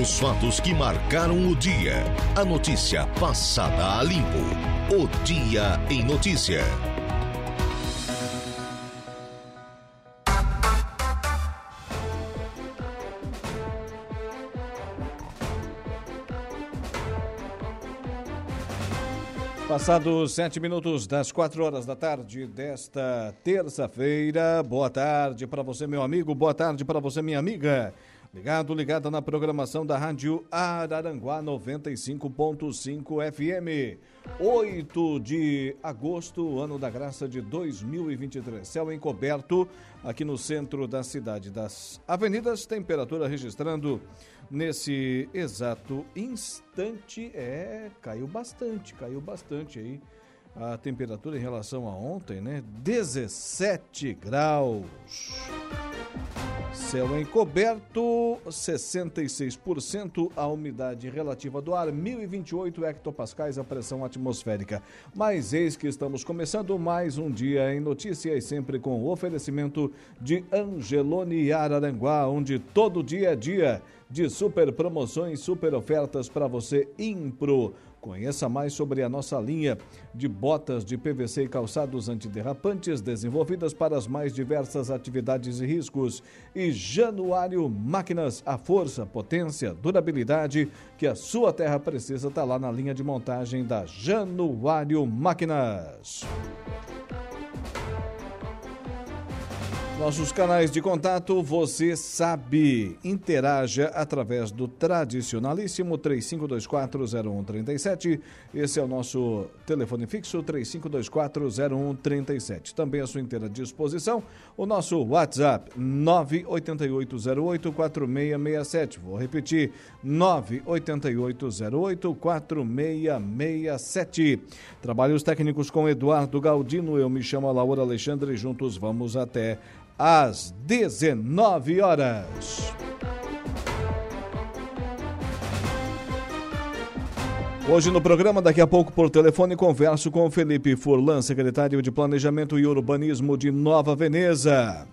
Os fatos que marcaram o dia. A notícia passada a limpo. O Dia em Notícia. Passados sete minutos das quatro horas da tarde desta terça-feira. Boa tarde para você, meu amigo. Boa tarde para você, minha amiga. Ligado, ligada na programação da Rádio Araranguá 95.5 FM. 8 de agosto, ano da graça de 2023. Céu encoberto aqui no centro da cidade das avenidas. Temperatura registrando nesse exato instante. É, caiu bastante, caiu bastante aí a temperatura em relação a ontem, né? 17 graus. Céu encoberto, 66% a umidade relativa do ar, 1028 hectopascais a pressão atmosférica. Mas eis que estamos começando mais um dia em notícias, sempre com o oferecimento de Angelone Araranguá, onde todo dia é dia de super promoções, super ofertas para você Impro. Conheça mais sobre a nossa linha de botas de PVC e calçados antiderrapantes desenvolvidas para as mais diversas atividades e riscos. E Januário Máquinas, a força, potência, durabilidade que a sua terra precisa está lá na linha de montagem da Januário Máquinas. Nossos canais de contato, você sabe. Interaja através do tradicionalíssimo 35240137. Esse é o nosso telefone fixo, 35240137. Também à sua inteira disposição, o nosso WhatsApp, 988084667. Vou repetir, 988084667. Trabalhos técnicos com Eduardo Galdino. Eu me chamo Laura Alexandre. Juntos vamos até às 19 horas. Hoje no programa, daqui a pouco por telefone, converso com Felipe Furlan, secretário de Planejamento e Urbanismo de Nova Veneza,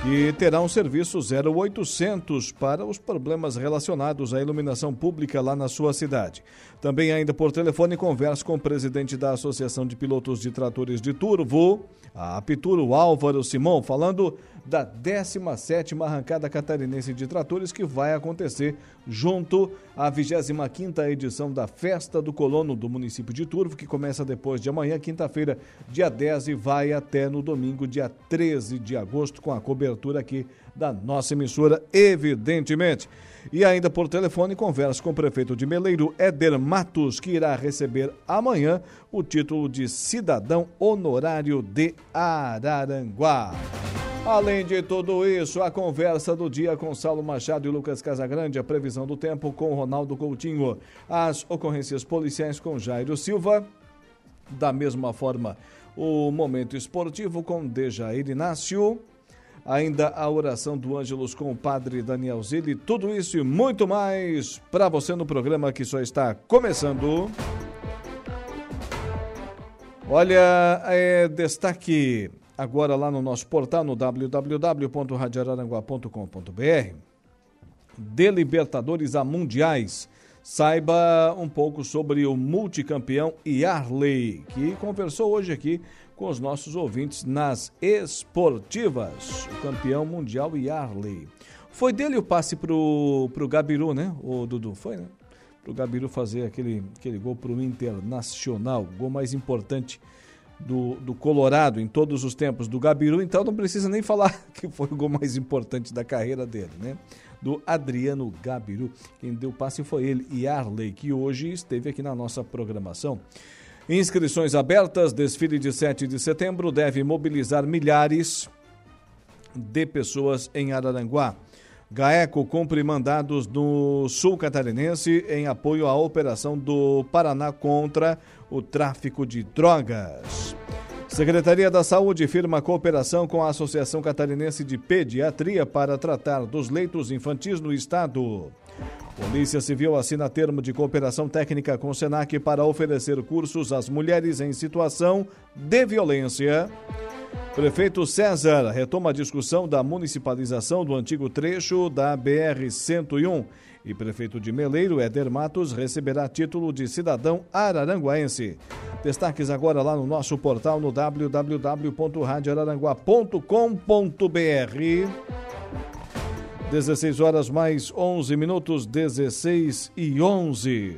que terá um serviço 0800 para os problemas relacionados à iluminação pública lá na sua cidade. Também ainda por telefone, converso com o presidente da Associação de Pilotos de Tratores de Turvo, a Apituro Álvaro Simão, falando da 17ª Arrancada Catarinense de Tratores que vai acontecer junto à 25ª edição da Festa do Colono do município de Turvo, que começa depois de amanhã, quinta-feira, dia 10 e vai até no domingo, dia 13 de agosto, com a cobertura aqui da nossa emissora, evidentemente. E ainda por telefone, conversa com o prefeito de Meleiro, Éder Matos, que irá receber amanhã o título de cidadão honorário de Araranguá. Além de tudo isso, a conversa do dia com Saulo Machado e Lucas Casagrande, a previsão do tempo com Ronaldo Coutinho, as ocorrências policiais com Jairo Silva, da mesma forma, o momento esportivo com Dejair Inácio, ainda a oração do Ângelos com o padre Daniel Zilli, tudo isso e muito mais para você no programa que só está começando. Olha, é, destaque agora lá no nosso portal, no www.radiararanguá.com.br, de Libertadores a Mundiais. Saiba um pouco sobre o multicampeão Yarley, que conversou hoje aqui com os nossos ouvintes nas esportivas. O campeão mundial Yarley. Foi dele o passe pro, pro Gabiru, né? O Dudu, foi, né? Pro Gabiru fazer aquele, aquele gol pro Internacional, gol mais importante do, do Colorado em todos os tempos do Gabiru, então não precisa nem falar que foi o gol mais importante da carreira dele, né? Do Adriano Gabiru. Quem deu passe foi ele, e Arley, que hoje esteve aqui na nossa programação. Inscrições abertas, desfile de 7 de setembro deve mobilizar milhares de pessoas em Araranguá. GAECO cumpre mandados no sul catarinense em apoio à operação do Paraná contra o tráfico de drogas. Secretaria da Saúde firma cooperação com a Associação Catarinense de Pediatria para tratar dos leitos infantis no estado. Polícia Civil assina termo de cooperação técnica com o SENAC para oferecer cursos às mulheres em situação de violência. Prefeito César retoma a discussão da municipalização do antigo trecho da BR-101 e prefeito de Meleiro, Éder Matos, receberá título de cidadão araranguaense. Destaques agora lá no nosso portal no www.radioararanguá.com.br. 16 horas mais 11 minutos, 16 e 11.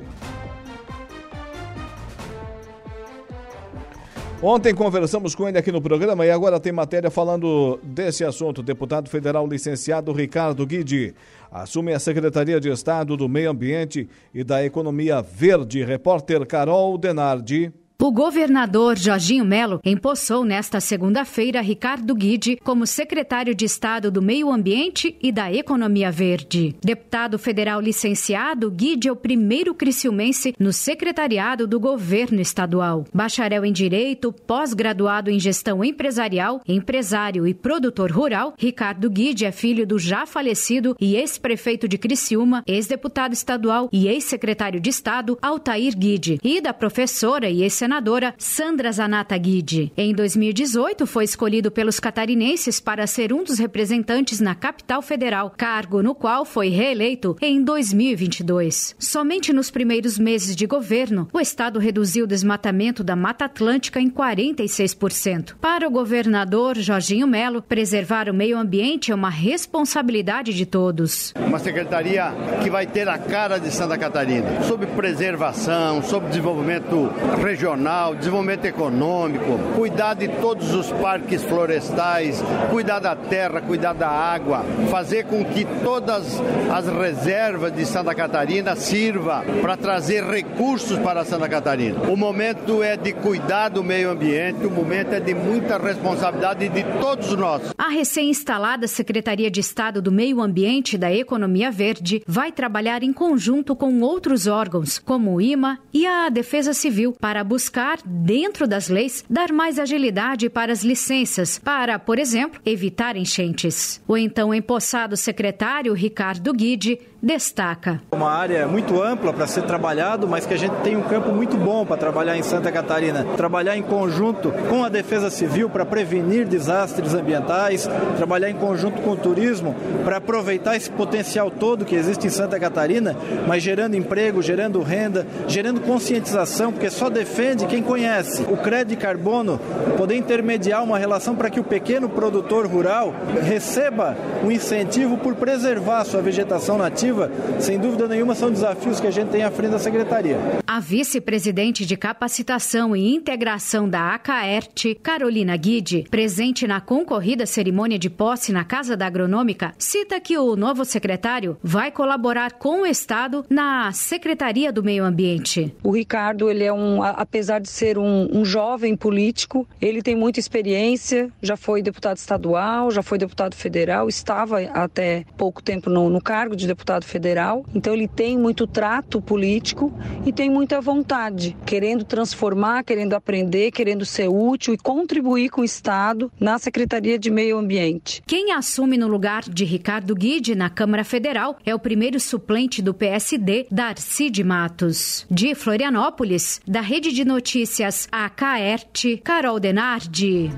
Ontem conversamos com ele aqui no programa e agora tem matéria falando desse assunto. Deputado federal licenciado Ricardo Guidi assume a Secretaria de Estado do Meio Ambiente e da Economia Verde. Repórter Carol Denardi. O governador Jorginho Melo empossou nesta segunda-feira Ricardo Guide como secretário de Estado do Meio Ambiente e da Economia Verde. Deputado federal licenciado, Guide é o primeiro criciumense no secretariado do governo estadual. Bacharel em Direito, pós-graduado em Gestão Empresarial, empresário e produtor rural, Ricardo Guide é filho do já falecido e ex-prefeito de Criciúma, ex-deputado estadual e ex-secretário de Estado, Altair Guide, e da professora e ex senadora Sandra Zanata Guide. Em 2018, foi escolhido pelos catarinenses para ser um dos representantes na capital federal, cargo no qual foi reeleito em 2022. Somente nos primeiros meses de governo, o estado reduziu o desmatamento da Mata Atlântica em 46%. Para o governador Jorginho Melo, preservar o meio ambiente é uma responsabilidade de todos. Uma secretaria que vai ter a cara de Santa Catarina, sobre preservação, sobre desenvolvimento regional regional, desenvolvimento econômico, cuidar de todos os parques florestais, cuidar da terra, cuidar da água, fazer com que todas as reservas de Santa Catarina sirva para trazer recursos para Santa Catarina. O momento é de cuidar do meio ambiente, o momento é de muita responsabilidade de todos nós. A recém-instalada Secretaria de Estado do Meio Ambiente e da Economia Verde vai trabalhar em conjunto com outros órgãos, como o IMA e a Defesa Civil, para buscar buscar, dentro das leis, dar mais agilidade para as licenças, para, por exemplo, evitar enchentes. O então empossado secretário Ricardo Guide destaca. Uma área muito ampla para ser trabalhado, mas que a gente tem um campo muito bom para trabalhar em Santa Catarina. Trabalhar em conjunto com a Defesa Civil para prevenir desastres ambientais, trabalhar em conjunto com o turismo para aproveitar esse potencial todo que existe em Santa Catarina, mas gerando emprego, gerando renda, gerando conscientização, porque só defende quem conhece. O crédito de carbono poder intermediar uma relação para que o pequeno produtor rural receba um incentivo por preservar sua vegetação nativa sem dúvida nenhuma, são desafios que a gente tem à frente da Secretaria. A vice-presidente de Capacitação e Integração da ACAERT, Carolina Guide, presente na concorrida cerimônia de posse na Casa da Agronômica, cita que o novo secretário vai colaborar com o Estado na Secretaria do Meio Ambiente. O Ricardo, ele é um, apesar de ser um, um jovem político, ele tem muita experiência, já foi deputado estadual, já foi deputado federal, estava até pouco tempo no, no cargo de deputado federal, então ele tem muito trato político e tem muita vontade, querendo transformar, querendo aprender, querendo ser útil e contribuir com o Estado na Secretaria de Meio Ambiente. Quem assume no lugar de Ricardo Guide na Câmara Federal é o primeiro suplente do PSD, Darcy de Matos. De Florianópolis, da Rede de Notícias AKERT, Carol Denardi.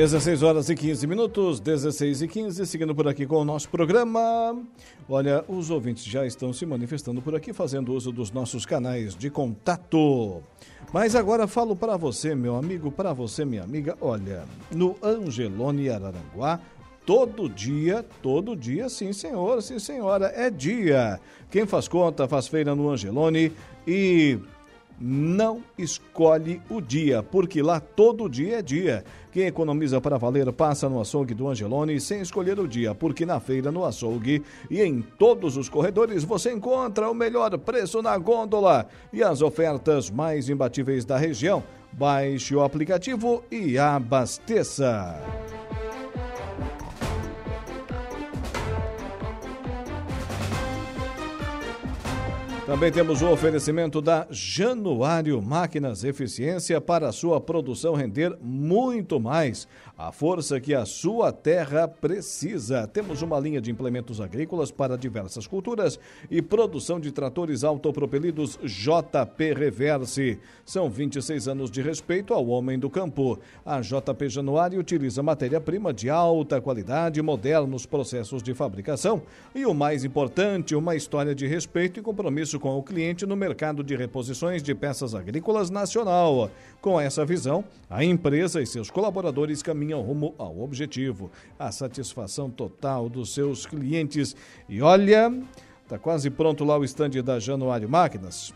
16 horas e 15 minutos, 16 e 15, seguindo por aqui com o nosso programa. Olha, os ouvintes já estão se manifestando por aqui, fazendo uso dos nossos canais de contato. Mas agora falo para você, meu amigo, para você, minha amiga. Olha, no Angelone Araranguá, todo dia, todo dia, sim senhor, sim senhora, é dia. Quem faz conta faz feira no Angelone e não escolhe o dia, porque lá todo dia é dia. Quem economiza para valer passa no açougue do Angelone sem escolher o dia, porque na feira, no açougue e em todos os corredores você encontra o melhor preço na gôndola e as ofertas mais imbatíveis da região. Baixe o aplicativo e abasteça. Também temos o oferecimento da Januário Máquinas Eficiência para a sua produção render muito mais. A força que a sua terra precisa. Temos uma linha de implementos agrícolas para diversas culturas e produção de tratores autopropelidos JP Reverse. São 26 anos de respeito ao homem do campo. A JP Januário utiliza matéria-prima de alta qualidade, modernos processos de fabricação e o mais importante, uma história de respeito e compromisso com o cliente no mercado de reposições de peças agrícolas nacional. Com essa visão, a empresa e seus colaboradores caminham rumo ao objetivo, a satisfação total dos seus clientes. E olha, está quase pronto lá o estande da Januário Máquinas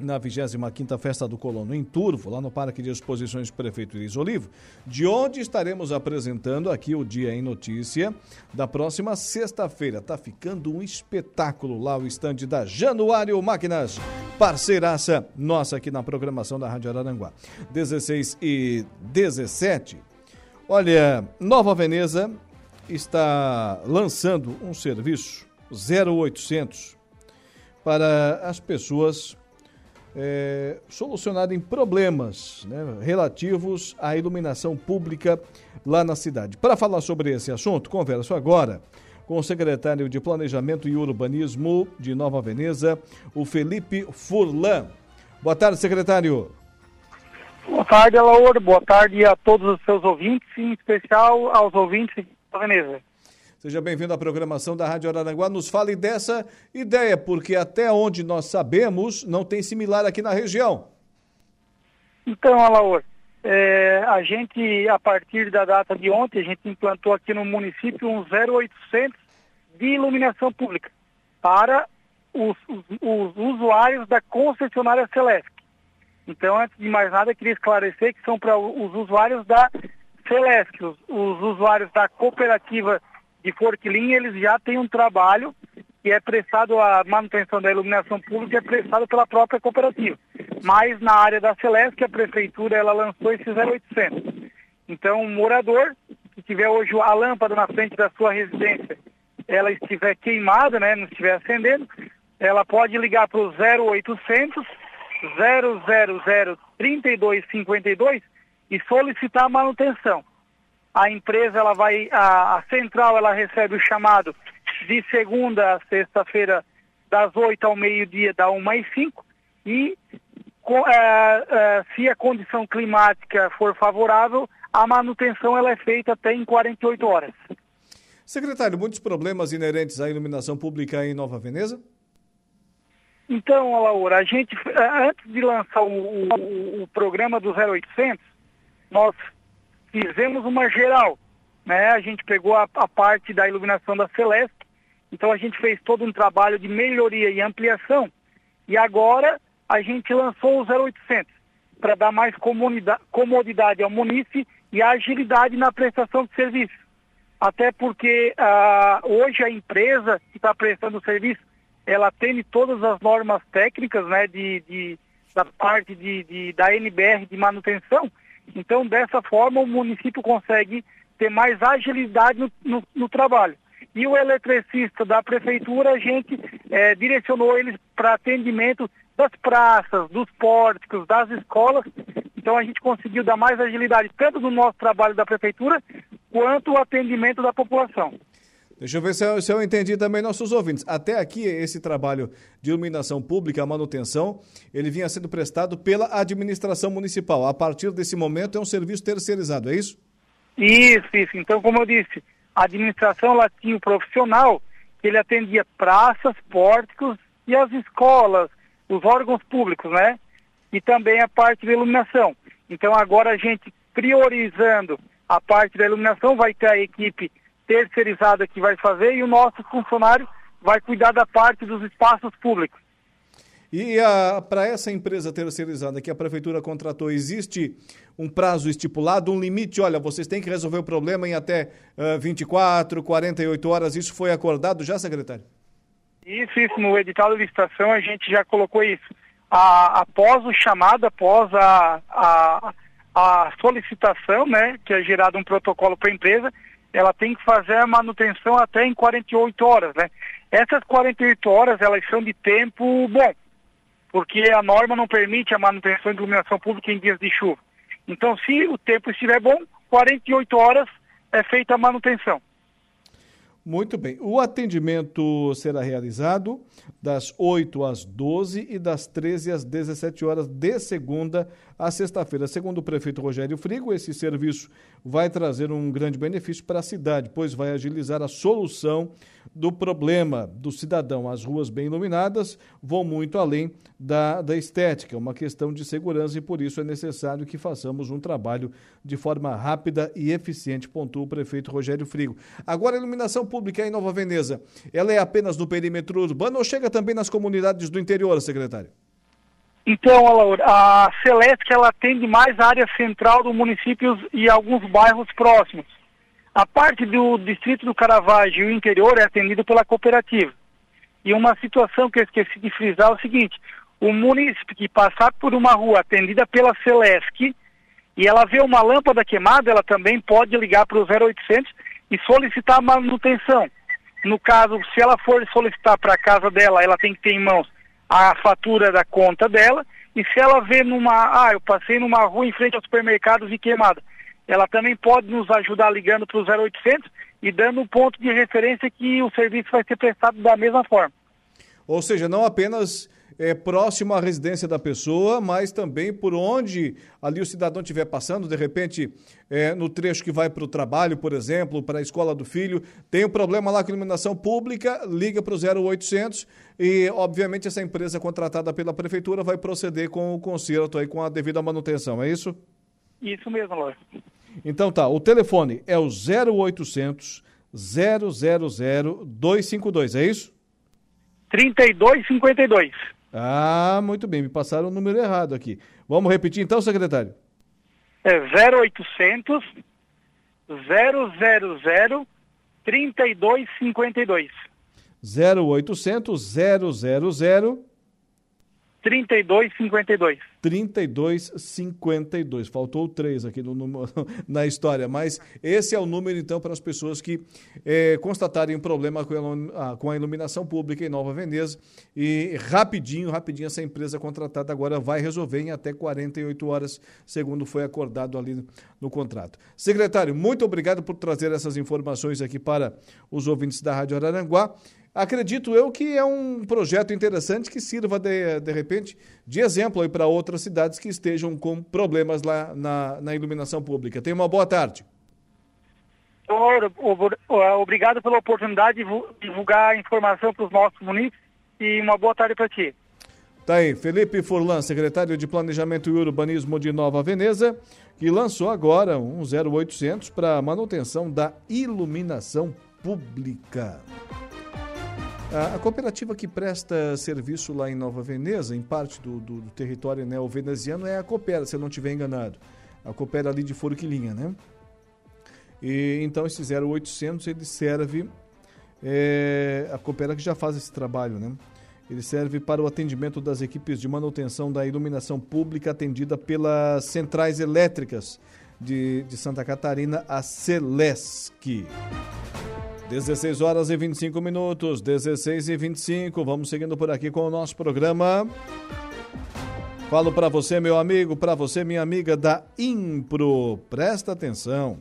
na 25ª Festa do Colono em Turvo, lá no Parque de Exposições Prefeito Iris Olivo, de onde estaremos apresentando aqui o Dia em Notícia da próxima sexta-feira. Tá ficando um espetáculo lá o estande da Januário Máquinas, parceiraça nossa aqui na programação da Rádio Araranguá. 16 e 17. Olha, Nova Veneza está lançando um serviço 0800 para as pessoas é, solucionarem problemas né, relativos à iluminação pública lá na cidade. Para falar sobre esse assunto, converso agora com o secretário de Planejamento e Urbanismo de Nova Veneza, o Felipe Furlan. Boa tarde, secretário. Boa tarde, Alaor. Boa tarde a todos os seus ouvintes, em especial aos ouvintes de Nova Veneza. Seja bem-vindo à programação da Rádio Araranguá. Nos fale dessa ideia, porque até onde nós sabemos, não tem similar aqui na região. Então, Alaor, é, a gente, a partir da data de ontem, a gente implantou aqui no município um 0800 de iluminação pública para os, os, os usuários da concessionária Celeste. Então, antes de mais nada, queria esclarecer que são para os usuários da Celeste, os, os usuários da cooperativa de Forquilim, eles já têm um trabalho que é prestado, a manutenção da iluminação pública é prestado pela própria cooperativa. Mas na área da Celeste, a prefeitura ela lançou esse 0800. Então, um morador que tiver hoje a lâmpada na frente da sua residência, ela estiver queimada, né, não estiver acendendo, ela pode ligar para o 0800 000 3252 e solicitar a manutenção a empresa ela vai, a, a, central ela recebe o chamado de segunda a sexta-feira, das 8 ao meio-dia, da 1 às 5, e com, é, é, se a condição climática for favorável, a manutenção ela é feita até em 48 horas. Secretário, muitos problemas inerentes à iluminação pública em Nova Veneza? Então, Laura, a gente, é, antes de lançar o, o, o programa do 0800, nós fizemos uma geral, né? A gente pegou a, a parte da iluminação da Celeste, então a gente fez todo um trabalho de melhoria e ampliação, e agora a gente lançou o 0800 para dar mais comodidade ao munícipe e agilidade na prestação de serviço. Até porque ah, hoje a empresa que está prestando o serviço, ela atende todas as normas técnicas né, de, de da parte de, de, da NBR de manutenção, então, dessa forma, o município consegue ter mais agilidade no, no, no trabalho. E o eletricista da prefeitura, a gente é, direcionou eles para atendimento das praças, dos pórticos, das escolas. Então a gente conseguiu dar mais agilidade tanto no nosso trabalho da prefeitura quanto o atendimento da população. Deixa eu ver se eu, se eu, entendi também nossos ouvintes. Até aqui, esse trabalho de iluminação pública, manutenção, ele vinha sendo prestado pela administração municipal. A partir desse momento, é um serviço terceirizado, é isso? Isso, isso. Então, como eu disse, a administração ela tinha um profissional que ele atendia praças, pórticos e as escolas, os órgãos públicos, né? E também a parte da iluminação. Então, agora a gente priorizando a parte da iluminação, vai ter a equipe terceirizada que vai fazer e o nosso funcionário vai cuidar da parte dos espaços públicos. E para essa empresa terceirizada que a prefeitura contratou, existe um prazo estipulado, um limite? Olha, vocês têm que resolver o problema em até uh, 24, 48 horas. Isso foi acordado já, secretário? Isso, isso. No edital de licitação a gente já colocou isso. A, após o chamado, após a, a, a solicitação, né, que é gerado um protocolo para a empresa, ela tem que fazer a manutenção até em 48 horas, né? Essas 48 horas, elas são de tempo bom, porque a norma não permite a manutenção de iluminação pública em dias de chuva. Então, se o tempo estiver bom, 48 horas é feita a manutenção. Muito bem. O atendimento será realizado das 8 às 12 e das 13 às 17 horas de segunda a sexta-feira. Segundo o prefeito Rogério Frigo, esse serviço vai trazer um grande benefício para a cidade, pois vai agilizar a solução do problema do cidadão. As ruas bem iluminadas vão muito além da, da estética, uma questão de segurança e por isso é necessário que façamos um trabalho de forma rápida e eficiente, pontua o prefeito Rogério Frigo. Agora, a iluminação pública em Nova Veneza, ela é apenas no perímetro urbano ou chega também nas comunidades do interior, secretário? Então, a Celeste ela atende mais a área central do município e alguns bairros próximos. A parte do distrito do Caravaggio e o interior é atendido pela cooperativa. E uma situação que eu esqueci de frisar é o seguinte: o município que passar por uma rua atendida pela Celesc e ela vê uma lâmpada queimada, ela também pode ligar para o 0800 e solicitar manutenção. No caso, se ela for solicitar para a casa dela, ela tem que ter em mãos a fatura da conta dela. E se ela vê numa, ah, eu passei numa rua em frente ao supermercado e queimada, ela também pode nos ajudar ligando para o 0800 e dando um ponto de referência que o serviço vai ser prestado da mesma forma. Ou seja, não apenas é, próximo à residência da pessoa, mas também por onde ali o cidadão estiver passando, de repente, é, no trecho que vai para o trabalho, por exemplo, para a escola do filho, tem um problema lá com iluminação pública, liga para o 0800 e, obviamente, essa empresa contratada pela prefeitura vai proceder com o conserto aí, com a devida manutenção, é isso? Isso mesmo, Lóis. Então tá, o telefone é o 0800 000 252, é isso? 3252. Ah, muito bem, me passaram o número errado aqui. Vamos repetir então, secretário? É 0800 000 3252. 0800 000 3252. 3252. Faltou três aqui no, no, na história, mas esse é o número, então, para as pessoas que é, constatarem um problema com a, com a iluminação pública em Nova Veneza. E rapidinho, rapidinho, essa empresa contratada agora vai resolver em até 48 horas, segundo foi acordado ali no, no contrato. Secretário, muito obrigado por trazer essas informações aqui para os ouvintes da Rádio Araranguá acredito eu que é um projeto interessante que sirva, de, de repente, de exemplo para outras cidades que estejam com problemas lá na, na iluminação pública. Tenha uma boa tarde. Obrigado pela oportunidade de divulgar a informação para os nossos munícipes e uma boa tarde para ti. Tá aí, Felipe Furlan, secretário de Planejamento e Urbanismo de Nova Veneza, que lançou agora um 0800 para manutenção da iluminação pública. A, cooperativa que presta serviço lá em Nova Veneza, em parte do, do, do território neo-veneziano, é a Coopera, se eu não estiver enganado. A Coopera ali de Forquilinha, né? E, então, esse 0800, ele serve... É, a Coopera que já faz esse trabalho, né? Ele serve para o atendimento das equipes de manutenção da iluminação pública atendida pelas centrais elétricas de, de Santa Catarina, a Celesc. 16 horas e 25 minutos, 16 e 25. Vamos seguindo por aqui com o nosso programa. Falo para você, meu amigo, para você, minha amiga da Impro. Presta atenção.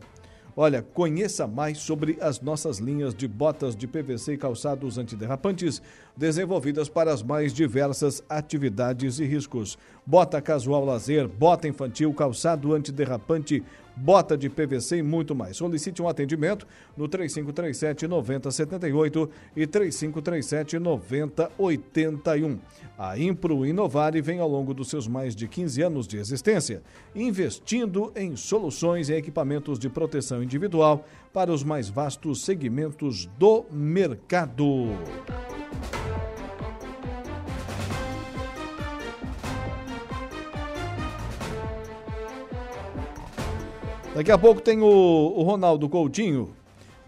Olha, conheça mais sobre as nossas linhas de botas de PVC e calçados antiderrapantes desenvolvidas para as mais diversas atividades e riscos. Bota casual lazer, bota infantil, calçado antiderrapante, bota de PVC e muito mais. Solicite um atendimento no 3537 9078 e 3537 9081. A Impro Inovare vem ao longo dos seus mais de 15 anos de existência, investindo em soluções e equipamentos de proteção individual para os mais vastos segmentos do mercado. Daqui a pouco tem o, o Ronaldo Coutinho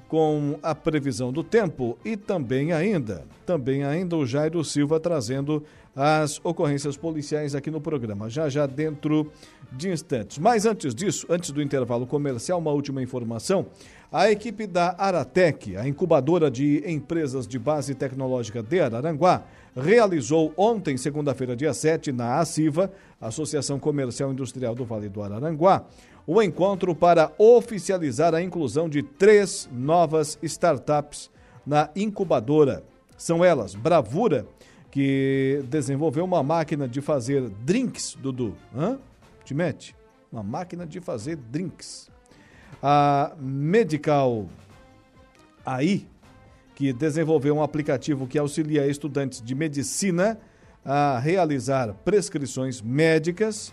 com a previsão do tempo e também ainda, também ainda o Jairo Silva trazendo as ocorrências policiais aqui no programa, já já dentro de instantes. Mas antes disso, antes do intervalo comercial, uma última informação. A equipe da Aratec, a incubadora de empresas de base tecnológica de Araranguá, realizou ontem, segunda-feira, dia 7, na ACIVA, Associação Comercial Industrial do Vale do Araranguá, o encontro para oficializar a inclusão de três novas startups na incubadora. São elas Bravura, que desenvolveu uma máquina de fazer drinks, Dudu. Hã? Timete? Uma máquina de fazer drinks. A Medical AI, que desenvolveu um aplicativo que auxilia estudantes de medicina a realizar prescrições médicas,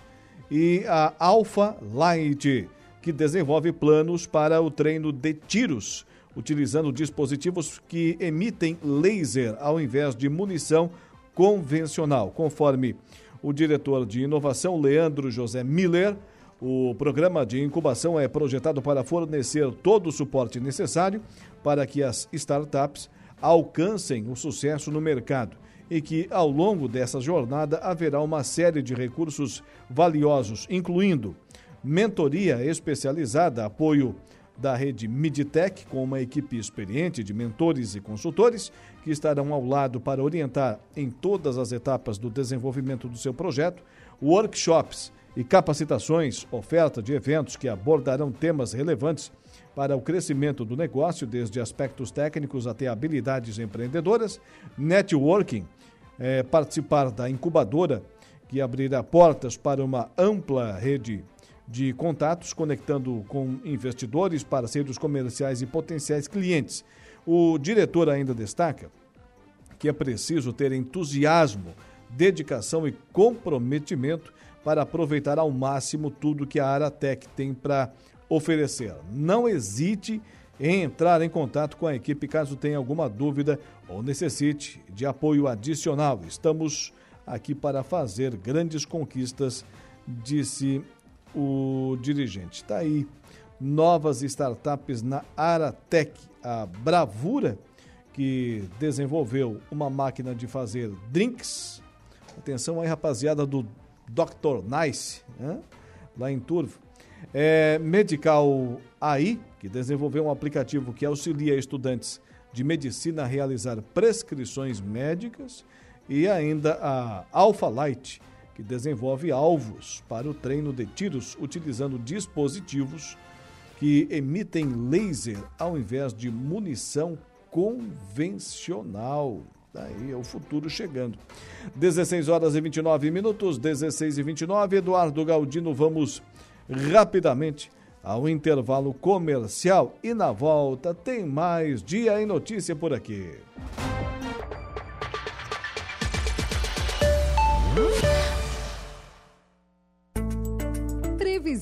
e a Alpha Light, que desenvolve planos para o treino de tiros, utilizando dispositivos que emitem laser ao invés de munição convencional. Conforme o diretor de inovação, Leandro José Miller, o programa de incubação é projetado para fornecer todo o suporte necessário para que as startups alcancem o sucesso no mercado e que, ao longo dessa jornada, haverá uma série de recursos valiosos, incluindo mentoria especializada, apoio da rede Midtech, com uma equipe experiente de mentores e consultores que estarão ao lado para orientar em todas as etapas do desenvolvimento do seu projeto, workshops e capacitações, oferta de eventos que abordarão temas relevantes para o crescimento do negócio, desde aspectos técnicos até habilidades empreendedoras, networking, é, participar da incubadora, que abrirá portas para uma ampla rede de contatos, conectando com investidores, parceiros comerciais e potenciais clientes. O diretor ainda destaca que é preciso ter entusiasmo, dedicação e comprometimento para aproveitar ao máximo tudo que a Aratec tem para oferecer. Não hesite em entrar em contato com a equipe caso tenha alguma dúvida ou necessite de apoio adicional. Estamos aqui para fazer grandes conquistas, disse o dirigente. Está aí, novas startups na Aratec, a Bravura, que desenvolveu uma máquina de fazer drinks. Atenção aí, rapaziada do Dr. Nice, né? lá em Turvo. É, Medical AI, que desenvolveu um aplicativo que auxilia estudantes de medicina a realizar prescrições médicas. E ainda a Alpha Light, que desenvolve alvos para o treino de tiros utilizando dispositivos que emitem laser ao invés de munição convencional. Daí é o futuro chegando. 16 horas e 29 minutos, 16 e 29. Eduardo Galdino, vamos rapidamente ao intervalo comercial e na volta tem mais Dia em Notícia por aqui.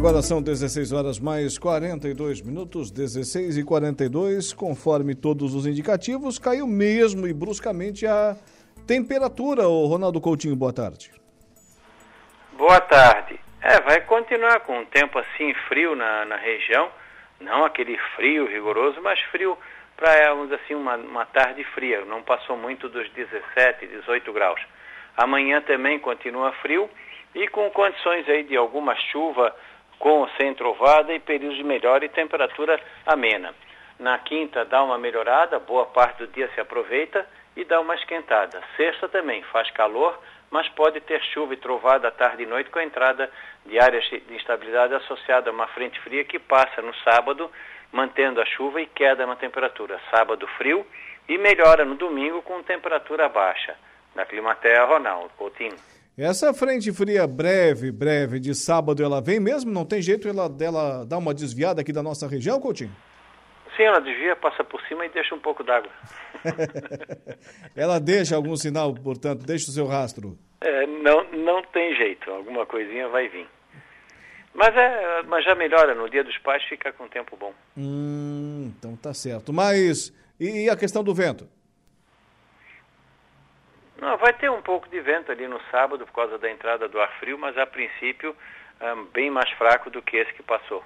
Agora são 16 horas mais 42 minutos, 16 e 42, conforme todos os indicativos, caiu mesmo e bruscamente a temperatura. O Ronaldo Coutinho, boa tarde. Boa tarde. É, vai continuar com um tempo assim frio na, na região, não aquele frio rigoroso, mas frio para, vamos assim, uma, uma tarde fria, não passou muito dos 17, 18 graus. Amanhã também continua frio e com condições aí de alguma chuva com sem trovada e períodos de melhora e temperatura amena. Na quinta dá uma melhorada, boa parte do dia se aproveita e dá uma esquentada. Sexta também faz calor, mas pode ter chuva e trovada à tarde e noite com a entrada de áreas de instabilidade associada a uma frente fria que passa no sábado, mantendo a chuva e queda na temperatura. Sábado frio e melhora no domingo com temperatura baixa. Na Climatea, Ronaldo Coutinho. Essa frente fria breve, breve, de sábado, ela vem mesmo? Não tem jeito ela, dela dar uma desviada aqui da nossa região, Coutinho? Sim, ela desvia, passa por cima e deixa um pouco d'água. ela deixa algum sinal, portanto, deixa o seu rastro. É, não, não tem jeito, alguma coisinha vai vir. Mas, é, mas já melhora, no dia dos pais fica com tempo bom. Hum, então tá certo. Mas e a questão do vento? Não, vai ter um pouco de vento ali no sábado por causa da entrada do ar frio, mas a princípio um, bem mais fraco do que esse que passou.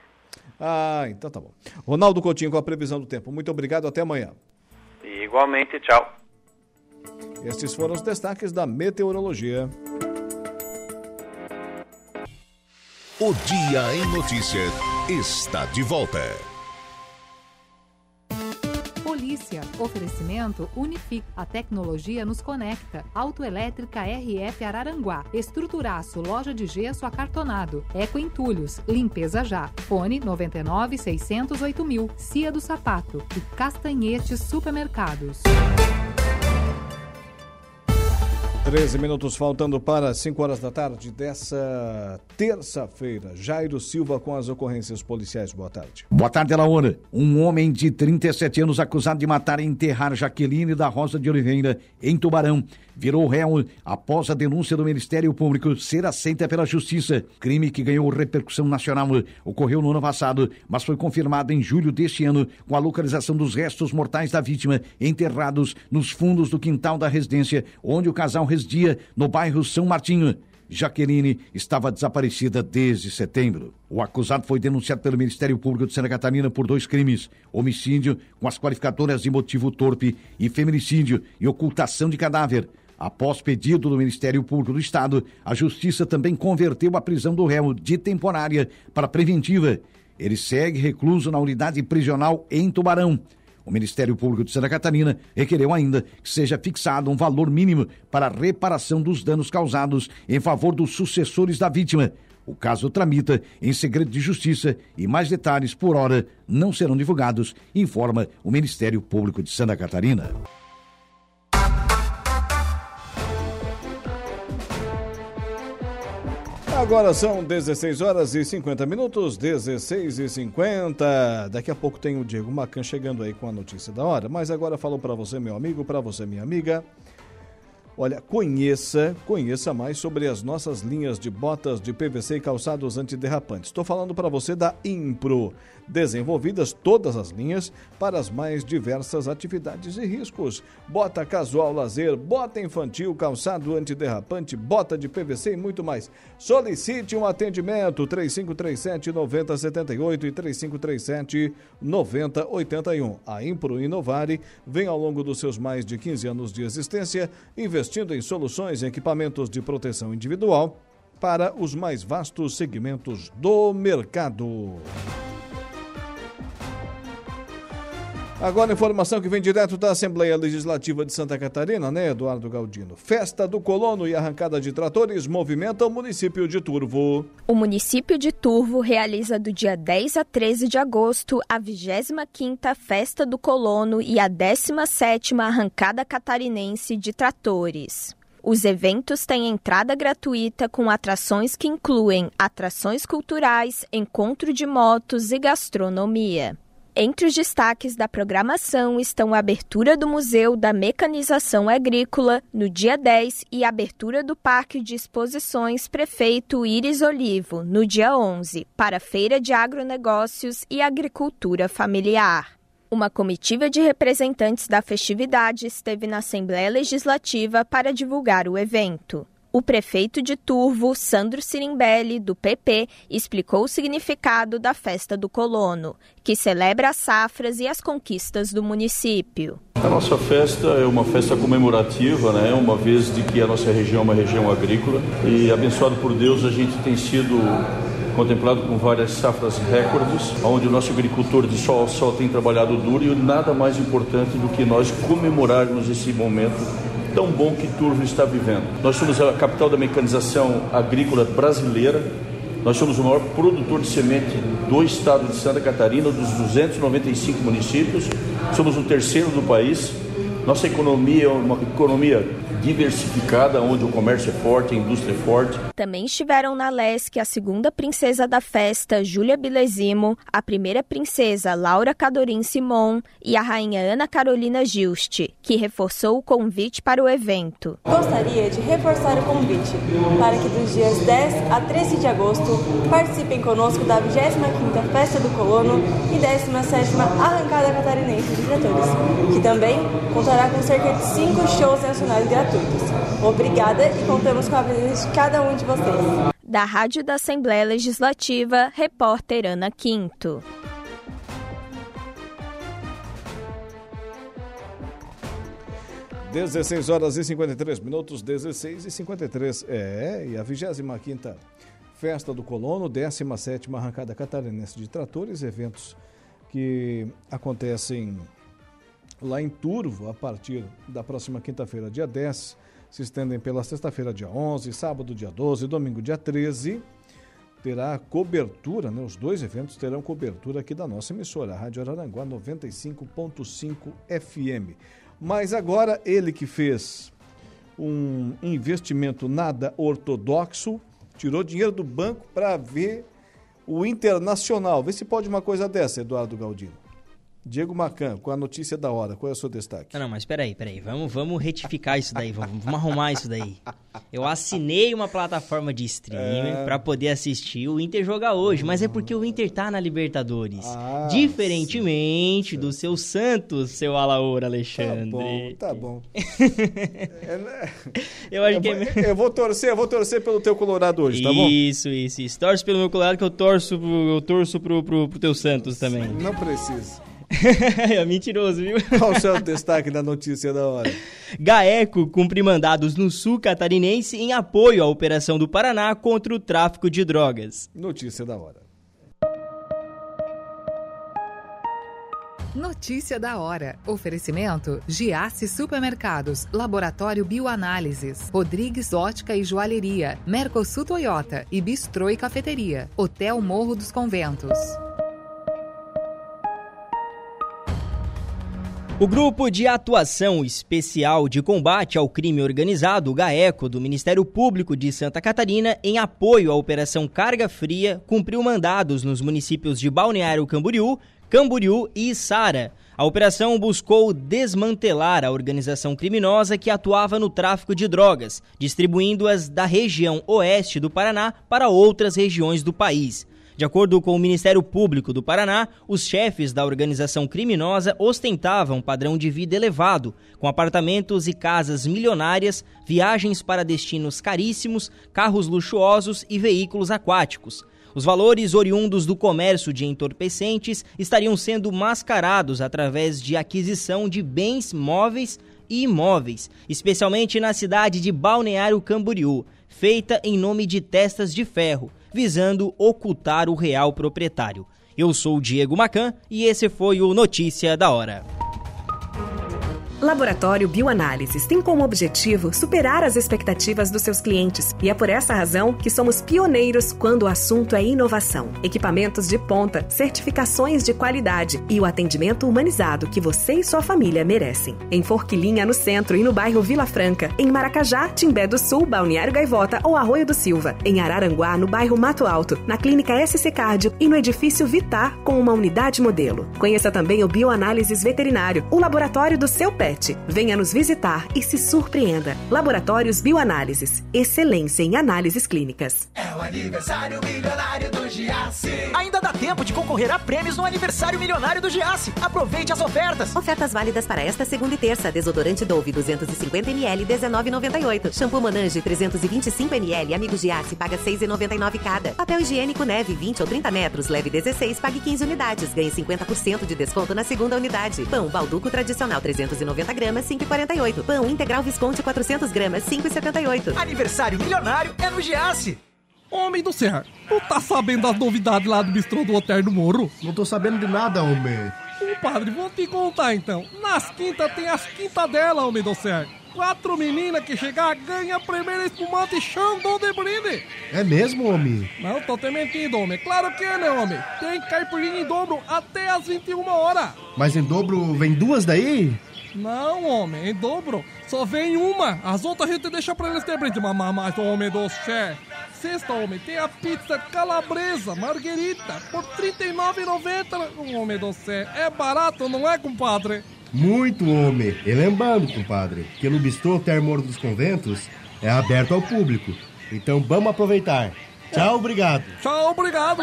Ah, então tá bom. Ronaldo Coutinho com a previsão do tempo. Muito obrigado, até amanhã. E igualmente, tchau. Estes foram os destaques da meteorologia. O Dia em Notícias está de volta. Oferecimento Unific. A tecnologia nos conecta. Autoelétrica RF Araranguá. Estruturaço. Loja de gesso acartonado. Eco Entulhos. Limpeza já. Fone 99 608 mil. Cia do Sapato. E Castanhetes Supermercados. 13 minutos faltando para 5 horas da tarde dessa terça-feira. Jairo Silva com as ocorrências policiais. Boa tarde. Boa tarde, Laura. Um homem de 37 anos acusado de matar e enterrar Jaqueline da Rosa de Oliveira em Tubarão virou réu após a denúncia do Ministério Público ser aceita pela Justiça. Crime que ganhou repercussão nacional ocorreu no ano passado, mas foi confirmado em julho deste ano com a localização dos restos mortais da vítima enterrados nos fundos do quintal da residência onde o casal residia no bairro São Martinho. Jaqueline estava desaparecida desde setembro. O acusado foi denunciado pelo Ministério Público de Santa Catarina por dois crimes: homicídio com as qualificadoras de motivo torpe e feminicídio e ocultação de cadáver. Após pedido do Ministério Público do Estado, a Justiça também converteu a prisão do réu de temporária para preventiva. Ele segue recluso na unidade prisional em Tubarão. O Ministério Público de Santa Catarina requereu ainda que seja fixado um valor mínimo para a reparação dos danos causados em favor dos sucessores da vítima. O caso tramita em segredo de justiça e mais detalhes por hora não serão divulgados, informa o Ministério Público de Santa Catarina. Agora são 16 horas e 50 minutos, 16 e 50. Daqui a pouco tem o Diego Macan chegando aí com a notícia da hora. Mas agora falo para você, meu amigo, para você, minha amiga. Olha, conheça, conheça mais sobre as nossas linhas de botas de PVC e calçados antiderrapantes. Estou falando para você da Impro desenvolvidas todas as linhas para as mais diversas atividades e riscos. Bota casual lazer, bota infantil, calçado antiderrapante, bota de PVC e muito mais. Solicite um atendimento 3537 9078 e 3537 9081. A Impro Inovare vem ao longo dos seus mais de 15 anos de existência investindo em soluções e equipamentos de proteção individual para os mais vastos segmentos do mercado. Agora, informação que vem direto da Assembleia Legislativa de Santa Catarina, né, Eduardo Galdino? Festa do Colono e arrancada de tratores movimenta o município de Turvo. O município de Turvo realiza do dia 10 a 13 de agosto a 25ª Festa do Colono e a 17ª Arrancada Catarinense de Tratores. Os eventos têm entrada gratuita com atrações que incluem atrações culturais, encontro de motos e gastronomia. Entre os destaques da programação estão a abertura do Museu da Mecanização Agrícola no dia 10 e a abertura do Parque de Exposições Prefeito Iris Olivo no dia 11 para a Feira de Agronegócios e Agricultura Familiar. Uma comitiva de representantes da festividade esteve na Assembleia Legislativa para divulgar o evento. O prefeito de Turvo, Sandro Sirimbelli, do PP, explicou o significado da festa do colono, que celebra as safras e as conquistas do município. A nossa festa é uma festa comemorativa, né? uma vez de que a nossa região é uma região agrícola e abençoado por Deus a gente tem sido contemplado com várias safras recordes, onde o nosso agricultor de sol ao sol tem trabalhado duro e nada mais importante do que nós comemorarmos esse momento tão bom que Turvo está vivendo. Nós somos a capital da mecanização agrícola brasileira, nós somos o maior produtor de semente do estado de Santa Catarina, dos 295 municípios, somos o terceiro do país Nossa economia é uma economia diversificada, onde o comércio é forte, a indústria é forte. Também estiveram na LESC a segunda princesa da festa, Júlia Bilesimo, a primeira princesa, Laura Cadorim Simon, e a rainha Ana Carolina Giusti, que reforçou o convite para o evento. Gostaria de reforçar o convite para que dos dias 10 a 13 de agosto participem conosco da 25ª Festa do Colono e 17ª Arrancada Catarinense de Tratores, que também contará com cerca de 5 shows nacionais gratuitos. Obrigada e contamos com a presença de cada um de vocês. Da Rádio da Assembleia Legislativa, repórter Ana Quinto. Dezesseis horas e 53 minutos, 16 e 53. É, e a 25 Festa do Colono, 17 Arrancada Catarinense de Tratores, eventos que acontecem lá em Turvo a partir da próxima quinta-feira, dia 10, se estendem pela sexta-feira, dia 11, sábado, dia 12, domingo, dia 13. Terá cobertura, né? Os dois eventos terão cobertura aqui da nossa emissora, a Rádio Araranguá 95.5 FM. Mas agora ele que fez um investimento nada ortodoxo, tirou dinheiro do banco para ver o Internacional. Vê se pode uma coisa dessa, Eduardo Galdino. Diego Macan, com a notícia da hora, qual é o seu destaque? Não, não mas peraí, peraí, vamos, vamos retificar isso daí, vamos, vamos arrumar isso daí. Eu assinei uma plataforma de streaming é... para poder assistir o Inter jogar hoje, mas é porque o Inter tá na Libertadores. Ah, Diferentemente sim. do seu Santos, seu Alaor Alexandre. Tá bom, tá bom. eu acho eu que vou, é... Eu vou torcer, eu vou torcer pelo teu Colorado hoje, tá bom? Isso, isso, isso. Torce pelo meu Colorado que eu torço, eu torço pro, pro, pro teu Santos também. Não precisa. É mentiroso, viu? Qual o seu destaque da notícia da hora? GAECO cumpre mandados no sul catarinense em apoio à operação do Paraná contra o tráfico de drogas. Notícia da hora. Notícia da hora. Oferecimento: Giasse Supermercados, Laboratório Bioanálises, Rodrigues Ótica e Joalheria, Mercosul Toyota e Bistrô e Cafeteria, Hotel Morro dos Conventos. O Grupo de Atuação Especial de Combate ao Crime Organizado, GAECO, do Ministério Público de Santa Catarina, em apoio à Operação Carga Fria, cumpriu mandados nos municípios de Balneário Camboriú, Camboriú e Içara. A operação buscou desmantelar a organização criminosa que atuava no tráfico de drogas, distribuindo-as da região oeste do Paraná para outras regiões do país. De acordo com o Ministério Público do Paraná, os chefes da organização criminosa ostentavam padrão de vida elevado, com apartamentos e casas milionárias, viagens para destinos caríssimos, carros luxuosos e veículos aquáticos. Os valores oriundos do comércio de entorpecentes estariam sendo mascarados através de aquisição de bens móveis e imóveis, especialmente na cidade de Balneário Camboriú, feita em nome de testas de ferro visando ocultar o real proprietário. Eu sou o Diego Macan e esse foi o Notícia da Hora. Laboratório Bioanálises tem como objetivo superar as expectativas dos seus clientes e é por essa razão que somos pioneiros quando o assunto é inovação. Equipamentos de ponta, certificações de qualidade e o atendimento humanizado que você e sua família merecem. Em Forquilinha, no centro e no bairro Vila Franca, em Maracajá, Timbé do Sul, Balneário Gaivota ou Arroio do Silva, em Araranguá, no bairro Mato Alto, na Clínica SC Cardio e no edifício Vitar com uma unidade modelo. Conheça também o Bioanálises Veterinário, o laboratório do seu Venha nos visitar e se surpreenda. Laboratórios Bioanálises. Excelência em análises clínicas. É o aniversário milionário do Giasse. Ainda dá tempo de concorrer a prêmios no aniversário milionário do Giasse. Aproveite as ofertas. Ofertas válidas para esta segunda e terça. Desodorante Dove 250 ml 19,98. Shampoo Monange 325 ml Amigo Giasse paga 6,99 cada. Papel higiênico Neve 20 ou 30 metros leve 16 pague 15 unidades. Ganhe 50% de desconto na segunda unidade. Pão Balduco tradicional 390 150 gramas, 5,48. Pão integral Visconti 400 gramas, 5,78. Aniversário milionário é no Giasse. Homem do céu, tu tá sabendo das novidades lá do bistrô do Hotel do Morro? Não tô sabendo de nada, homem. Ô padre, vou te contar então. Nas quintas tem as quintas dela, homem do céu. Quatro meninas que chegar ganha a primeira espumante Xandão de brinde. É mesmo, homem? Não, tô te mentindo, homem. Claro que é, né, homem? Tem caipirinha em dobro até as 21 horas. Mas em dobro vem duas daí? Não, homem, em dobro. Só vem uma. As outras a gente deixa pra eles ter brinde. Mamar mais, homem do céu. Sexta, homem, tem a pizza calabresa, marguerita, por R$ 39,90. Homem do céu, é barato, não é, compadre? Muito, homem. E lembrando, compadre, que no bistrô Termor dos Conventos é aberto ao público. Então vamos aproveitar. Tchau, obrigado. Tchau, obrigado.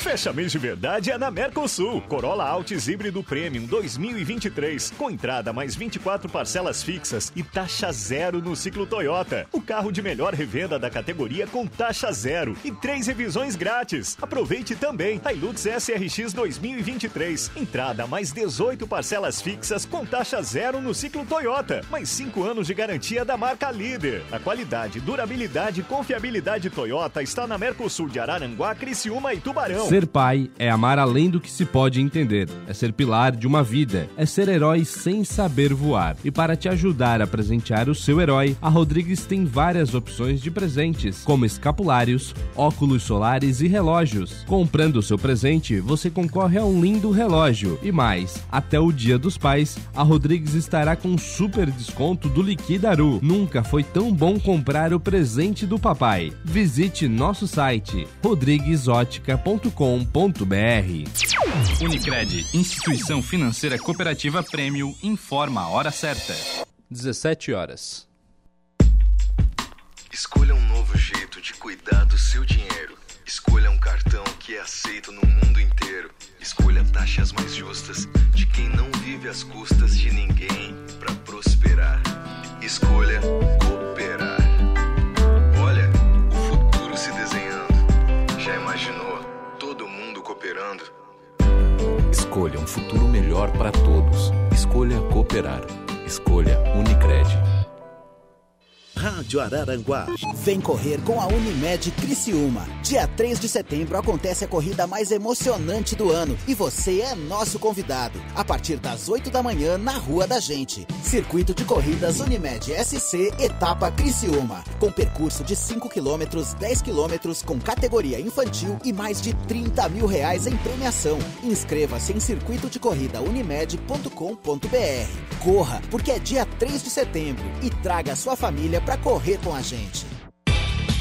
Fecha mês de verdade é na Mercosul. Corolla Altis híbrido Premium 2023. Com entrada mais 24 parcelas fixas e taxa zero no ciclo Toyota. O carro de melhor revenda da categoria com taxa zero e três revisões grátis. Aproveite também Hilux SRX 2023. Entrada mais 18 parcelas fixas com taxa zero no ciclo Toyota. Mais 5 anos de garantia da marca líder. A qualidade, durabilidade e confiabilidade Toyota está na Mercosul de Araranguá, Criciúma e Tubarão. Ser pai é amar além do que se pode entender, é ser pilar de uma vida, é ser herói sem saber voar. E para te ajudar a presentear o seu herói, a Rodrigues tem várias opções de presentes, como escapulários, óculos solares e relógios. Comprando o seu presente, você concorre a um lindo relógio. E mais, até o Dia dos Pais, a Rodrigues estará com super desconto do Liquidaru. Nunca foi tão bom comprar o presente do papai. Visite nosso site rodriguesótica.com www.unicred.com.br. Unicred, instituição financeira cooperativa Prêmio, informa a hora certa. 17 horas. Escolha um novo jeito de cuidar do seu dinheiro. Escolha um cartão que é aceito no mundo inteiro. Escolha taxas mais justas de quem não vive às custas de ninguém para prosperar. Escolha Escolha um futuro melhor para todos. Escolha cooperar. Escolha Unicred. Rádio Araranguá. Vem correr com a Unimed Criciúma. Dia 3 de setembro acontece a corrida mais emocionante do ano e você é nosso convidado. A partir das 8 da manhã na Rua da Gente. Circuito de corridas Unimed SC Etapa Criciúma. Com percurso de 5 quilômetros, 10 quilômetros com categoria infantil e mais de 30 mil reais em premiação. Inscreva-se em circuito de corrida unimed.com.br. Corra, porque é dia 3 de setembro e traga sua família para correr com a gente.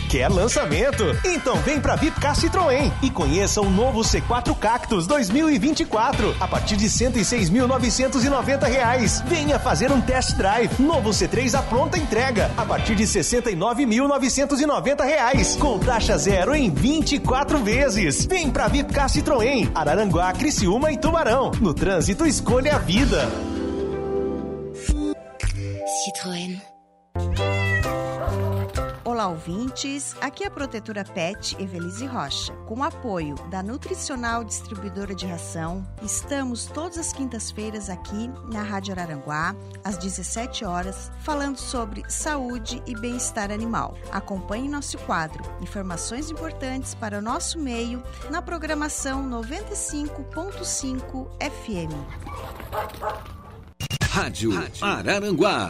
Quer lançamento? Então vem pra Vipcar Citroën e conheça o novo C4 Cactus 2024 a partir de 106.990 reais. Venha fazer um test drive. Novo C3 à pronta entrega a partir de 69.990 reais com taxa zero em 24 vezes. Vem pra Vipcar Citroën, Araranguá, Criciúma e Tubarão. No trânsito escolha a vida. Citroën. Olá, ouvintes. Aqui é a protetora PET Evelise Rocha. Com o apoio da Nutricional Distribuidora de Ração, estamos todas as quintas-feiras aqui na Rádio Araranguá, às 17 horas, falando sobre saúde e bem-estar animal. Acompanhe nosso quadro Informações importantes para o nosso meio na programação 95.5 FM. Rádio, Araranguá.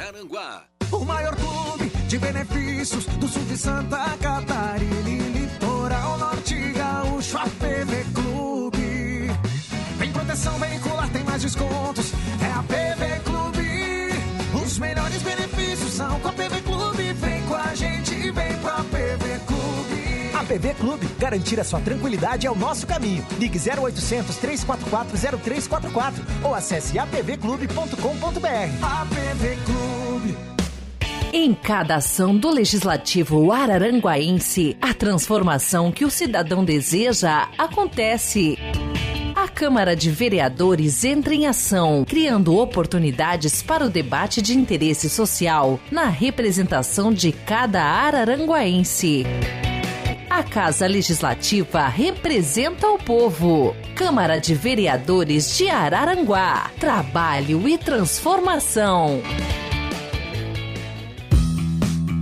O maior clube de benefícios do sul de Santa Catarina litoral norte gaúcho, a PV Clube. Tem proteção veicular, tem mais descontos, é a PV Clube. Os melhores benefícios são com a PV Clube. A PV Clube, garantir a sua tranquilidade é o nosso caminho. Ligue 0800 344 0344 ou acesse apvclube.com.br. A PV Clube. Em cada ação do Legislativo araranguaense, a transformação que o cidadão deseja acontece. A Câmara de Vereadores entra em ação, criando oportunidades para o debate de interesse social na representação de cada araranguaense. A Casa Legislativa representa o povo. Câmara de Vereadores de Araranguá. Trabalho e transformação.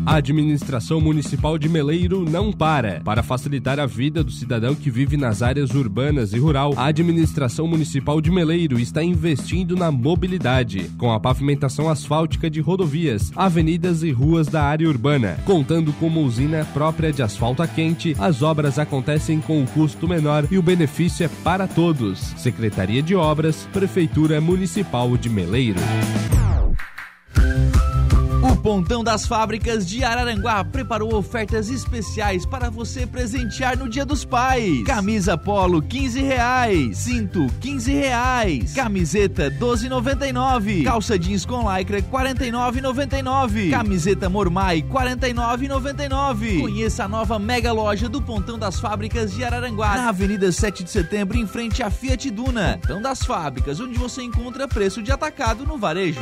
A administração municipal de Meleiro não para. Para facilitar a vida do cidadão que vive nas áreas urbanas e rural, a administração municipal de Meleiro está investindo na mobilidade, com a pavimentação asfáltica de rodovias, avenidas e ruas da área urbana. Contando com uma usina própria de asfalto quente, as obras acontecem com um custo menor e o benefício é para todos. Secretaria de Obras, Prefeitura Municipal de Meleiro. Pontão das Fábricas de Araranguá preparou ofertas especiais para você presentear no Dia dos Pais. Camisa Polo 15 reais, cinto 15 reais, camiseta 12,99, calça jeans com lycra 49,99, camiseta Mormai 49,99. Conheça a nova mega loja do Pontão das Fábricas de Araranguá na Avenida 7 de Setembro em frente à Fiat Duna. Pontão das Fábricas, onde você encontra preço de atacado no varejo.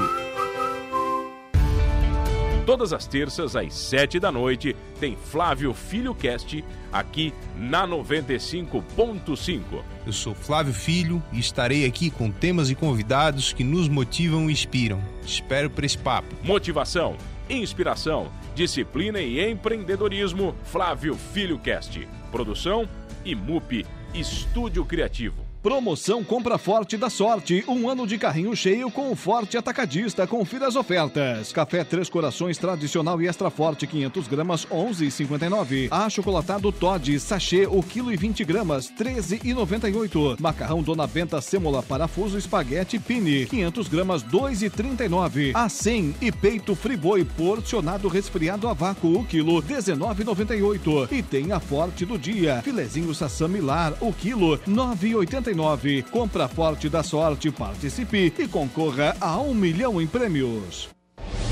Todas as terças, às sete da noite, tem Flávio Filho Cast aqui na 95.5. Eu sou Flávio Filho e estarei aqui com temas e convidados que nos motivam e inspiram. Te espero para esse papo. Motivação, inspiração, disciplina e empreendedorismo. Flávio Filho Cast. Produção IMUP Estúdio Criativo. Promoção Compra Forte da Sorte. Um ano de carrinho cheio com o Forte Atacadista. Confira as ofertas. Café Três Corações tradicional e extra forte 500 gramas 11,59. Achocolatado Todd sachê o quilo e 20 gramas 13,98. Macarrão Dona Benta Sêmola parafuso espaguete Pini 500 gramas 2,39. A 100 e peito Friboi porcionado resfriado a vácuo o quilo 19,98. E tem a Forte do dia. Filezinho Sassamilar o quilo 9,89. Compra Forte da Sorte, participe e concorra a um milhão em prêmios.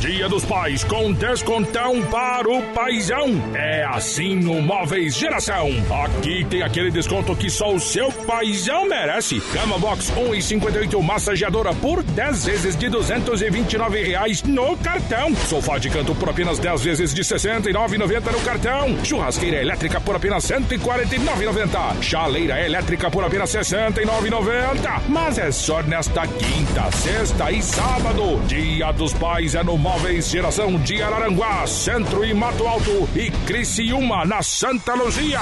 Dia dos Pais com descontão para o paizão. É assim no Móveis Geração. Aqui tem aquele desconto que só o seu paizão merece. Cama Box 1,58 massageadora por 10 vezes de 229 reais no cartão. Sofá de canto por apenas 10 vezes de 69,90 no cartão. Churrasqueira elétrica por apenas 149,90. Chaleira elétrica por apenas 69,90. Mas é só nesta quinta, sexta e sábado. Dia dos Pais é no Móveis Geração de Araranguá, Centro e Mato Alto e Criciúma, na Santa Luzia.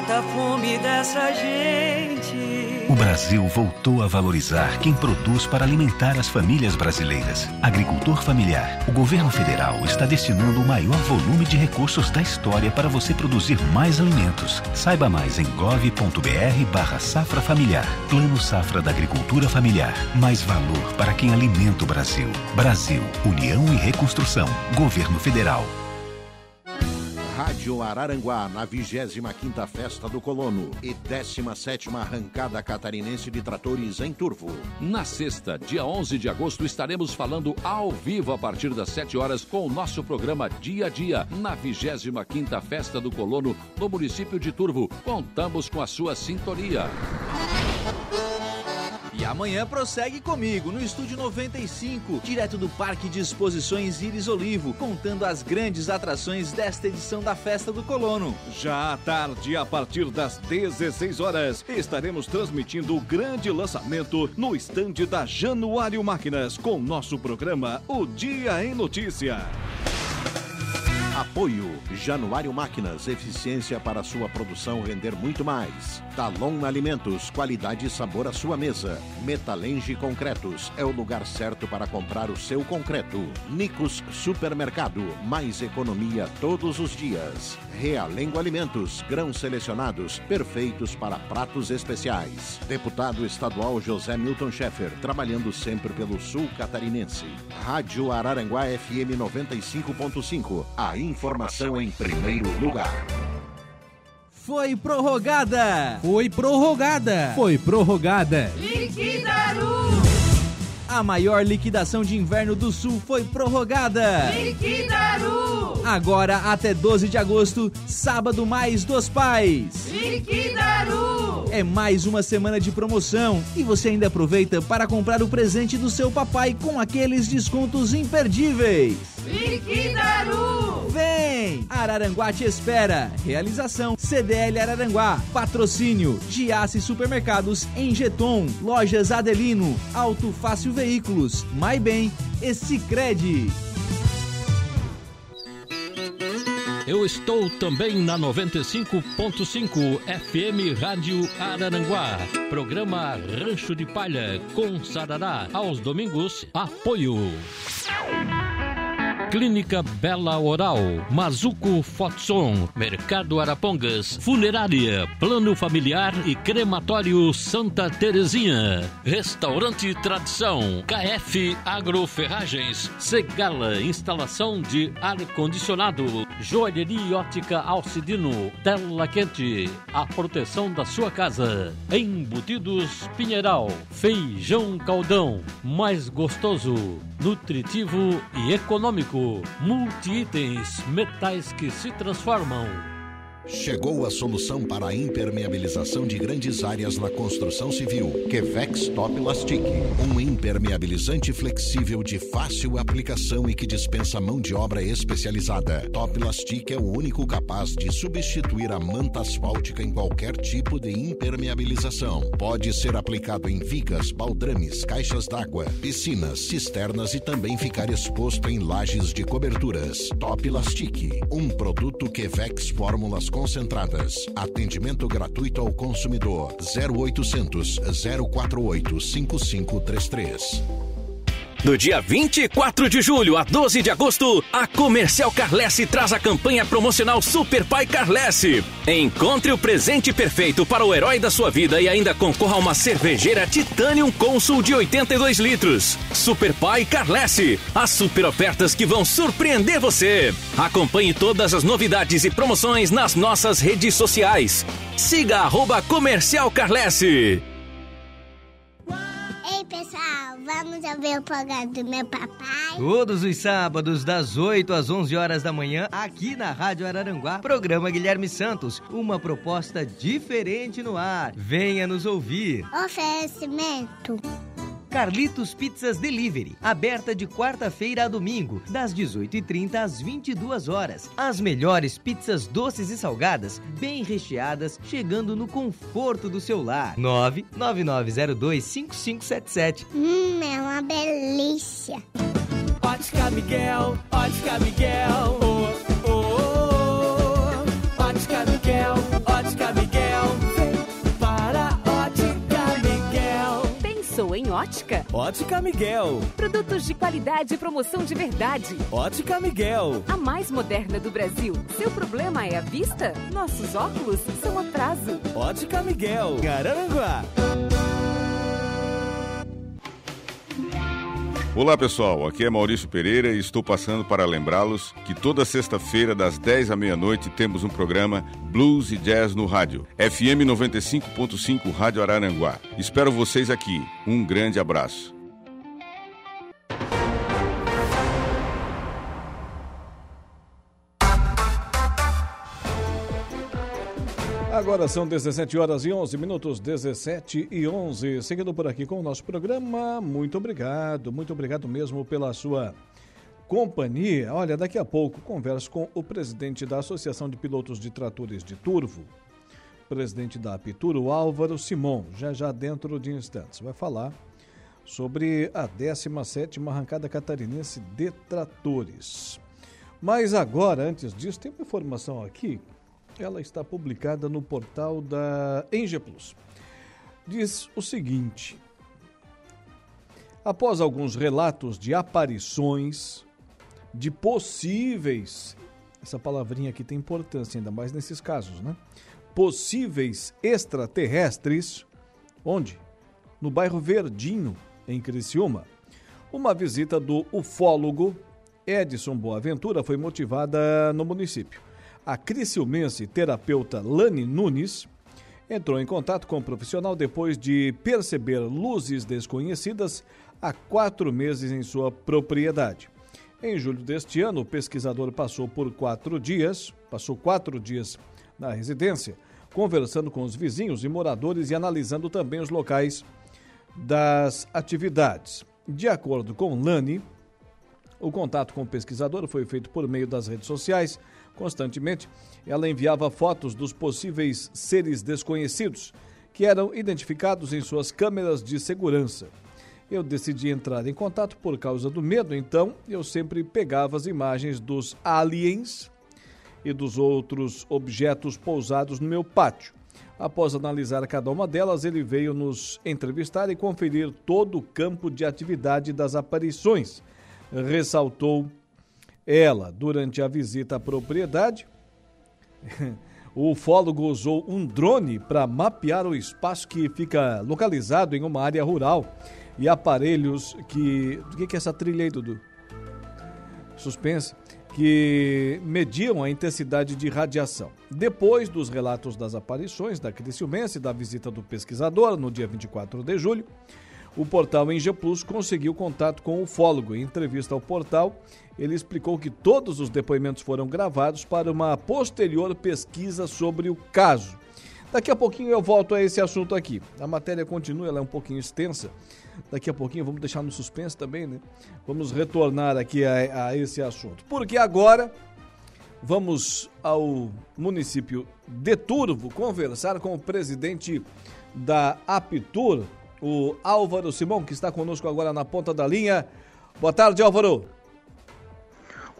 Mata a fome dessa gente. O Brasil voltou a valorizar quem produz para alimentar as famílias brasileiras. Agricultor familiar. O governo federal está destinando o maior volume de recursos da história para você produzir mais alimentos. Saiba mais em gov.br/barra safra familiar. Plano Safra da Agricultura Familiar. Mais valor para quem alimenta o Brasil. Brasil, União e Reconstrução. Governo Federal. Rádio Araranguá, na 25ª Festa do Colono e 17ª Arrancada Catarinense de Tratores em Turvo. Na sexta, dia 11 de agosto, estaremos falando ao vivo a partir das 7 horas com o nosso programa Dia a Dia, na 25ª Festa do Colono, no município de Turvo. Contamos com a sua sintonia. E amanhã prossegue comigo no Estúdio 95, direto do Parque de Exposições Iris Olivo, contando as grandes atrações desta edição da Festa do Colono. Já à tarde, a partir das 16 horas, estaremos transmitindo o grande lançamento no estande da Januário Máquinas com nosso programa O Dia em Notícia. Apoio Januário Máquinas, eficiência para sua produção render muito mais. Talon Alimentos, qualidade e sabor à sua mesa. Metalenge Concretos, é o lugar certo para comprar o seu concreto. Nicos Supermercado, mais economia todos os dias. Realengo Alimentos, grãos selecionados, perfeitos para pratos especiais. Deputado estadual José Milton Schaeffer, trabalhando sempre pelo sul catarinense. Rádio Araranguá FM 95.5, a informação em primeiro lugar. Foi prorrogada! Foi prorrogada! Foi prorrogada! Liquidaru! A maior liquidação de inverno do Sul foi prorrogada. Liquidaru! Agora até 12 de agosto, sábado mais dos pais. Liquidaru! É mais uma semana de promoção e você ainda aproveita para comprar o presente do seu papai com aqueles descontos imperdíveis. Liquidaru! Vem! Araranguá te espera. Realização CDL Araranguá. Patrocínio Giasse Supermercados em Geton. Lojas Adelino. Auto Fácil Veículos. Mais Bem e Cicred. Eu estou também na 95.5 FM Rádio Araranguá. Programa Rancho de Palha com Sarará. Aos domingos, apoio. Clínica Bela Oral, Mazuco Fotson, Mercado Arapongas, Funerária, Plano Familiar e Crematório Santa Terezinha, Restaurante Tradição, KF Agroferragens, Segala Instalação de Ar-Condicionado, Joalheria Ótica Alcidino, Tela Quente, a proteção da sua casa, Embutidos Pinheiral, Feijão Caldão, mais gostoso, nutritivo e econômico. Multi-itens, metais que se transformam. Chegou a solução para a impermeabilização de grandes áreas na construção civil. Quevex Top Lastic. Um impermeabilizante flexível de fácil aplicação e que dispensa mão de obra especializada. Top Lastic é o único capaz de substituir a manta asfáltica em qualquer tipo de impermeabilização. Pode ser aplicado em vigas, baldrames, caixas d'água, piscinas, cisternas e também ficar exposto em lajes de coberturas. Top Lastic. Um produto Quevex Fórmulas concentradas. Atendimento gratuito ao consumidor. 0800 048 5533. Do dia 24 de julho a 12 de agosto, a Comercial Carlesse traz a campanha promocional Super Pai Carlesse. Encontre o presente perfeito para o herói da sua vida e ainda concorra a uma cervejeira Titanium Consul de 82 litros. Super Pai Carlesse, as super ofertas que vão surpreender você. Acompanhe todas as novidades e promoções nas nossas redes sociais. Siga arroba Comercial Carlesse. Ei, pessoal, vamos ouvir o programa do meu papai? Todos os sábados, das 8 às 11 horas da manhã, aqui na Rádio Araranguá, programa Guilherme Santos. Uma proposta diferente no ar. Venha nos ouvir. Oferecimento. Carlitos Pizzas Delivery, aberta de quarta-feira a domingo, das 18h30 às 22 horas. As melhores pizzas doces e salgadas, bem recheadas, chegando no conforto do seu lar. 999025577. Hum, é uma delícia. Ótica Miguel, ótica? Ótica Miguel, Produtos de qualidade e promoção de verdade. Ótica Miguel. A mais moderna do Brasil. Seu problema é a vista? Nossos óculos são a prazo. Ótica Miguel, Garanguá. Olá pessoal, aqui é Maurício Pereira e estou passando para lembrá-los que toda sexta-feira, das 10 à meia-noite, temos um programa Blues e Jazz no Rádio, FM 95.5 Rádio Araranguá. Espero vocês aqui. Um grande abraço. Agora são 17 horas e 11 minutos, 17 e 11. Seguindo por aqui com o nosso programa, muito obrigado, muito obrigado mesmo pela sua companhia. Olha, daqui a pouco converso com o presidente da Associação de Pilotos de Tratores de Turvo, presidente da Apitura, o Álvaro Simon, já já dentro de instantes. Vai falar sobre a 17ª arrancada catarinense de tratores. Mas agora, antes disso, tem uma informação aqui ela está publicada no portal da Enge Plus. Diz o seguinte: Após alguns relatos de aparições de possíveis, essa palavrinha aqui tem importância ainda mais nesses casos, né? Possíveis extraterrestres, onde? No bairro Verdinho, em Criciúma. Uma visita do ufólogo Edson Boaventura foi motivada no município. A criciumense terapeuta Lani Nunes entrou em contato com o profissional depois de perceber luzes desconhecidas há quatro meses em sua propriedade. Em julho deste ano, o pesquisador passou por quatro dias, passou quatro dias na residência, conversando com os vizinhos e moradores e analisando também os locais das atividades. De acordo com Lani, o contato com o pesquisador foi feito por meio das redes sociais. Constantemente, ela enviava fotos dos possíveis seres desconhecidos que eram identificados em suas câmeras de segurança. Eu decidi entrar em contato por causa do medo, então eu sempre pegava as imagens dos aliens e dos outros objetos pousados no meu pátio. Após analisar cada uma delas, ele veio nos entrevistar e conferir todo o campo de atividade das aparições ressaltou ela. Durante a visita à propriedade, o ufólogo usou um drone para mapear o espaço que fica localizado em uma área rural e aparelhos que. O que é essa trilha aí, Dudu? Suspense. Que mediam a intensidade de radiação. Depois dos relatos das aparições da Criciumense e da visita do pesquisador no dia 24 de julho, o portal Engie Plus conseguiu contato com o ufólogo. Em entrevista ao portal, ele explicou que todos os depoimentos foram gravados para uma posterior pesquisa sobre o caso. Daqui a pouquinho eu volto a esse assunto aqui. A matéria continua, ela é um pouquinho extensa. Daqui a pouquinho vamos deixar no suspense também, né? Vamos retornar aqui a, a esse assunto. Porque agora vamos ao município de Turvo conversar com o presidente da Apitur, o Álvaro Simão, que está conosco agora na ponta da linha. Boa tarde, Álvaro.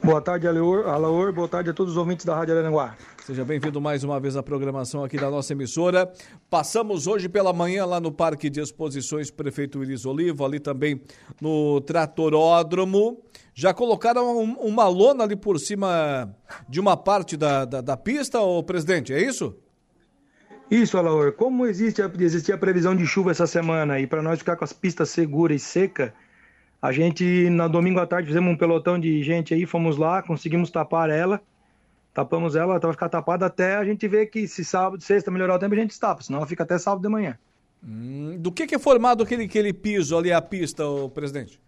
Boa tarde, Alaor. Boa tarde a todos os ouvintes da Rádio Aranguá. Seja bem-vindo mais uma vez à programação aqui da nossa emissora. Passamos hoje pela manhã lá no Parque de Exposições Prefeito Iris Olivo, ali também no Tratoródromo. Já colocaram um, uma lona ali por cima de uma parte da, da, da pista, ô presidente, é isso? Isso, Alaor. Como existe existia a previsão de chuva essa semana e para nós ficar com as pistas seguras e secas, a gente, na domingo à tarde, fizemos um pelotão de gente aí, fomos lá, conseguimos tapar ela, tapamos ela, ela vai ficar tapada até a gente ver que se sábado, sexta melhorar o tempo, a gente tapa, senão ela fica até sábado de manhã. Hum, do que, que, é formado aquele, aquele piso ali, a pista, o presidente?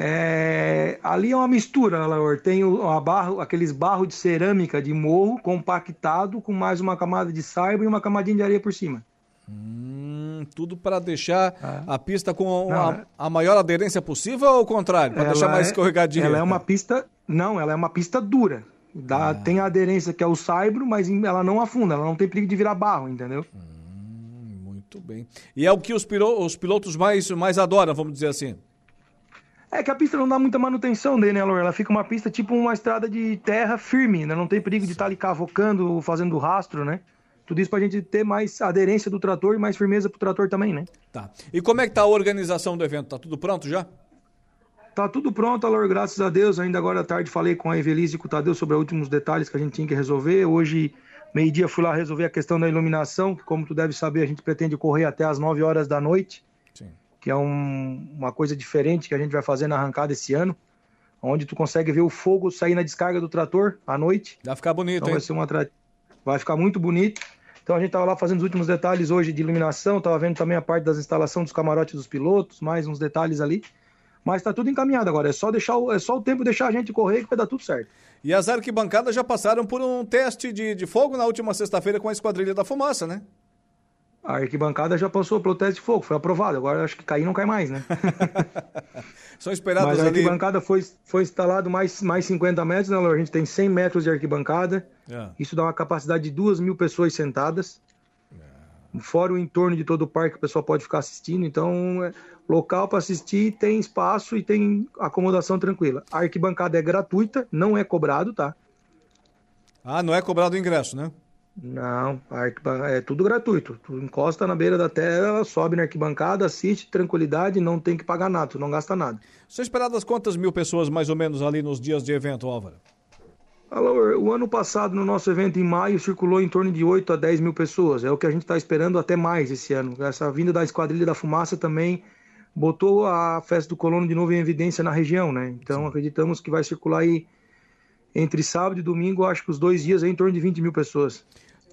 É, ali é uma mistura, Laur. Tem o, barro, aqueles barros de cerâmica de morro compactado com mais uma camada de saiba e uma camadinha de areia por cima. Hum, tudo para deixar é. a pista com não, a, é- a, maior aderência possível ou o contrário? Para deixar mais é, escorregadinha? Ela é uma pista. Não, ela é uma pista dura. Dá, ah. Tem a aderência que é o saibro, mas ela não afunda, ela não tem perigo de virar barro, entendeu? Hum, muito bem. E é o que os, os pilotos mais, mais adoram, vamos dizer assim. É que a pista não dá muita manutenção dele, né, Lor? Ela fica uma pista tipo uma estrada de terra firme, né? Não tem perigo de estar tá ali cavocando, fazendo rastro, né? Tudo isso pra gente ter mais aderência do trator e mais firmeza pro trator também, né? Tá. E como é que tá a organização do evento? Tá tudo pronto já? Tá tudo pronto, Alor, graças a Deus. Ainda agora à tarde falei com a Evelise e com o Tadeu sobre os últimos detalhes que a gente tinha que resolver. Hoje, meio-dia, fui lá resolver a questão da iluminação, que como tu deve saber, a gente pretende correr até as 9 horas da noite que é um, uma coisa diferente que a gente vai fazer na arrancada esse ano, onde tu consegue ver o fogo sair na descarga do trator à noite. Vai ficar bonito, então hein? Vai, ser uma tra... vai ficar muito bonito. Então a gente estava lá fazendo os últimos detalhes hoje de iluminação, estava vendo também a parte das instalações dos camarotes dos pilotos, mais uns detalhes ali. Mas está tudo encaminhado agora, é só deixar o, é só o tempo deixar a gente correr que vai dar tudo certo. E as arquibancadas já passaram por um teste de, de fogo na última sexta-feira com a Esquadrilha da Fumaça, né? A arquibancada já passou pelo teste de fogo, foi aprovado. Agora acho que cair não cai mais, né? São esperados Mas a arquibancada ali... foi, foi instalado mais, mais 50 metros, né, A gente tem 100 metros de arquibancada. É. Isso dá uma capacidade de 2 mil pessoas sentadas. É. Fora o entorno de todo o parque, o pessoal pode ficar assistindo. Então, é local para assistir, tem espaço e tem acomodação tranquila. A arquibancada é gratuita, não é cobrado, tá? Ah, não é cobrado o ingresso, né? Não, é tudo gratuito. Tu encosta na beira da terra, sobe na arquibancada, assiste, tranquilidade, não tem que pagar nada, tu não gasta nada. São esperadas quantas mil pessoas mais ou menos ali nos dias de evento, Álvaro? Alô, o ano passado, no nosso evento em maio, circulou em torno de 8 a 10 mil pessoas. É o que a gente está esperando até mais esse ano. Essa vinda da Esquadrilha da Fumaça também botou a festa do colono de novo em evidência na região, né? Então Sim. acreditamos que vai circular aí entre sábado e domingo, acho que os dois dias, em torno de 20 mil pessoas.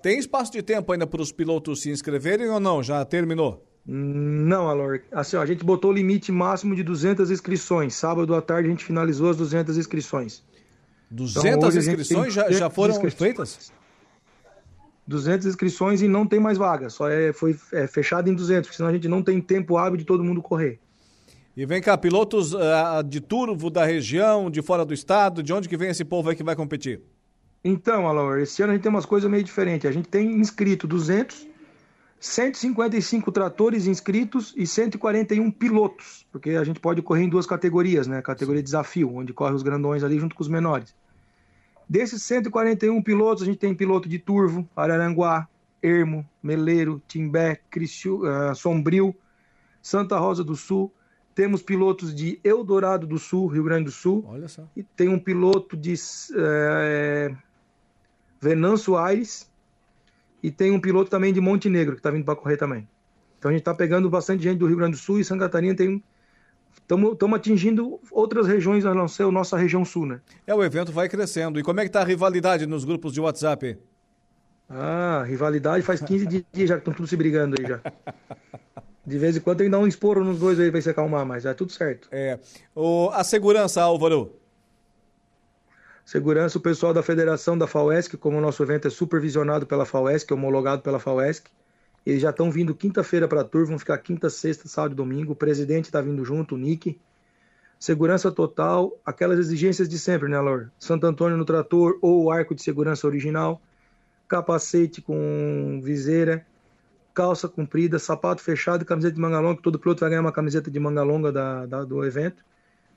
Tem espaço de tempo ainda para os pilotos se inscreverem ou não? Já terminou? Não, Alor. Assim, ó, a gente botou o limite máximo de 200 inscrições. Sábado à tarde a gente finalizou as 200 inscrições. 200 Então, inscrições já, já 200 foram feitas? 200 inscrições e não tem mais vaga. Só é, foi é, fechado em 200, porque senão a gente não tem tempo hábil de todo mundo correr. E vem cá, pilotos ah, de Turvo, da região, de fora do estado, de onde que vem esse povo aí que vai competir? Então, Alor, esse ano a gente tem umas coisas meio diferentes. A gente tem inscrito 200, 155 tratores inscritos e 141 pilotos, porque a gente pode correr em duas categorias, né? Categoria desafio, onde corre os grandões ali junto com os menores. Desses 141 pilotos, a gente tem piloto de Turvo, Araranguá, Ermo, Meleiro, Timbé, Criciú, ah, Sombrio, Santa Rosa do Sul. Temos pilotos de Eldorado do Sul, Rio Grande do Sul. Olha só. E tem um piloto de eh, Venâncio Aires. E tem um piloto também de Montenegro, que está vindo para correr também. Então a gente está pegando bastante gente do Rio Grande do Sul e Santa Catarina tem. Estamos atingindo outras regiões, a não ser a nossa região sul, né? É, o evento vai crescendo. E como é que tá a rivalidade nos grupos de WhatsApp? Ah, rivalidade faz 15 dias já que estão todos se brigando aí já. De vez em quando tem que dar um esporro nos dois aí pra se acalmar, mas é tudo certo. É. O, a segurança, Álvaro. Segurança, o pessoal da federação da FAUESC, como o nosso evento é supervisionado pela FAUESC, homologado pela FAUESC, eles já estão vindo quinta-feira para a tour, vão ficar quinta, sexta, sábado e domingo. O presidente está vindo junto, o Nick. Segurança total, aquelas exigências de sempre, né, Laura? Santo Antônio no trator ou o arco de segurança original, capacete com viseira, calça comprida, sapato fechado camiseta de manga longa, todo piloto vai ganhar uma camiseta de manga longa da, da- do evento.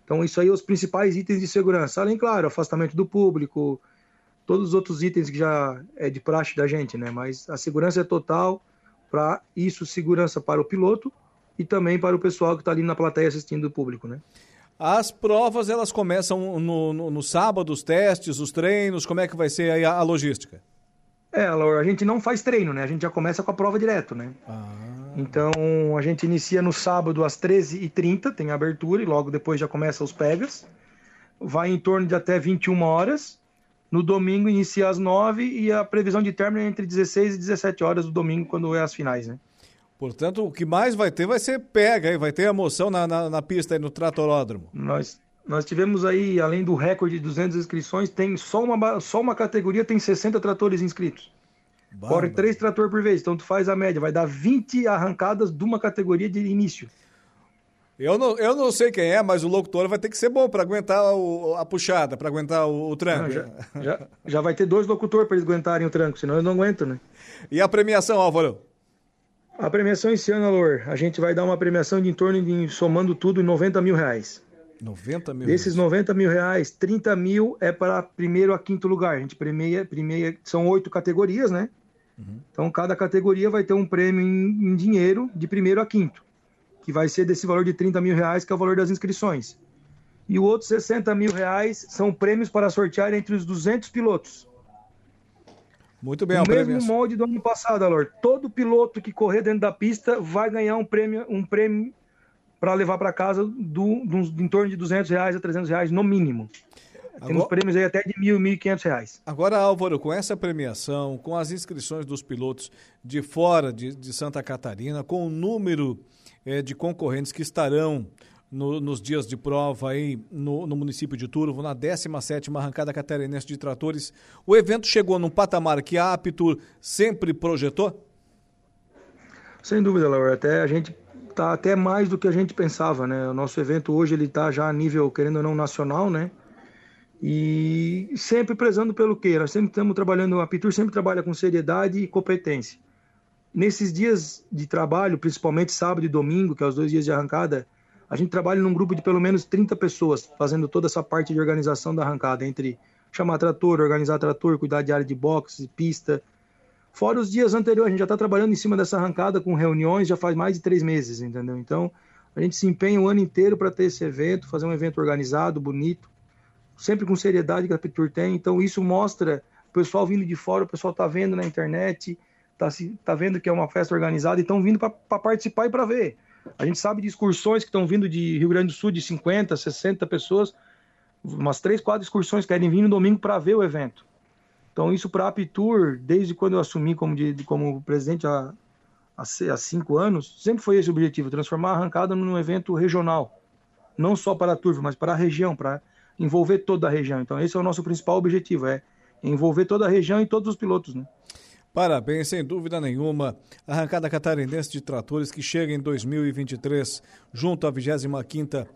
Então, isso aí é os principais itens de segurança. Além, claro, afastamento do público, todos os outros itens que já é de praxe da gente, né? Mas a segurança é total para isso, segurança para o piloto e também para o pessoal que está ali na plateia assistindo o público, né? As provas, elas começam no, no, no sábado, os testes, os treinos, como é que vai ser aí a, a logística? É, Laura, a gente não faz treino, né? A gente já começa com a prova direto, né? Então, a gente inicia no sábado às 13h30, tem abertura, e logo depois já começa os pegas. Vai em torno de até 21 horas. No domingo inicia às 9 e a previsão de término é entre 16 e 17 horas do domingo, quando é as finais, né? Portanto, o que mais vai ter vai ser pega vai ter emoção na, na, na pista aí no tratoródromo. Nós, nós tivemos aí, além do recorde de 200 inscrições, tem só uma, só uma categoria tem 60 tratores inscritos. Corre três trator por vez, então tu faz a média, vai dar 20 arrancadas de uma categoria de início. Eu não, eu não sei quem é, mas o locutor vai ter que ser bom para aguentar o- a puxada, para aguentar o, o tranco. Não, já, já, já vai ter dois locutores para eles aguentarem o tranco, senão eles não aguentam, né? E a premiação, Álvaro? A premiação esse ano, Alor, a gente vai dar uma premiação de em torno de, somando tudo, 90 mil reais. 90 mil. Desses 90 mil reais, 30 mil é para primeiro a quinto lugar. A gente premia, premia são oito categorias, né? Então cada categoria vai ter um prêmio em, em dinheiro de primeiro a quinto, que vai ser desse valor de 30 mil reais, que é o valor das inscrições. E o outro 60 mil reais são prêmios para sortear entre os 200 pilotos. Muito bem, o mesmo premiação. molde do ano passado, Alor. Todo piloto que correr dentro da pista vai ganhar um prêmio, um prêmio para levar para casa do, uns- em torno de 200 reais a 300 reais no mínimo. Temos Agora- prêmios aí até de mil, mil e quinhentos reais. Agora, Álvaro, com essa premiação, com as inscrições dos pilotos de fora de, de Santa Catarina, com o número eh, de concorrentes que estarão no- nos dias de prova aí no, no município de Turvo, na 17ª Arrancada Catarinense de Tratores, o evento chegou num patamar que a Aptur sempre projetou? Sem dúvida, Laura. Até a gente tá até mais do que a gente pensava, né? O nosso evento hoje ele tá já a nível, querendo ou não, nacional, né? E sempre prezando pelo quê? Nós sempre estamos trabalhando, a Pitur sempre trabalha com seriedade e competência. Nesses dias de trabalho, principalmente sábado e domingo, que é os dois dias de arrancada, a gente trabalha num grupo de pelo menos 30 pessoas, fazendo toda essa parte de organização da arrancada, entre chamar trator, organizar trator, cuidar de área de boxe, pista, Fora os dias anteriores, a gente já está trabalhando em cima dessa arrancada com reuniões já faz mais de três meses, entendeu? Então, a gente se empenha o ano inteiro para ter esse evento, fazer um evento organizado, bonito, sempre com seriedade que a Pitur tem. Então, isso mostra o pessoal vindo de fora, o pessoal está vendo na internet, está tá vendo que é uma festa organizada e estão vindo para participar e para ver. A gente sabe de excursões que estão vindo de Rio Grande do Sul, de 50, 60 pessoas, umas três, quatro excursões que querem vir no domingo para ver o evento. Então, isso para a Aptur, desde quando eu assumi como, de, como presidente há, há há cinco anos, sempre foi esse o objetivo, transformar a arrancada num evento regional, não só para a Turvo, mas para a região, para envolver toda a região. Então esse é o nosso principal objetivo, é envolver toda a região e todos os pilotos, né? Parabéns, sem dúvida nenhuma. Arrancada catarinense de tratores que chega em 2023, junto à 25ª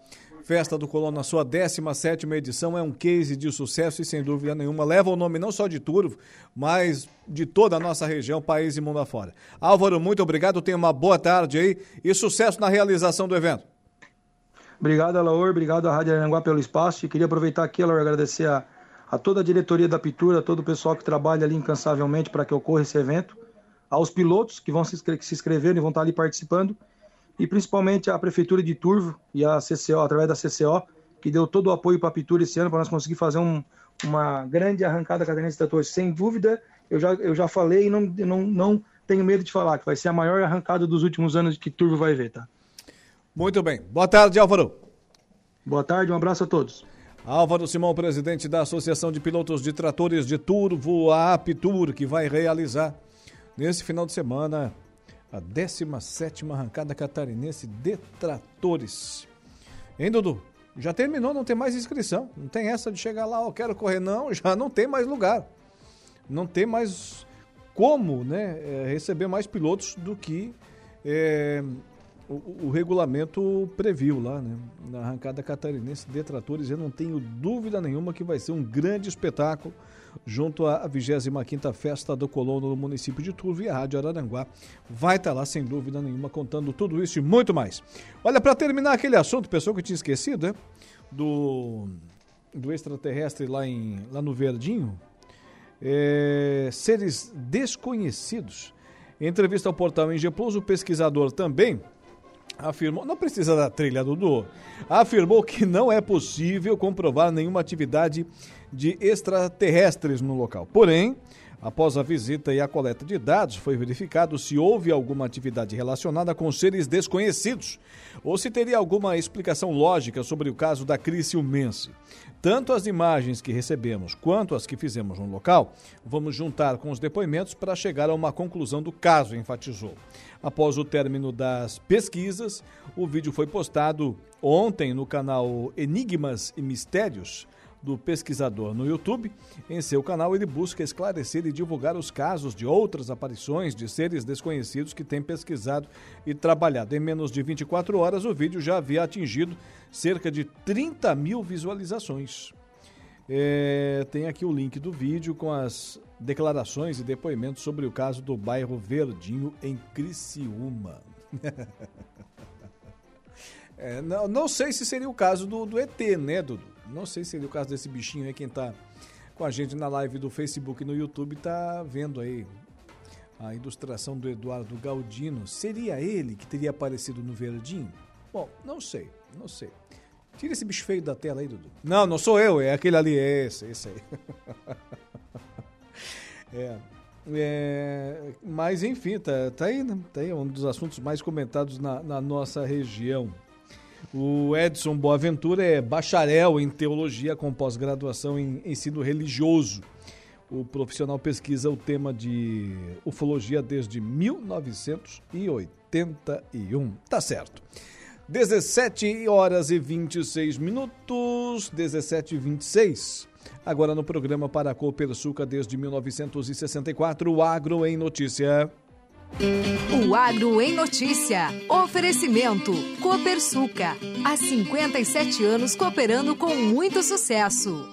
Festa do Colono, na sua 17ª edição, é um case de sucesso e, sem dúvida nenhuma, leva o nome não só de Turvo, mas de toda a nossa região, país e mundo afora. Álvaro, muito obrigado, tenha uma boa tarde aí e sucesso na realização do evento. Obrigado, Alaor. Obrigado à Rádio Aranguá pelo espaço. E queria aproveitar aqui, Alaor, agradecer a, a toda a diretoria da Pitura, a todo o pessoal que trabalha ali incansavelmente para que ocorra esse evento, aos pilotos que vão se, que se inscreverem e vão estar ali participando, e principalmente à Prefeitura de Turvo e a CCO, através da CCO, que deu todo o apoio para a Pitura esse ano para nós conseguir fazer um- uma grande arrancada catarinense de tratores. Sem dúvida, eu já, eu já falei e não, não, não tenho medo de falar que vai ser a maior arrancada dos últimos anos que Turvo vai ver, tá? Muito bem. Boa tarde, Álvaro. Boa tarde, um abraço a todos. Álvaro Simão, presidente da Associação de Pilotos de Tratores de Turvo, a Aptur, que vai realizar nesse final de semana a 17ª arrancada catarinense de tratores. Hein, Dudu? Já terminou, não tem mais inscrição. Não tem essa de chegar lá, eu quero correr. Não, já não tem mais lugar. Não tem mais como né, eh, receber mais pilotos do que eh, o, o regulamento previu lá, né? Na arrancada catarinense de tratores, eu não tenho dúvida nenhuma que vai ser um grande espetáculo junto à 25ª Festa do Colono no município de Turvo e a Rádio Araranguá vai estar lá sem dúvida nenhuma contando tudo isso e muito mais. Olha, para terminar aquele assunto, pessoal que eu tinha esquecido, né? Do, do extraterrestre lá, em, lá no Verdinho, é, seres desconhecidos. Em entrevista ao portal Engie Plus, o pesquisador também afirmou, não precisa da trilha, Dudu, afirmou que não é possível comprovar nenhuma atividade de extraterrestres no local. Porém, após a visita e a coleta de dados, foi verificado se houve alguma atividade relacionada com seres desconhecidos ou se teria alguma explicação lógica sobre o caso da Criciumense. Tanto as imagens que recebemos quanto as que fizemos no local, vamos juntar com os depoimentos para chegar a uma conclusão do caso, enfatizou. Após o término das pesquisas, o vídeo foi postado ontem no canal Enigmas e Mistérios do pesquisador no YouTube. Em seu canal, ele busca esclarecer e divulgar os casos de outras aparições de seres desconhecidos que tem pesquisado e trabalhado. Em menos de 24 horas, o vídeo já havia atingido cerca de 30 mil visualizações. É, tem aqui o link do vídeo com as declarações e depoimentos sobre o caso do bairro Verdinho, em Criciúma. É, não, não sei se seria o caso do, do ET, né, Dudu? Não sei se seria o caso desse bichinho aí, quem tá com a gente na live do Facebook e no YouTube tá vendo aí a ilustração do Eduardo Galdino. Seria ele que teria aparecido no Verdinho? Bom, não sei, não sei. Tira esse bicho feio da tela aí, Dudu. Não, não sou eu, é aquele ali, é esse, esse aí. é, é, mas enfim, tá, tá aí, né? Tá aí um dos assuntos mais comentados na, na nossa região. O Edson Boaventura é bacharel em teologia com pós-graduação em ensino religioso. O profissional pesquisa o tema de ufologia desde 1981. Tá certo. 17 horas e 26 minutos, 17 e 26. Agora no programa para a Copersuca desde 1964, o Agro em Notícia. O Agro em Notícia. Oferecimento. Copersuca. Há 57 anos cooperando com muito sucesso.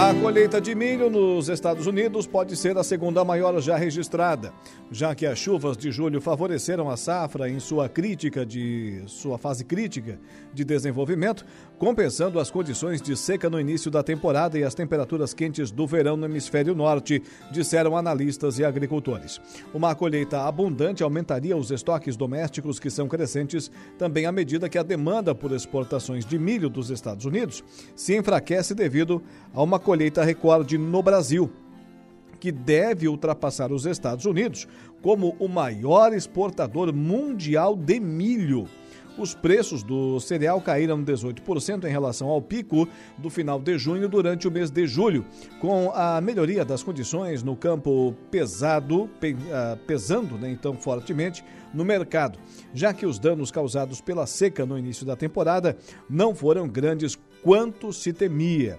A colheita de milho nos Estados Unidos pode ser a segunda maior já registrada, já que as chuvas de julho favoreceram a safra em sua crítica de sua fase crítica de desenvolvimento, compensando as condições de seca no início da temporada e as temperaturas quentes do verão no hemisfério norte, disseram analistas e agricultores. Uma colheita abundante aumentaria os estoques domésticos que são crescentes, também à medida que a demanda por exportações de milho dos Estados Unidos se enfraquece devido a uma colheita recorde no Brasil, que deve ultrapassar os Estados Unidos como o maior exportador mundial de milho. Os preços do cereal caíram 18% em relação ao pico do final de junho durante o mês de julho, com a melhoria das condições no campo pesado, pe, uh, pesando né, então fortemente no mercado, já que os danos causados pela seca no início da temporada não foram grandes quanto se temia.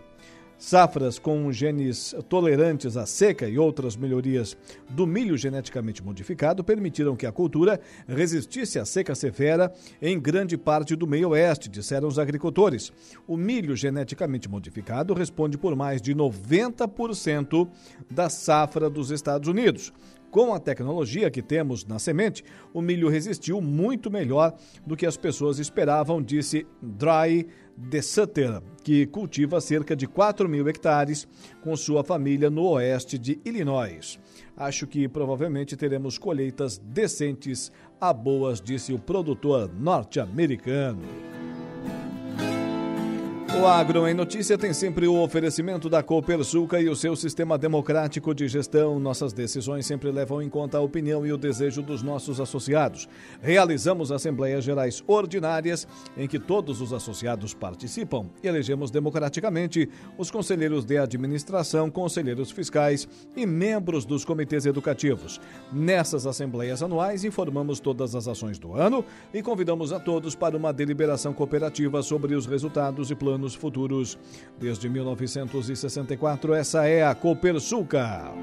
Safras com genes tolerantes à seca e outras melhorias do milho geneticamente modificado permitiram que a cultura resistisse à seca severa em grande parte do meio oeste, disseram os agricultores. O milho geneticamente modificado responde por mais de 90% da safra dos Estados Unidos. Com a tecnologia que temos na semente, o milho resistiu muito melhor do que as pessoas esperavam, disse Dry de Sutter, que cultiva cerca de 4 mil hectares com sua família no oeste de Illinois. Acho que provavelmente teremos colheitas decentes a boas, disse o produtor norte-americano. O Agro em Notícia tem sempre o oferecimento da Copersuca e o seu sistema democrático de gestão. Nossas decisões sempre levam em conta a opinião e o desejo dos nossos associados. Realizamos assembleias gerais ordinárias em que todos os associados participam. Elegemos democraticamente os conselheiros de administração, conselheiros fiscais e membros dos comitês educativos. Nessas assembleias anuais, informamos todas as ações do ano e convidamos a todos para uma deliberação cooperativa sobre os resultados e planos planos futuros. Desde 1964, essa é a Copersuca.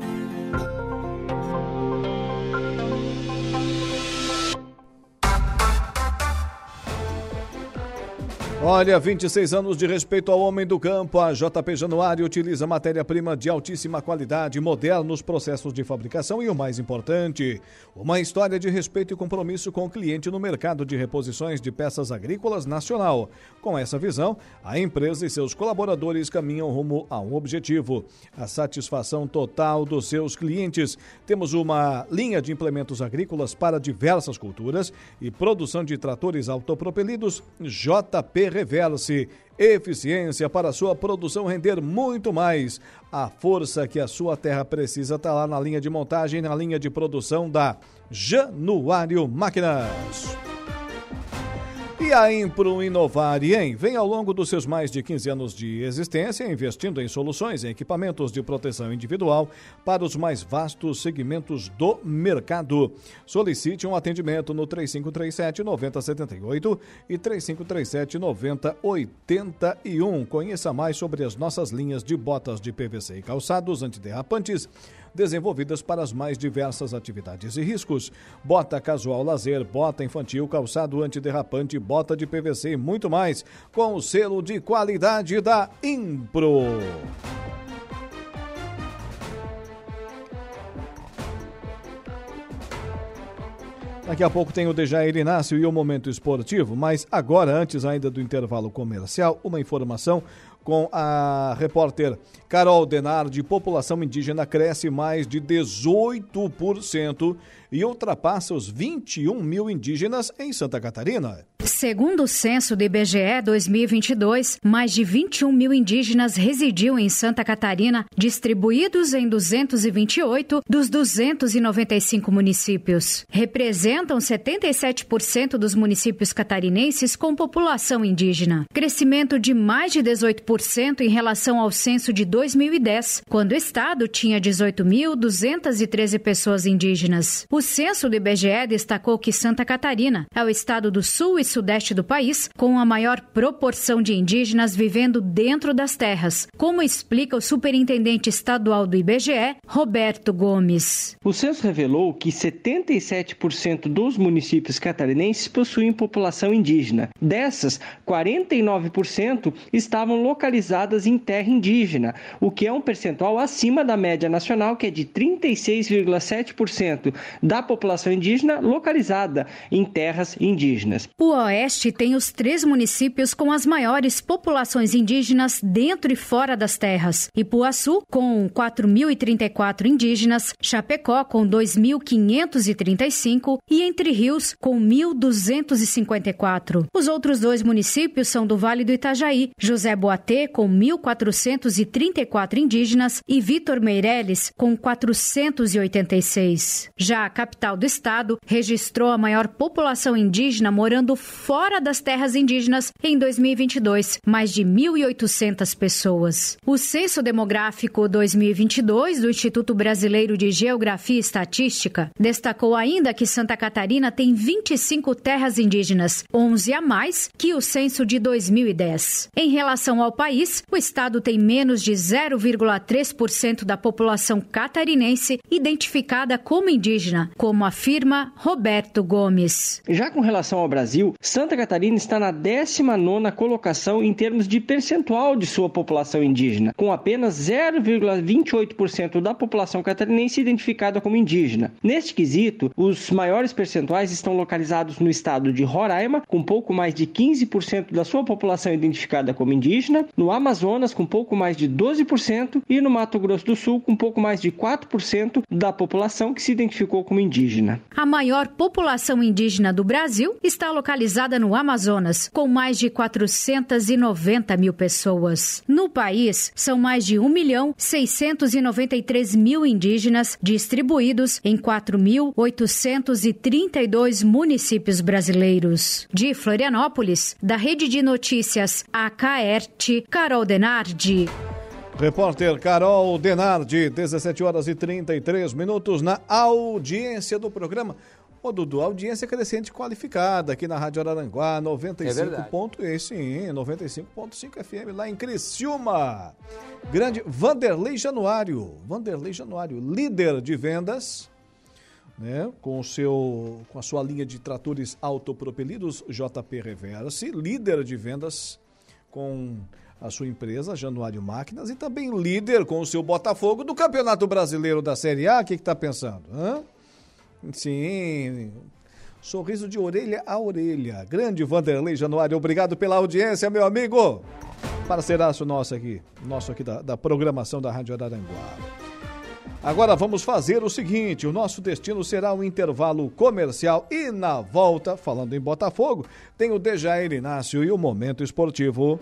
Olha, 26 anos de respeito ao homem do campo. A JP Januário utiliza matéria-prima de altíssima qualidade, modernos processos de fabricação e o mais importante, uma história de respeito e compromisso com o cliente no mercado de reposições de peças agrícolas nacional. Com essa visão, a empresa e seus colaboradores caminham rumo a um objetivo: a satisfação total dos seus clientes. Temos uma linha de implementos agrícolas para diversas culturas e produção de tratores autopropelidos JP Revela-se eficiência para sua produção render muito mais. A força que a sua terra precisa está lá na linha de montagem, na linha de produção da Januário Máquinas. E a Impro Inovar em vem ao longo dos seus mais de 15 anos de existência investindo em soluções e equipamentos de proteção individual para os mais vastos segmentos do mercado. Solicite um atendimento no 3537 9078 e 3537 9081. Conheça mais sobre as nossas linhas de botas de PVC e calçados antiderrapantes desenvolvidas para as mais diversas atividades e riscos. Bota casual lazer, bota infantil, calçado antiderrapante, bota de PVC e muito mais, com o selo de qualidade da Impro. Daqui a pouco tem o Dejair Inácio e o Momento Esportivo, mas agora, antes ainda do intervalo comercial, uma informação com a repórter Carol Denardi. População indígena cresce mais de 18% e ultrapassa os 21 mil indígenas em Santa Catarina. Segundo o censo do IBGE 2022, mais de 21 mil indígenas residiam em Santa Catarina, distribuídos em 228 dos 295 municípios. Representam 77% dos municípios catarinenses com população indígena. Crescimento de mais de 18% em relação ao censo de 2010, quando o estado tinha 18.213 pessoas indígenas. O censo do IBGE destacou que Santa Catarina é o estado do sul e sudeste do país com a maior proporção de indígenas vivendo dentro das terras, como explica o superintendente estadual do IBGE, Roberto Gomes. O censo revelou que 77% dos municípios catarinenses possuem população indígena. Dessas, 49% estavam localizadas em terra indígena, o que é um percentual acima da média nacional, que é de 36,7% da população indígena localizada em terras indígenas. O Oeste tem os três municípios com as maiores populações indígenas dentro e fora das terras: Ipuaçu, com 4.034 indígenas, Chapecó, com 2.535 e Entre Rios, com 1.254. Os outros dois municípios são do Vale do Itajaí, José Boatê, com 1.434 indígenas e Vitor Meireles, com 486. Já capital do estado registrou a maior população indígena morando fora das terras indígenas em 2022, mais de 1.800 pessoas. O Censo Demográfico 2022 do Instituto Brasileiro de Geografia e Estatística destacou ainda que Santa Catarina tem 25 terras indígenas, 11 a mais que o censo de 2010. Em relação ao país, o estado tem menos de 0,3% da população catarinense identificada como indígena, como afirma Roberto Gomes. Já com relação ao Brasil, Santa Catarina está na 19ª colocação em termos de percentual de sua população indígena, com apenas 0,28% da população catarinense identificada como indígena. Neste quesito, os maiores percentuais estão localizados no estado de Roraima, com pouco mais de 15% da sua população identificada como indígena, no Amazonas, com pouco mais de 12%, e no Mato Grosso do Sul, com pouco mais de 4% da população que se identificou como indígena. A maior população indígena do Brasil está localizada no Amazonas, com mais de 490 mil pessoas. No país, são mais de 1 milhão 693 mil indígenas distribuídos em 4.832 municípios brasileiros. De Florianópolis, da Rede de Notícias AKERT, Carol Denardi. Repórter Carol Denardi, 17 horas e 33 minutos na audiência do programa. Ô, Dudu, audiência crescente qualificada aqui na Rádio Araranguá, 95 É ponto, e sim, 95.5 FM lá em Criciúma. Grande Vanderlei Januário, Vanderlei Januário, líder de vendas, né, com seu com a sua linha de tratores autopropelidos JP Reverse, líder de vendas com a sua empresa Januário Máquinas e também líder com o seu Botafogo do Campeonato Brasileiro da Série A. O que está pensando? Hã? Sim, sorriso de orelha a orelha. Grande Vanderlei Januário, obrigado pela audiência, meu amigo. Parceiraço nosso aqui, nosso aqui da, da programação da Rádio Araranguá. Agora vamos fazer o seguinte: o nosso destino será um intervalo comercial e na volta, falando em Botafogo, tem o Dejair Inácio e o Momento Esportivo.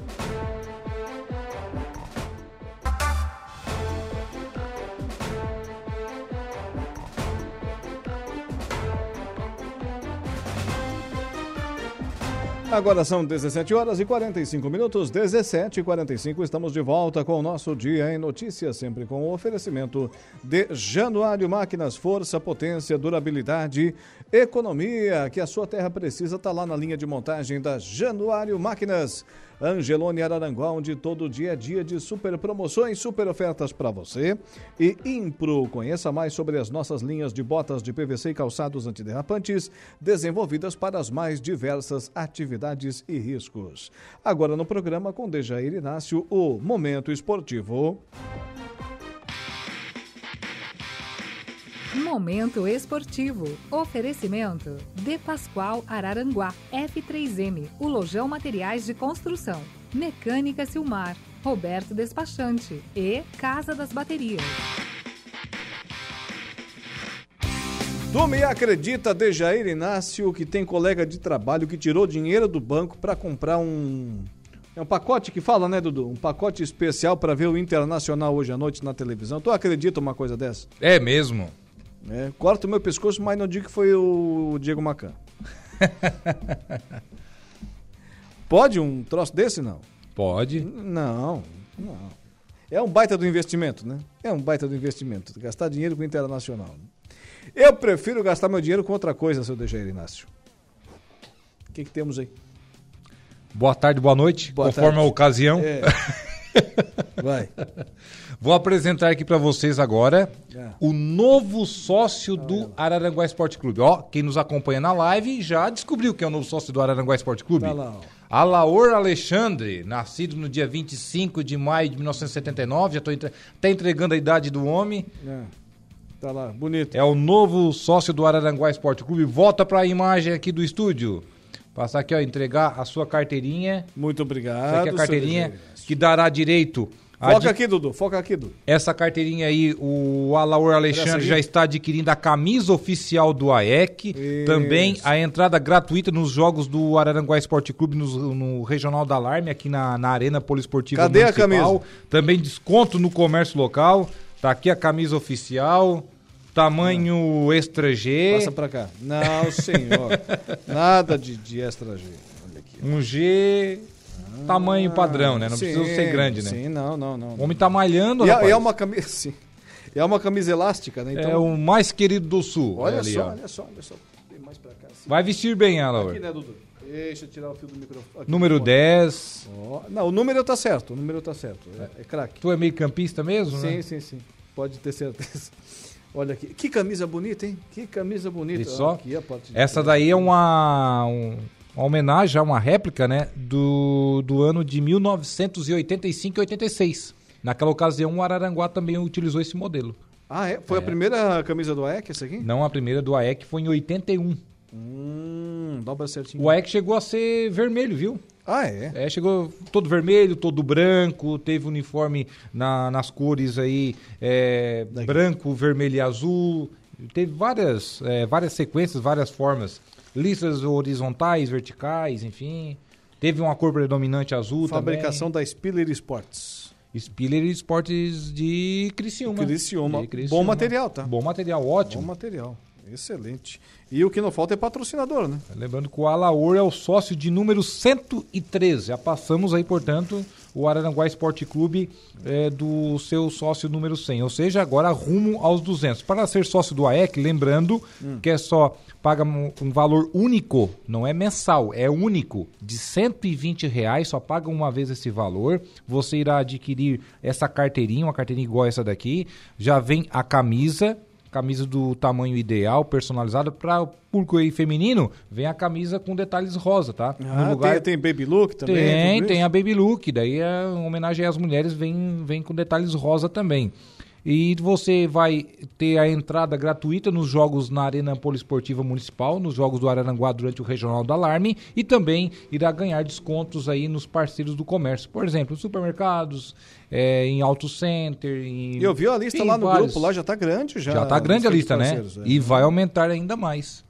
Agora são 17 horas e 45 minutos, 17 e 45. Estamos de volta com o nosso Dia em Notícias, sempre com o oferecimento de Januário Máquinas, força, potência, durabilidade, economia, que a sua terra precisa, está lá na linha de montagem da Januário Máquinas. Angelone Araranguá, onde todo dia é dia de super promoções, super ofertas para você. E Impro, conheça mais sobre as nossas linhas de botas de PVC e calçados antiderrapantes, desenvolvidas para as mais diversas atividades e riscos. Agora no programa com Dejair Inácio, o Momento Esportivo. Momento Esportivo. Oferecimento. De Pascoal Araranguá. F3M. O Lojão Materiais de Construção. Mecânica Silmar. Roberto Despachante. E Casa das Baterias. Tu me acredita, Dejair Inácio, que tem colega de trabalho que tirou dinheiro do banco para comprar um. É um pacote que fala, né, Dudu? Um pacote especial para ver o Internacional hoje à noite na televisão. Tu acredita uma coisa dessa? É mesmo? É, corta o meu pescoço, mas não digo que foi o Diego Macan. Pode um troço desse, não? Pode. Não, não. É um baita do investimento, né? É um baita do investimento. Gastar dinheiro com o Internacional. Eu prefiro gastar meu dinheiro com outra coisa, seu Dejair Inácio. O que, que temos aí? Boa tarde, boa noite, Boa conforme tarde. a ocasião. É. Vai. Vou apresentar aqui para vocês agora É. o novo sócio do Araranguá Esporte Clube. Ó, quem nos acompanha na live já descobriu quem é o novo sócio do Araranguá Esporte Clube. Tá lá, ó. Alaor Alexandre, nascido no dia 25 de maio de 1979, já estou entre... até entregando a idade do homem. É. Tá lá, bonito. É o novo sócio do Araranguá Esporte Clube. Volta para a imagem aqui do estúdio. Passar aqui, ó, entregar a sua carteirinha. Muito obrigado. Essa aqui é a carteirinha que dará direito Foca aqui, Dudu. Foca aqui, Dudu. Essa carteirinha aí, o Alaor Alexandre já está adquirindo a camisa oficial do AEC. Isso. Também a entrada gratuita nos jogos do Araranguá Esporte Clube no, no Regional da Alarme, aqui na, na Arena Poliesportiva Cadê a Municipal. camisa? Também desconto no comércio local. Tá aqui a camisa oficial. Tamanho extra G. Passa pra cá. Não, senhor. Nada de, de extra G. Um G. tamanho padrão, né? Não sim, precisa ser grande, né? Sim, não, não, não. O homem tá malhando, E é, rapaz. e é uma camisa. Sim. E é uma camisa elástica, né? Então, É o mais querido do sul. Olha ali, só, ó. olha só, olha só. Tem mais pra cá. assim. Vai vestir bem ela, Aqui, ó. né, Dudu? Deixa eu tirar o fio do microfone. Aqui, Número ó. 10. Ó, Não, o número tá certo. O número tá certo. É, é craque. Tu é meio campista mesmo, Sim, né? sim, sim. Pode ter certeza. Olha aqui. Que camisa bonita, hein? Que camisa bonita. E só? Aqui, a parte de Essa daí é uma, um- uma homenagem, uma réplica, né? Do, do ano de 1985 e 86. Naquela ocasião, o Araranguá também utilizou esse modelo. Ah, é? Foi É. a primeira camisa do AEC, essa aqui? Não, a primeira do AEC foi em 81. Hum, dobra certinho. O AEC chegou a ser vermelho, viu? Ah, é? É, chegou todo vermelho, todo branco, teve uniforme na- nas cores aí, é, branco, vermelho e azul. Teve várias, é, várias sequências, várias formas. Listas horizontais, verticais, enfim. Teve uma cor predominante azul Fabricação da Spiller Sports. também. Spiller Esportes de Criciúma. Criciúma. De Criciúma. Bom material, tá? Bom material, ótimo. Bom material. Excelente. E o que não falta é patrocinador, né? Lembrando que o Alaor é o sócio de número 113. Já passamos aí, portanto, o Araranguá Esporte Clube é, do seu sócio número 100. Ou seja, agora rumo aos 200. Para ser sócio do AEC, lembrando que é só paga um, um valor único, não é mensal, é único, de 120 reais, só paga uma vez esse valor. Você irá adquirir essa carteirinha, uma carteirinha igual essa daqui. Já vem a camisa, camisa do tamanho ideal, personalizada para o público aí feminino, vem a camisa com detalhes rosa, tá? Ah, tem, tem Baby Look também? Tem, tem a Baby Look, daí é uma homenagem às mulheres, vem, vem com detalhes rosa também. E você vai ter a entrada gratuita nos jogos na Arena Poliesportiva Municipal, nos jogos do Araranguá durante o Regional do Alarme e também irá ganhar descontos aí nos parceiros do comércio. Por exemplo, supermercados, é, em auto center, em... Eu vi a lista lá no vários. grupo, lá já tá grande já. Já tá grande a lista, né? é. E vai aumentar ainda mais.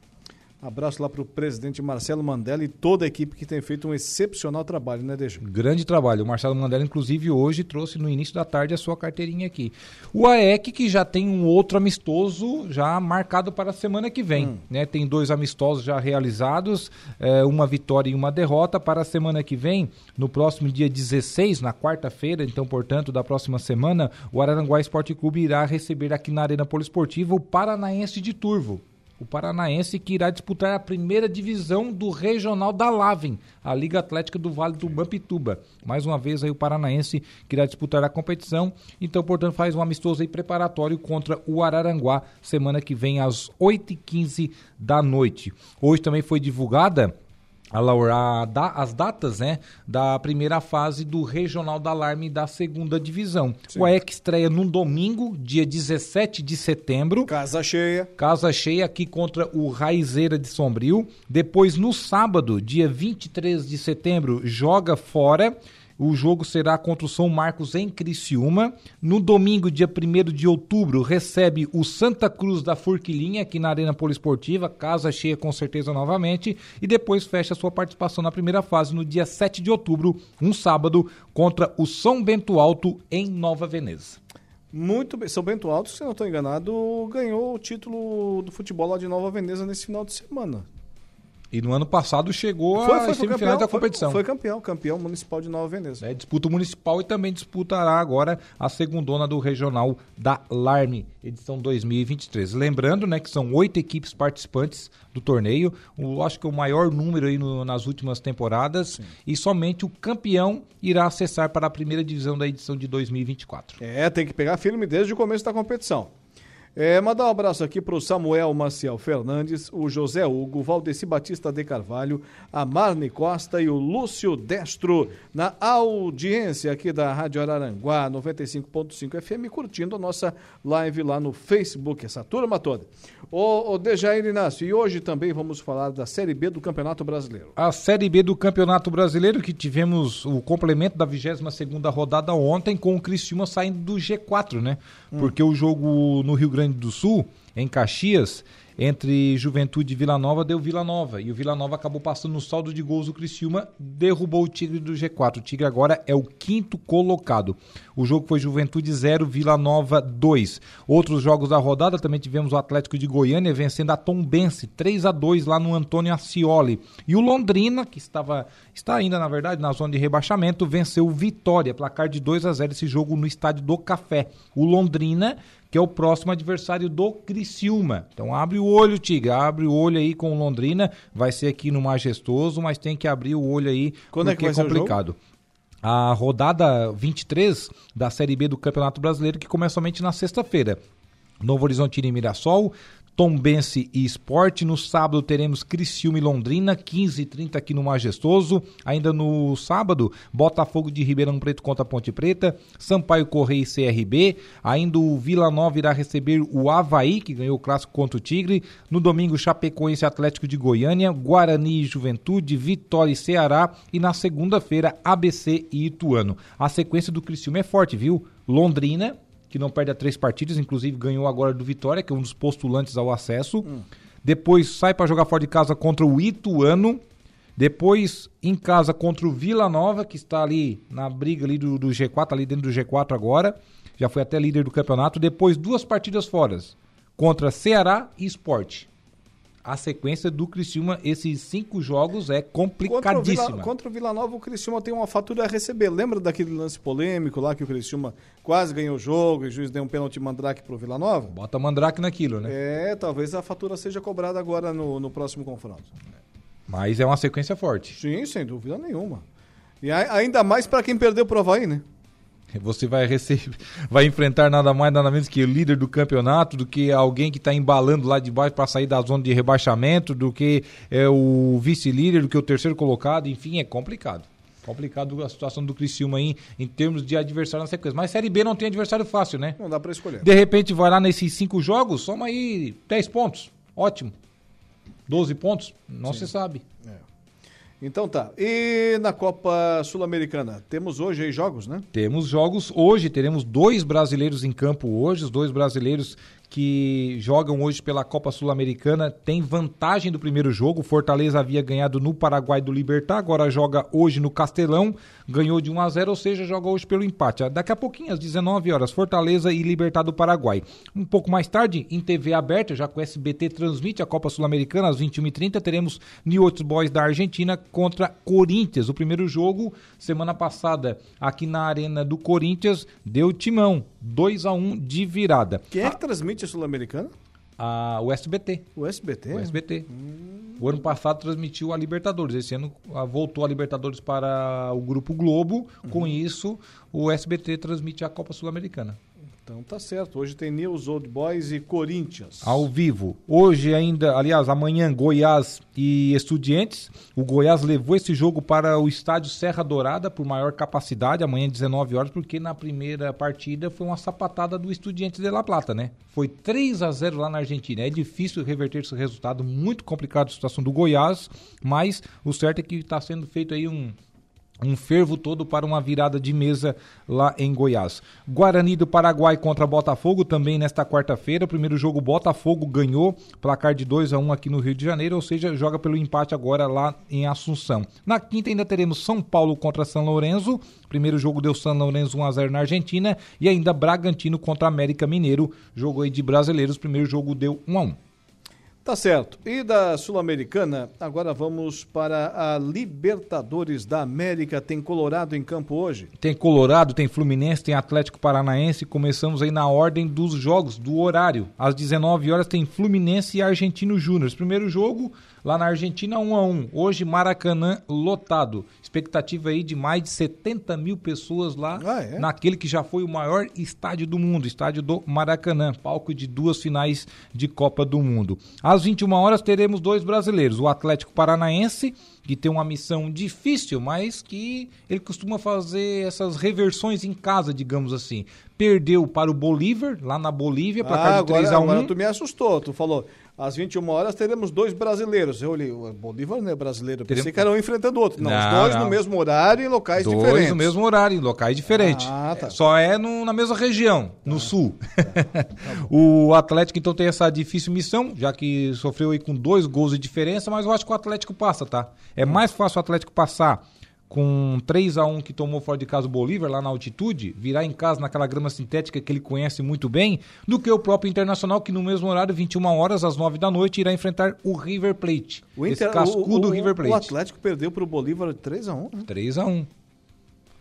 Abraço lá pro presidente Marcelo Mandela e toda a equipe que tem feito um excepcional trabalho, né, Deixa? Grande trabalho. O Marcelo Mandela, inclusive, hoje trouxe no início da tarde a sua carteirinha aqui. O AEC, que já tem um outro amistoso já marcado para a semana que vem. Né? Tem dois amistosos já realizados, eh, uma vitória e uma derrota. Para a semana que vem, no próximo dia 16, na quarta-feira, então, portanto, da próxima semana, o Araranguá Esporte Clube irá receber aqui na Arena Poliesportiva o Paranaense de Turvo. O Paranaense que irá disputar a primeira divisão do Regional da Lavem, a Liga Atlética do Vale do Mampituba. Mais uma vez aí o Paranaense que irá disputar a competição. Então, portanto, faz um amistoso aí preparatório contra o Araranguá semana que vem às 8h15 da noite. Hoje também foi divulgada a Laura, as datas né, da primeira fase do Regional da Alarme da segunda divisão. O AEC estreia num domingo, dia 17 de setembro. Casa cheia. Casa cheia aqui contra o Raizeira de Sombrio. Depois, no sábado, dia 23 de setembro, joga fora. O jogo será contra o São Marcos em Criciúma. No domingo, dia 1 de outubro, recebe o Santa Cruz da Forquilinha aqui na Arena Poliesportiva, casa cheia com certeza novamente. E depois fecha sua participação na primeira fase no dia 7 de outubro, um sábado, contra o São Bento Alto em Nova Veneza. Muito bem. São Bento Alto, se não estou enganado, ganhou o título do futebol lá de Nova Veneza nesse final de semana. E no ano passado chegou a semifinais da foi- competição. Foi, campeão, campeão municipal de Nova Veneza. É, disputa municipal e também disputará agora a segundona do regional da Larme, edição 2023. Lembrando, né, que são oito equipes participantes do torneio, o, acho que o maior número aí no- nas últimas temporadas, e somente o campeão irá acessar para a primeira divisão da edição de 2024. É, tem que pegar firme desde o começo da competição. É, mandar um abraço aqui para o Samuel Maciel Fernandes, o José Hugo, o Valdeci Batista de Carvalho, a Marne Costa e o Lúcio Destro na audiência aqui da Rádio Araranguá 95.5 FM, curtindo a nossa live lá no Facebook, essa turma toda. Ô, ô Dejair Inácio, e hoje também vamos falar da Série B do Campeonato Brasileiro. A Série B do Campeonato Brasileiro, que tivemos o complemento da 22ª rodada ontem, com o Criciúma saindo do G4, né? Porque o jogo no Rio Grande do Sul, em Caxias, entre Juventude e Vila Nova, deu Vila Nova. E o Vila Nova acabou passando no saldo de gols do Criciúma, derrubou o Tigre do G4. O Tigre agora é o quinto colocado. O jogo foi Juventude 0, Vila Nova 2. Outros jogos da rodada também tivemos o Atlético de Goiânia vencendo a Tombense 3 a 2 lá no Antônio Ascioli. E o Londrina, que estava está ainda na verdade na zona de rebaixamento, venceu o Vitória, placar de 2 a 0 esse jogo no estádio do Café. O Londrina que é o próximo adversário do Criciúma. Então abre o olho, Tiga, abre o olho aí com o Londrina, vai ser aqui no Majestoso, mas tem que abrir o olho aí Quando é que vai é o complicado. A rodada 23 da Série B do Campeonato Brasileiro que começa somente na sexta-feira. Novo Horizontino e Mirassol, Tombense e Esporte. No sábado teremos Criciúma e Londrina, 15 e 30 aqui no Majestoso. Ainda no sábado, Botafogo de Ribeirão Preto contra Ponte Preta, Sampaio Correia e CRB. Ainda o Vila Nova irá receber o Havaí, que ganhou o clássico contra o Tigre. No domingo, Chapecoense Atlético de Goiânia, Guarani e Juventude, Vitória e Ceará. E na segunda-feira, ABC e Ituano. A sequência do Criciúma é forte, viu? Londrina, que não perde a três partidas, inclusive ganhou agora do Vitória, que é um dos postulantes ao acesso. Depois sai para jogar fora de casa contra o Ituano. Depois em casa contra o Vila Nova, que está ali na briga ali do, do G4, ali dentro do G4 agora. Já foi até líder do campeonato. Depois duas partidas fora contra Ceará e Esporte. A sequência do Criciúma, esses cinco jogos, é Contra o, complicadíssima. Vila, contra o Vila Nova, o Criciúma tem uma fatura a receber. Lembra daquele lance polêmico lá que o Criciúma quase ganhou o jogo e o juiz deu um pênalti mandrake pro Vila Nova? Bota mandrake naquilo, né? É, talvez a fatura seja cobrada agora no, no próximo confronto. Mas é uma sequência forte. Sim, sem dúvida nenhuma. E ainda mais para quem perdeu pro Havaí, né? Você vai receber, vai enfrentar nada mais nada menos que o líder do campeonato, do que alguém que está embalando lá de baixo para sair da zona de rebaixamento, do que é o vice-líder, do que o terceiro colocado, enfim, é complicado. Complicado a situação do Criciúma aí em termos de adversário na sequência. Mas Série B não tem adversário fácil, né? Não dá para escolher. De repente vai lá nesses cinco jogos, soma aí 10 pontos. Ótimo. 12 pontos? Não se sabe. Então tá. E na Copa Sul-Americana? Temos hoje aí jogos, né? Temos jogos hoje, teremos dois brasileiros em campo hoje, os dois brasileiros que jogam hoje pela Copa Sul-Americana têm vantagem do primeiro jogo. Fortaleza havia ganhado no Paraguai do Libertar, agora joga hoje no Castelão, ganhou de 1 a 0, ou seja, joga hoje pelo empate. Daqui a pouquinho, às 19 horas, Fortaleza e Libertar do Paraguai. Um pouco mais tarde, em TV aberta, já que o SBT transmite a Copa Sul-Americana às 21h30, teremos New Old Boys da Argentina contra Corinthians. O primeiro jogo, semana passada, aqui na Arena do Corinthians, deu timão, 2 a 1 de virada. Quem é que transmite a Sul-Americana? A, o SBT. O SBT? O SBT. O ano passado transmitiu a Libertadores. Esse ano ah, voltou a Libertadores para o Grupo Globo. Com isso, o SBT transmite a Copa Sul-Americana. Então tá certo. Hoje tem News Old Boys e Corinthians. Ao vivo. Hoje ainda, aliás, amanhã, Goiás e Estudiantes. O Goiás levou esse jogo para o estádio Serra Dourada por maior capacidade, amanhã 19 horas, porque na primeira partida foi uma sapatada do Estudiantes de La Plata, né? Foi 3 a 0 lá na Argentina. É difícil reverter esse resultado, muito complicado a situação do Goiás, mas o certo é que está sendo feito aí um um fervo todo para uma virada de mesa lá em Goiás. Guarani do Paraguai contra Botafogo também nesta quarta-feira. Primeiro jogo Botafogo ganhou, placar de 2 a 1 aqui no Rio de Janeiro, ou seja, joga pelo empate agora lá em Assunção. Na quinta ainda teremos São Paulo contra São Lourenço. Primeiro jogo deu São Lourenço 1 a 0 na Argentina e ainda Bragantino contra América Mineiro. Jogo aí de brasileiros, primeiro jogo deu 1 a 1. Tá certo. E da Sul-Americana, agora vamos para a Libertadores da América. Tem Colorado em campo hoje? Tem Colorado, tem Fluminense, tem Atlético Paranaense. Começamos aí na ordem dos jogos, do horário. Às 19 horas tem Fluminense e Argentino Júnior. Primeiro jogo lá na Argentina, 1 a 1 Hoje, Maracanã lotado. Expectativa aí de mais de 70 mil pessoas lá é? naquele que já foi o maior estádio do mundo, estádio do Maracanã, palco de duas finais de Copa do Mundo. Às 21 horas teremos dois brasileiros, o Atlético Paranaense, que tem uma missão difícil, mas que ele costuma fazer essas reversões em casa, digamos assim. Perdeu para o Bolívar, lá na Bolívia, placar Ah, de agora, 3 a 1 agora tu me assustou. Tu falou Às 21 horas teremos dois brasileiros. Eu olhei, o Bolívar não é brasileiro. Eu pensei Teremos- que era um enfrentando o outro. Não, os Não, dois não. no mesmo horário em locais Dois diferentes. no mesmo horário, em locais diferentes. Ah, tá. Só é no- na mesma região, no sul. o Atlético então tem essa difícil missão, já que sofreu aí com dois gols de diferença, mas eu acho que o Atlético passa, tá? É mais fácil o Atlético passar com 3 a 1 que tomou fora de casa o Bolívar lá na altitude, virar em casa naquela grama sintética que ele conhece muito bem, do que o próprio Internacional que no mesmo horário, 21 horas às 9 da noite, irá enfrentar o River Plate. O, Esse Inter, cascudo o, o, River Plate. o Atlético perdeu para o Bolívar 3x1. Né? 3 a 1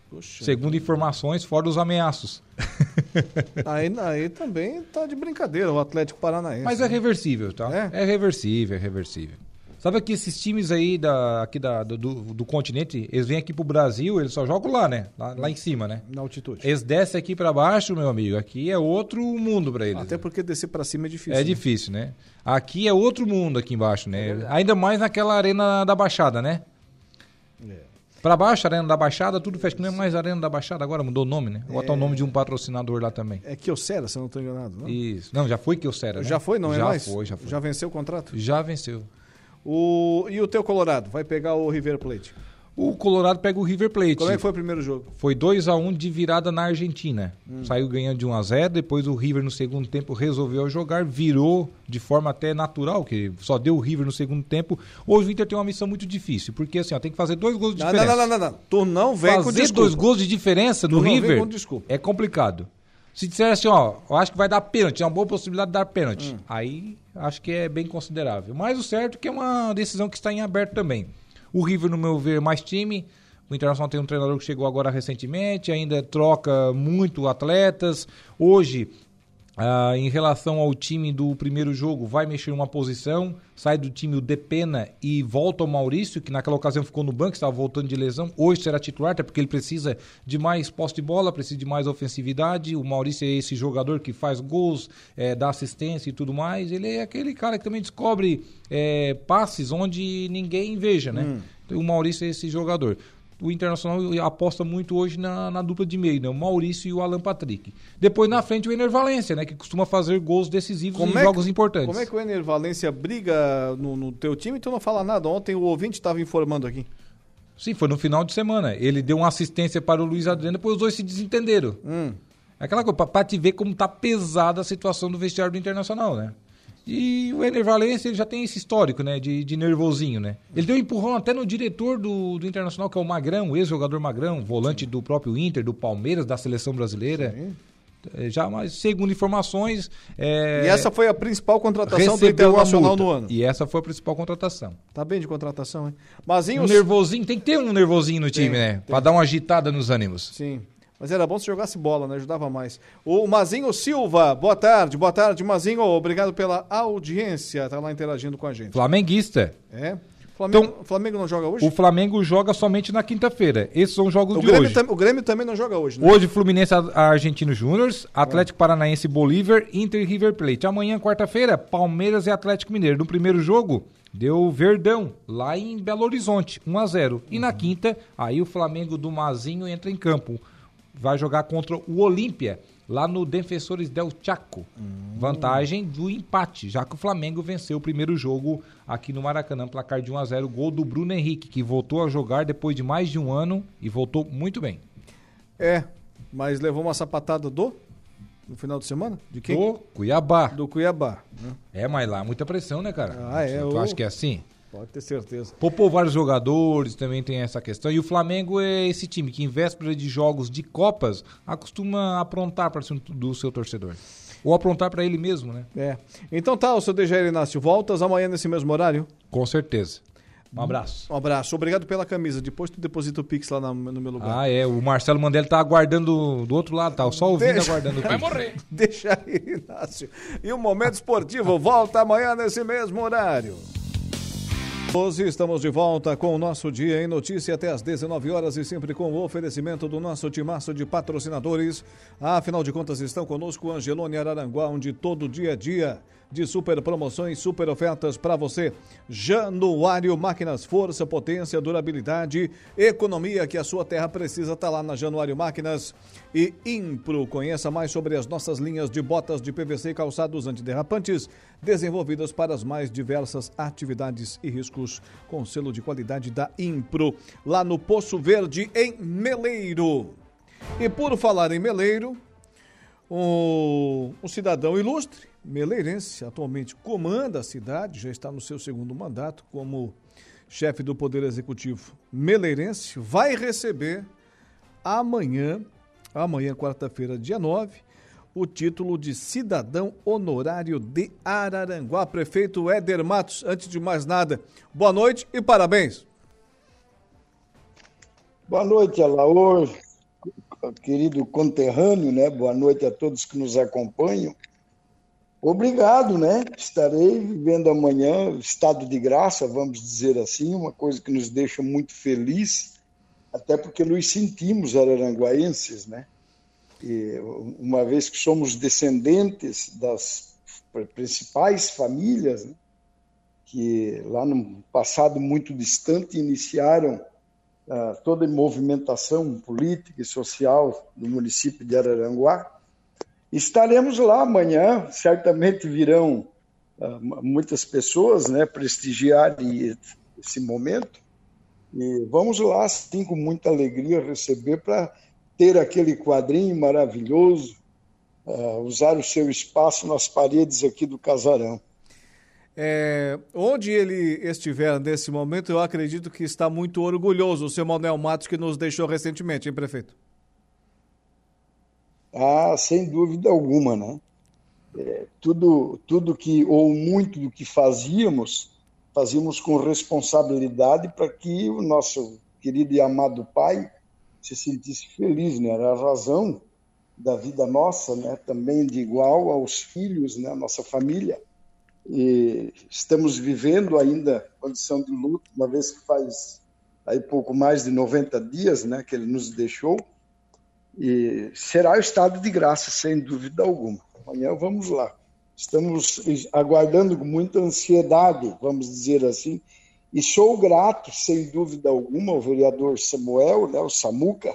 Poxa. Segundo informações, fora os ameaços. Aí, aí também tá de brincadeira o Atlético Paranaense. Mas é né? reversível, tá? É? reversível, é reversível. Sabe que esses times aí da, aqui da, do, do, do continente, eles vêm aqui pro Brasil, eles só jogam lá, né? Lá, lá em cima, né? Na altitude. Eles descem aqui pra baixo, meu amigo. Aqui é outro mundo pra eles. Até porque descer para cima é difícil. É né? difícil, né? Aqui é outro mundo aqui embaixo, né? Ainda mais naquela arena da Baixada, né? É. Pra baixo, Arena da Baixada, tudo fecha. Não é mais Arena da Baixada, agora mudou o nome, né? Agora tá o nome de um patrocinador lá também. É Kyocera, se eu não estou enganado. Não? Isso. Não, já foi eu Né? Já foi, não é já mais? foi, já foi. Já venceu o contrato? Já venceu. O... E o teu Colorado? Vai pegar o River Plate? O Colorado pega o River Plate. Como é que foi o primeiro jogo? Foi 2 a 1 de virada na Argentina. Hum. Saiu ganhando de 1 a 0 depois o River no segundo tempo resolveu jogar, virou de forma até natural, que só deu o River no segundo tempo. Hoje o Inter tem uma missão muito difícil, porque assim, ó, tem que fazer dois gols de Não, diferença. não, não, não, não. Tu não vem com fazer desculpa. dois gols de diferença no não River com é complicado. Se disser assim, ó, eu acho que vai dar pênalti, é uma boa possibilidade de dar pênalti. Hum. Aí acho que é bem considerável. Mas o certo é que é uma decisão que está em aberto também. O River, no meu ver, mais time. O Internacional tem um treinador que chegou agora recentemente, ainda troca muito atletas. Hoje, ah, em relação ao time do primeiro jogo, vai mexer uma posição, sai do time o Depena e volta o Maurício, que naquela ocasião ficou no banco, estava voltando de lesão. Hoje será titular, até porque ele precisa de mais posse de bola, precisa de mais ofensividade. O Maurício é esse jogador que faz gols, eh, dá assistência e tudo mais. Ele é aquele cara que também descobre eh, passes onde ninguém veja, né? Então, O Maurício é esse jogador o Internacional aposta muito hoje na, na dupla de meio, né? O Maurício e o Alan Patrick. Depois na frente o Ener Valência, né? Que costuma fazer gols decisivos em é que- jogos importantes. Como é que o Ener Valência briga no, no teu time e tu não fala nada? Ontem o ouvinte estava informando aqui. Sim, foi no final de semana. Ele deu uma assistência para o Luiz Adriano, depois os dois se desentenderam. Hum. É Aquela coisa, pra, pra te ver como tá pesada a situação do vestiário do Internacional, né? E o Ener Valencia ele já tem esse histórico, né? De, de nervosinho, né? Ele deu um empurrão até no diretor do, do Internacional, que é o Magrão, o ex-jogador Magrão, volante do próprio Inter, do Palmeiras, da seleção brasileira. É, Já, mas segundo informações. é, E essa foi a principal contratação do Internacional no ano. E essa foi a principal contratação. Tá bem de contratação, hein? Mazinho. Um nervosinho, tem que ter um nervosinho no Tem, time, né? tem. Pra dar uma agitada nos ânimos. Sim. Mas era bom se jogasse bola, né? Ajudava mais. O Mazinho Silva, boa tarde, boa tarde, Mazinho. Obrigado pela audiência. Tá lá interagindo com a gente. Flamenguista. É. Flamengo, Flamengo não joga hoje? O Flamengo joga somente na quinta-feira. Esses são os jogos O de Grêmio, hoje. tam- o Grêmio também não joga hoje, né? Hoje, Fluminense Argentino Júnior, Atlético Paranaense Bolívar, Inter River Plate. Amanhã, quarta-feira, Palmeiras e Atlético Mineiro. No primeiro jogo, deu Verdão, lá em Belo Horizonte, 1 a 0 E na quinta, aí o Flamengo do Mazinho entra em campo. Vai jogar contra o Olímpia, lá no Defensores del Chaco. Vantagem do empate, já que o Flamengo venceu o primeiro jogo aqui no Maracanã, placar de 1 a 0 gol do Bruno Henrique, que voltou a jogar depois de mais de um ano e voltou muito bem. É, mas levou uma sapatada do no final de semana? De quem? Do Cuiabá. Do Cuiabá. né? É, mas lá muita pressão, né, cara? Ah, é, Tu o- acha que é assim? Pode ter certeza. Poupou vários jogadores, também tem essa questão. E o Flamengo é esse time que, em véspera de jogos de Copas, acostuma aprontar para cima do seu torcedor. Ou aprontar para ele mesmo, né? É. Então tá, o seu Dejair Inácio, voltas amanhã nesse mesmo horário? Com certeza. Um abraço. Um abraço. Obrigado pela camisa. Depois tu deposita o Pix lá na- no meu lugar. Ah, é. O Marcelo Mandelli tá aguardando do outro lado, tá só ouvindo Deixa- aguardando o Pix. Deixa aí, Inácio. E o Momento Esportivo volta amanhã nesse mesmo horário. Hoje estamos de volta com o nosso Dia em Notícia até às 19 horas e sempre com o oferecimento do nosso timaço de patrocinadores. Afinal de contas, estão conosco Angelone Araranguá, onde todo dia a dia de super promoções, super ofertas para você. Januário Máquinas, força, potência, durabilidade, economia que a sua terra precisa está lá na Januário Máquinas e Impro. Conheça mais sobre as nossas linhas de botas de PVC e calçados antiderrapantes, desenvolvidas para as mais diversas atividades e riscos, com selo de qualidade da Impro, lá no Poço Verde, em Meleiro. E por falar em Meleiro, um, um cidadão ilustre, meleirense, atualmente comanda a cidade, já está no seu segundo mandato como chefe do Poder Executivo meleirense, vai receber amanhã, amanhã, quarta-feira, dia 9, o título de cidadão honorário de Araranguá. Prefeito Éder Matos, antes de mais nada, boa noite e parabéns. Boa noite, Alaor, querido conterrâneo, né? Boa noite a todos que nos acompanham. Obrigado, né? Estarei vivendo amanhã estado de graça, vamos dizer assim, uma coisa que nos deixa muito feliz, até porque nos sentimos araranguaenses, né? E uma vez que somos descendentes das principais famílias, né? que lá no passado muito distante iniciaram uh, toda a movimentação política e social do município de Araranguá. Estaremos lá amanhã, certamente virão uh, muitas pessoas né, prestigiar esse momento. E vamos lá, sim, com muita alegria, receber para ter aquele quadrinho maravilhoso, uh, usar o seu espaço nas paredes aqui do casarão. É, onde ele estiver nesse momento, eu acredito que está muito orgulhoso o seu Manuel Matos, que nos deixou recentemente, hein, prefeito? Ah, sem dúvida alguma, né? É, tudo, tudo que, ou muito do que fazíamos, fazíamos com responsabilidade para que o nosso querido e amado pai se sentisse feliz, né? Era a razão da vida nossa, né? Também de igual aos filhos, né? A nossa família e estamos vivendo ainda condição de luto, uma vez que faz aí pouco mais de 90 dias, né, que ele nos deixou, e será o estado de graça, sem dúvida alguma. Amanhã vamos lá. Estamos aguardando com muita ansiedade, vamos dizer assim, e sou grato, sem dúvida alguma, ao vereador Samuel, né, o Samuca,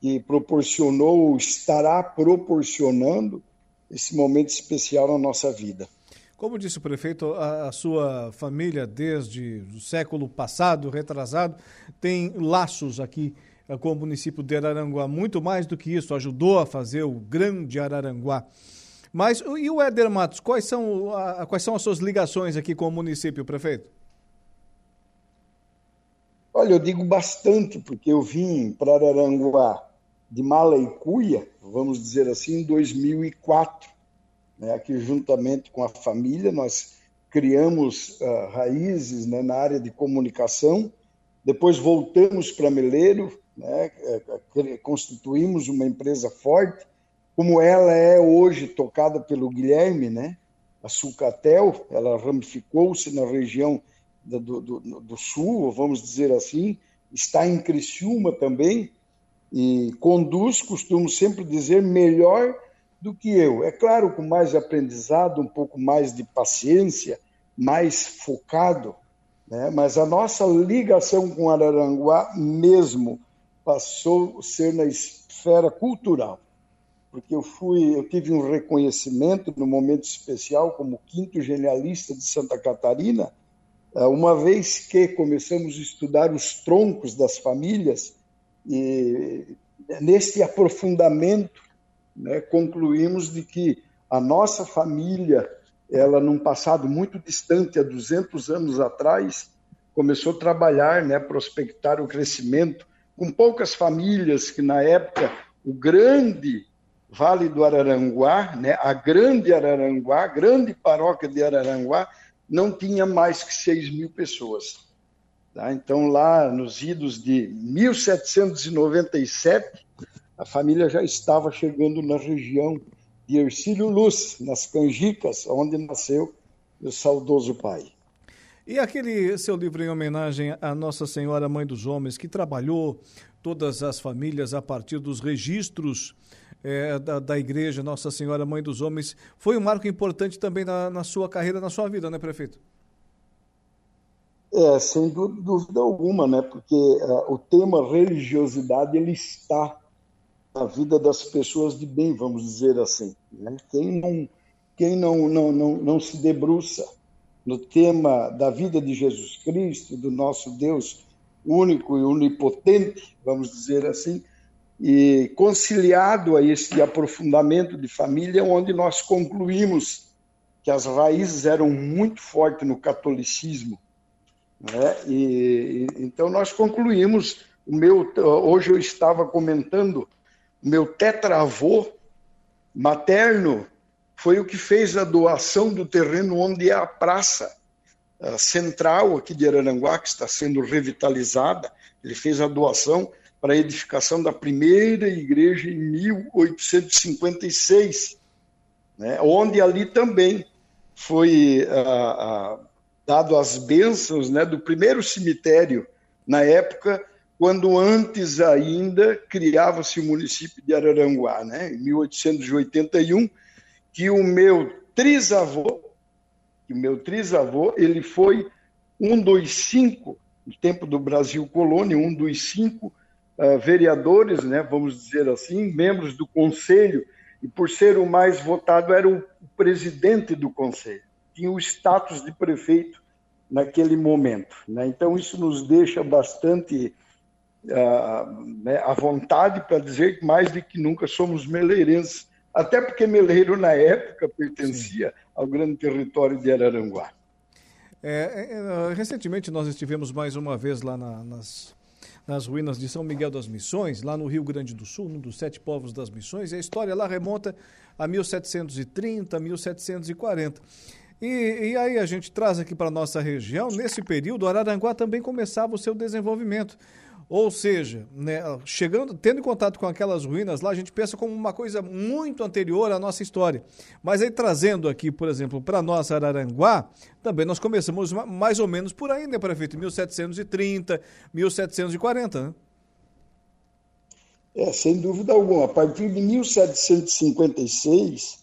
que proporcionou, estará proporcionando esse momento especial na nossa vida. Como disse o prefeito, a, a, sua família, desde o século passado, retrasado, tem laços aqui com o município de Araranguá. Muito mais do que isso, ajudou a fazer o grande Araranguá. Mas e o Éder Matos, quais são, a, quais são as suas ligações aqui com o município, prefeito? Olha, eu digo bastante, porque eu vim para Araranguá de mala e cuia, vamos dizer assim, em 2004 né? Aqui, juntamente com a família, nós criamos uh, raízes né, na área de comunicação, depois voltamos para Meleiro, né, é, é, constituímos uma empresa forte, como ela é hoje tocada pelo Guilherme, né, a Sucatel, ela ramificou-se na região do, do, do, sul, vamos dizer assim, está em Criciúma também, e conduz, costumo sempre dizer, melhor do que eu. É claro, com mais aprendizado, um pouco mais de paciência, mais focado, né? mas a nossa ligação com Araranguá mesmo passou a ser na esfera cultural. Porque eu fui, eu tive um reconhecimento no momento especial como quinto genialista de Santa Catarina, eh, uma vez que começamos a estudar os troncos das famílias e nesse aprofundamento né, concluímos de que a nossa família, ela num passado muito distante, há 200 anos atrás, começou a trabalhar, né, prospectar o crescimento, com poucas famílias que na época o grande Vale do Araranguá, né, a grande Araranguá, a grande paróquia de Araranguá, não tinha mais que 6 mil pessoas. Tá? Então, lá nos idos de 1797, a família já estava chegando na região de Ercílio Luz, nas Canjicas, onde nasceu o saudoso pai. E aquele seu livro em homenagem à Nossa Senhora Mãe dos Homens, que trabalhou todas as famílias a partir dos registros é, da, da igreja Nossa Senhora Mãe dos Homens. Foi um marco importante também na, na sua carreira, na sua vida, né, prefeito? É, sem dúvida alguma, né? Porque uh, o tema religiosidade ele está na vida das pessoas de bem, vamos dizer assim. Né? Quem não quem não, não, não, não se debruça no tema da vida de Jesus Cristo, do nosso Deus único e onipotente, vamos dizer assim, e conciliado a esse aprofundamento de família, onde nós concluímos que as raízes eram muito fortes no catolicismo. Né? E, então nós concluímos, o meu, hoje eu estava comentando, o meu tetravô materno foi o que fez a doação do terreno onde é a praça central aqui de Araranguá, que está sendo revitalizada. Ele fez a doação para a edificação da primeira igreja em 1856, né, onde ali também foi ah, ah, dado as bênçãos né, do primeiro cemitério na época, quando antes ainda criava-se o município de Araranguá, né, em 1881 que o meu trisavô, que o meu trisavô, ele foi um dos cinco, no tempo do Brasil colônia, um dos cinco uh, vereadores, né, vamos dizer assim, membros do conselho, e por ser o mais votado era o presidente do conselho, tinha o status de prefeito naquele momento. Né? Então isso nos deixa bastante uh, né, à vontade para dizer que mais do que nunca somos meleirenses até porque Meleiro, na época, pertencia Sim. ao grande território de Araranguá. É, é, é, recentemente nós estivemos mais uma vez lá na, nas, nas ruínas de São Miguel das Missões, lá no Rio Grande do Sul, um dos sete povos das Missões, e a história lá remonta a 1730, 1740. E, e aí a gente traz aqui para a nossa região, nesse período, Araranguá também começava o seu desenvolvimento. Ou seja, né, chegando, tendo contato com aquelas ruínas lá, a gente pensa como uma coisa muito anterior à nossa história. Mas aí trazendo aqui, por exemplo, para nossa Araranguá, também nós começamos mais ou menos por aí, né, prefeito? 1730, 1740, né? É, sem dúvida alguma. A partir de 1756,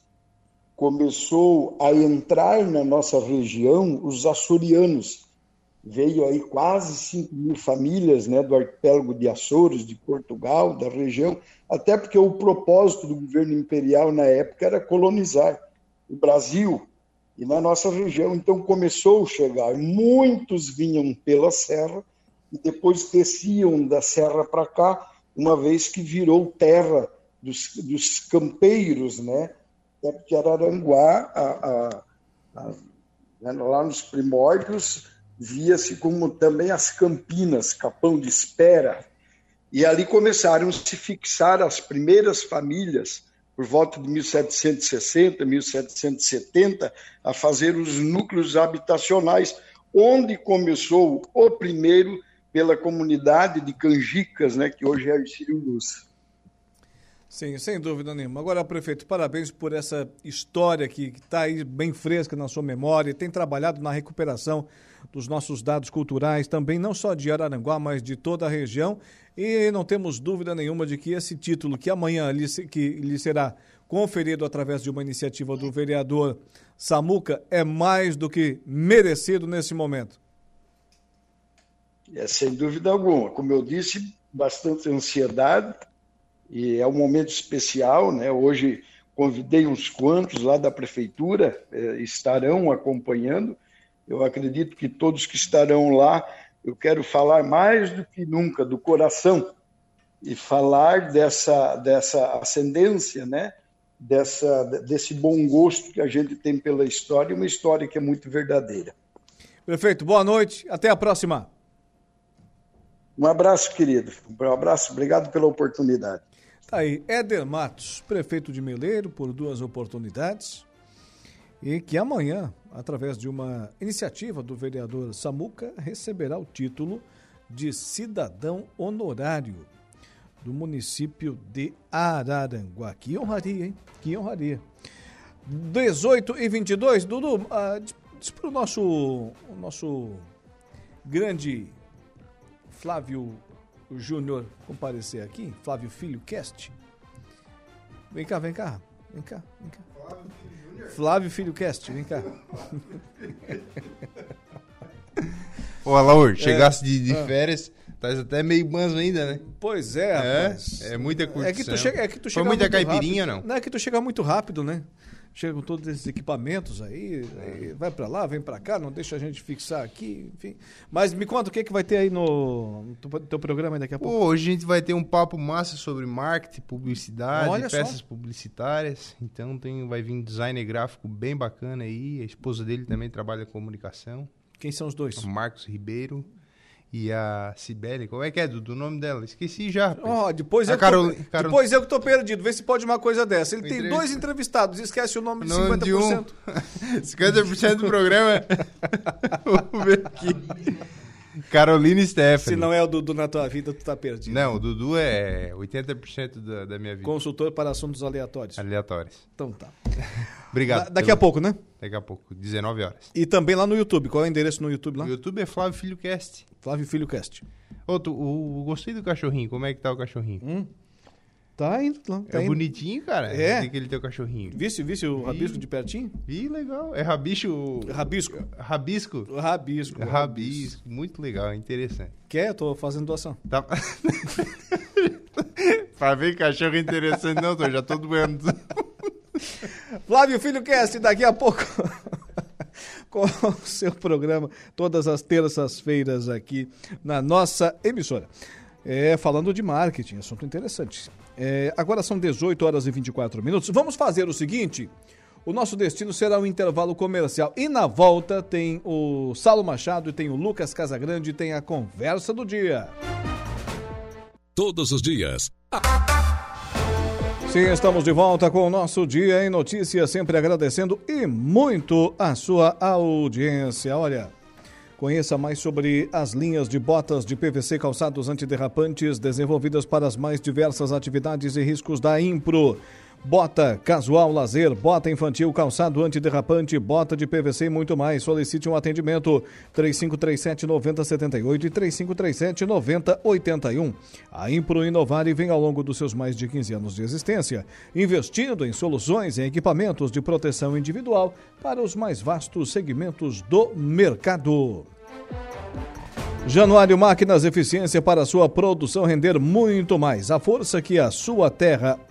começou a entrar na nossa região os açorianos, veio aí quase 5 mil famílias né, do arquipélago de Açores, de Portugal, da região, até porque o propósito do governo imperial na época era colonizar o Brasil e na nossa região. Então começou a chegar, muitos vinham pela serra e depois desciam da serra para cá, uma vez que virou terra dos, dos campeiros, né? Até porque Araranguá, a, a, a, né, lá nos primórdios, via-se como também as Campinas, Capão de Espera, e ali começaram a se fixar as primeiras famílias, por volta de 1760, 1770, a fazer os núcleos habitacionais, onde começou o primeiro pela comunidade de Canjicas, né, que hoje é Arcílio Luz. Sim, sem dúvida nenhuma. Agora, prefeito, parabéns por essa história que está aí bem fresca na sua memória, tem trabalhado na recuperação dos nossos dados culturais, também não só de Araranguá, mas de toda a região. E não temos dúvida nenhuma de que esse título, que amanhã lhe, que lhe será conferido através de uma iniciativa do vereador Samuca, é mais do que merecido nesse momento. É, sem dúvida alguma. Como eu disse, bastante ansiedade e é um momento especial, né? Hoje convidei uns quantos lá da prefeitura, eh, estarão acompanhando eu acredito que todos que estarão lá, eu quero falar mais do que nunca do coração e falar dessa, dessa ascendência, né? dessa, desse bom gosto que a gente tem pela história, uma história que é muito verdadeira. Prefeito, boa noite, até a próxima. Um abraço, querido. Um abraço, obrigado pela oportunidade. Tá aí, Éder Matos, prefeito de Meleiro, por duas oportunidades e que amanhã, através de uma iniciativa do vereador Samuca, receberá o título de cidadão honorário do município de Araranguá. Que honraria, hein? Que honraria. 18 e 22, Dudu, ah, diz para o nosso, o nosso grande Flávio Júnior comparecer aqui, Flávio Filho Cast. Vem cá, vem cá. Vem cá, vem cá. Flávio Filho Cast, vem cá. Ô, Alaur, chegasse de, de Ah. férias, tá até meio manso ainda, né? Pois é, É, rapaz. é muita curtição. É que tu chega, é que tu Foi chega muita muito caipirinha, rápido. não? Não é que tu chega muito rápido, né? Chega com todos esses equipamentos aí, aí vai pra lá, vem pra cá, não deixa a gente fixar aqui, enfim. Mas me conta o que, que vai ter aí no, no teu, programa daqui a pouco. Hoje a gente vai ter um papo massa sobre marketing, publicidade, Olha só. peças publicitárias. Então tem, vai vir um designer gráfico bem bacana aí. A esposa dele também trabalha com comunicação. Quem são os dois? O Marcos Ribeiro e a Cibele. Como é que é, Dudu? O nome dela? Esqueci já. Ó, depois, A eu Carol- tô, Carol- depois eu que tô perdido. Vê se pode uma coisa dessa. Ele tem Entrevista. dois entrevistados, esquece o nome de Nome 50%. de um. 50% do programa. Vamos ver aqui. Carolina Stephanie. Se não é o Dudu na tua vida, tu tá perdido. Não, o Dudu é 80% da, da minha vida. Consultor para assuntos aleatórios. Aleatórios. Então tá. Obrigado. Da- daqui pelo- a pouco, né? Daqui a pouco, 19 horas. E também lá no YouTube. Qual é o endereço no YouTube lá? O YouTube é Flávio Filho Cast. Flávio Filho Cast. Tu, o, o- gostei do cachorrinho. Como é que tá o cachorrinho? Tá indo lá. Tá é indo. bonitinho, cara. É. Tem aquele teu cachorrinho. Visse, visse o rabisco de pertinho? Ih, legal. É rabicho... Rabisco. Rabisco? Rabisco. Rabisco. Muito legal, interessante. Quer? Tô fazendo doação. Tá... pra ver cachorro interessante, não, tô já tô doendo. Flávio Filho Cast, daqui a pouco. com o seu programa, todas as terças-feiras aqui na nossa emissora. É, falando de marketing, assunto interessante. É, agora são 18 horas e 24 minutos. Vamos fazer o seguinte: o nosso destino será um intervalo comercial. E na volta tem o Salo Machado, e tem o Lucas Casagrande, e tem a conversa do dia. Todos os dias. Sim, estamos de volta com o nosso Dia em Notícias, sempre agradecendo e muito a sua audiência. Olha, conheça mais sobre as linhas de botas de PVC calçados antiderrapantes desenvolvidas para as mais diversas atividades e riscos da Impro. Bota casual lazer, bota infantil, calçado antiderrapante, bota de PVC e muito mais. Solicite um atendimento 3537 9078 e 3537 9081. A Impro Inovar e vem ao longo dos seus mais de 15 anos de existência, investindo em soluções e equipamentos de proteção individual para os mais vastos segmentos do mercado. Januário Máquinas Eficiência para sua produção render muito mais. A força que a sua terra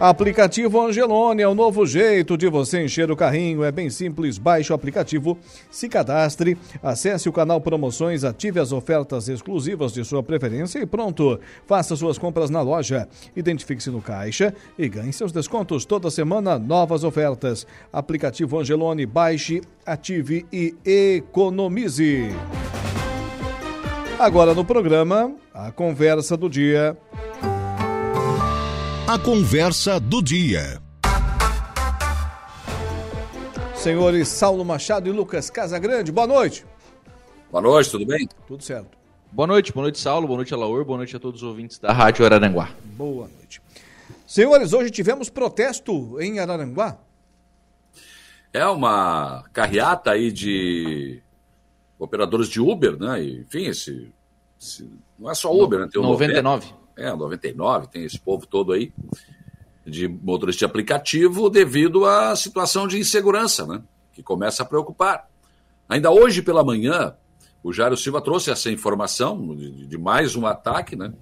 Aplicativo Angelone é o novo jeito de você encher o carrinho. É bem simples. Baixe o aplicativo, se cadastre, acesse o canal Promoções, ative as ofertas exclusivas de sua preferência e pronto. Faça suas compras na loja. Identifique-se no caixa e ganhe seus descontos toda semana. Novas ofertas. Aplicativo Angelone, baixe, ative e economize. Agora no programa, a conversa do dia. A conversa do dia. Senhores Saulo Machado e Lucas Casagrande, boa noite. Boa noite, tudo bem? Tudo certo. Boa noite, boa noite, Saulo, boa noite, Alaor, boa noite a todos os ouvintes da Rádio Araranguá. Boa noite. Senhores, hoje tivemos protesto em Araranguá. É uma carreata aí de operadores de Uber, né? E, enfim, esse, esse- não é só Uber, né? Tem o 99. 90, é, o 99, tem esse povo todo aí de motorista de aplicativo devido à situação de insegurança, né? Que começa a preocupar. Ainda hoje pela manhã, o Jairo Silva trouxe essa informação de, de mais um ataque, né?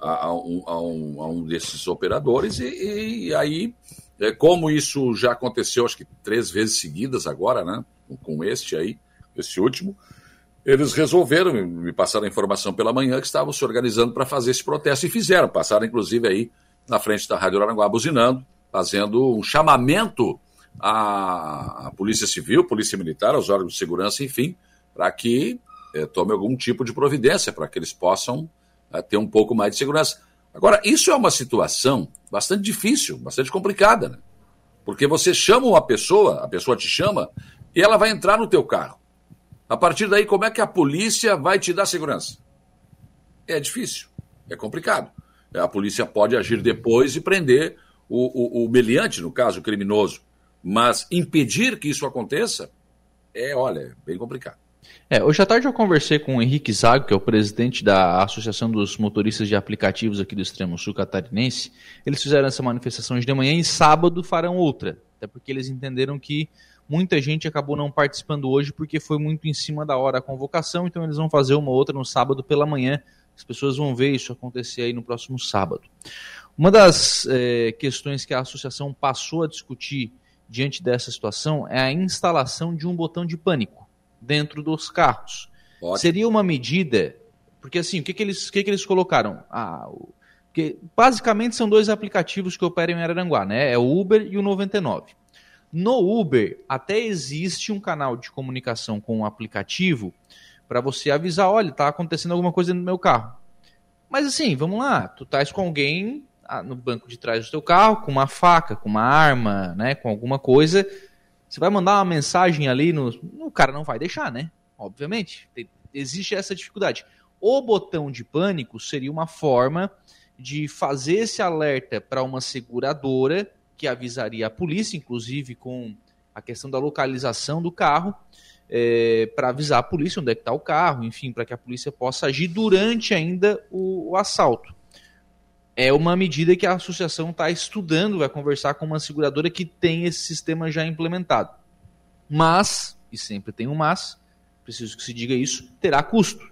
A, a um, a um- a um desses operadores, e, e aí, é, como isso já aconteceu, acho que três vezes seguidas agora, né? Com este aí, esse último, eles resolveram, me- passaram a informação pela manhã que estavam se organizando para fazer esse protesto e fizeram. Passaram, inclusive, aí na frente da Rádio Aranguá, buzinando, fazendo um chamamento à, Polícia Civil, Polícia Militar, aos órgãos de segurança, enfim, para que eh, tome algum tipo de providência para que eles possam eh, ter um pouco mais de segurança. Agora, isso é uma situação bastante difícil, bastante complicada, né? Porque você chama uma pessoa, a pessoa te chama, e ela vai entrar no teu carro. A partir daí, como é que a polícia vai te dar segurança? É difícil, é complicado. A polícia pode agir depois e prender o, o, o meliante, no caso, o criminoso. Mas impedir que isso aconteça é, olha, é bem complicado. É, hoje à tarde eu conversei com o Henrique Zago, que é o presidente da Associação dos Motoristas de Aplicativos aqui do Extremo Sul Catarinense. Eles fizeram essa manifestação hoje de manhã e sábado farão outra. Até porque eles entenderam que muita gente acabou não participando hoje porque foi muito em cima da hora a convocação, então eles vão fazer uma outra no sábado pela manhã. As pessoas vão ver isso acontecer aí no próximo sábado. Uma das é, questões que a associação passou a discutir diante dessa situação é a instalação de um botão de pânico dentro dos carros. Seria uma medida, porque assim, o que, que, eles, o que, que eles colocaram? Ah, o, que, basicamente são dois aplicativos que operam em Araranguá, né? É o Uber e o 99. No Uber, até existe um canal de comunicação com o aplicativo para você avisar, olha, está acontecendo alguma coisa no meu carro. Mas assim, vamos lá, tu estás com alguém ah, no banco de trás do teu carro, com uma faca, com uma arma, né, com alguma coisa, você vai mandar uma mensagem ali, no, o cara não vai deixar, né? Obviamente, tem, existe essa dificuldade. O botão de pânico seria uma forma de fazer esse alerta para uma seguradora que avisaria a polícia, inclusive com a questão da localização do carro, é, para avisar a polícia onde é que está o carro, enfim, para que a polícia possa agir durante ainda o, o assalto é uma medida que a associação está estudando, vai conversar com uma seguradora que tem esse sistema já implementado. Mas, e sempre tem um mas, preciso que se diga isso, terá custo.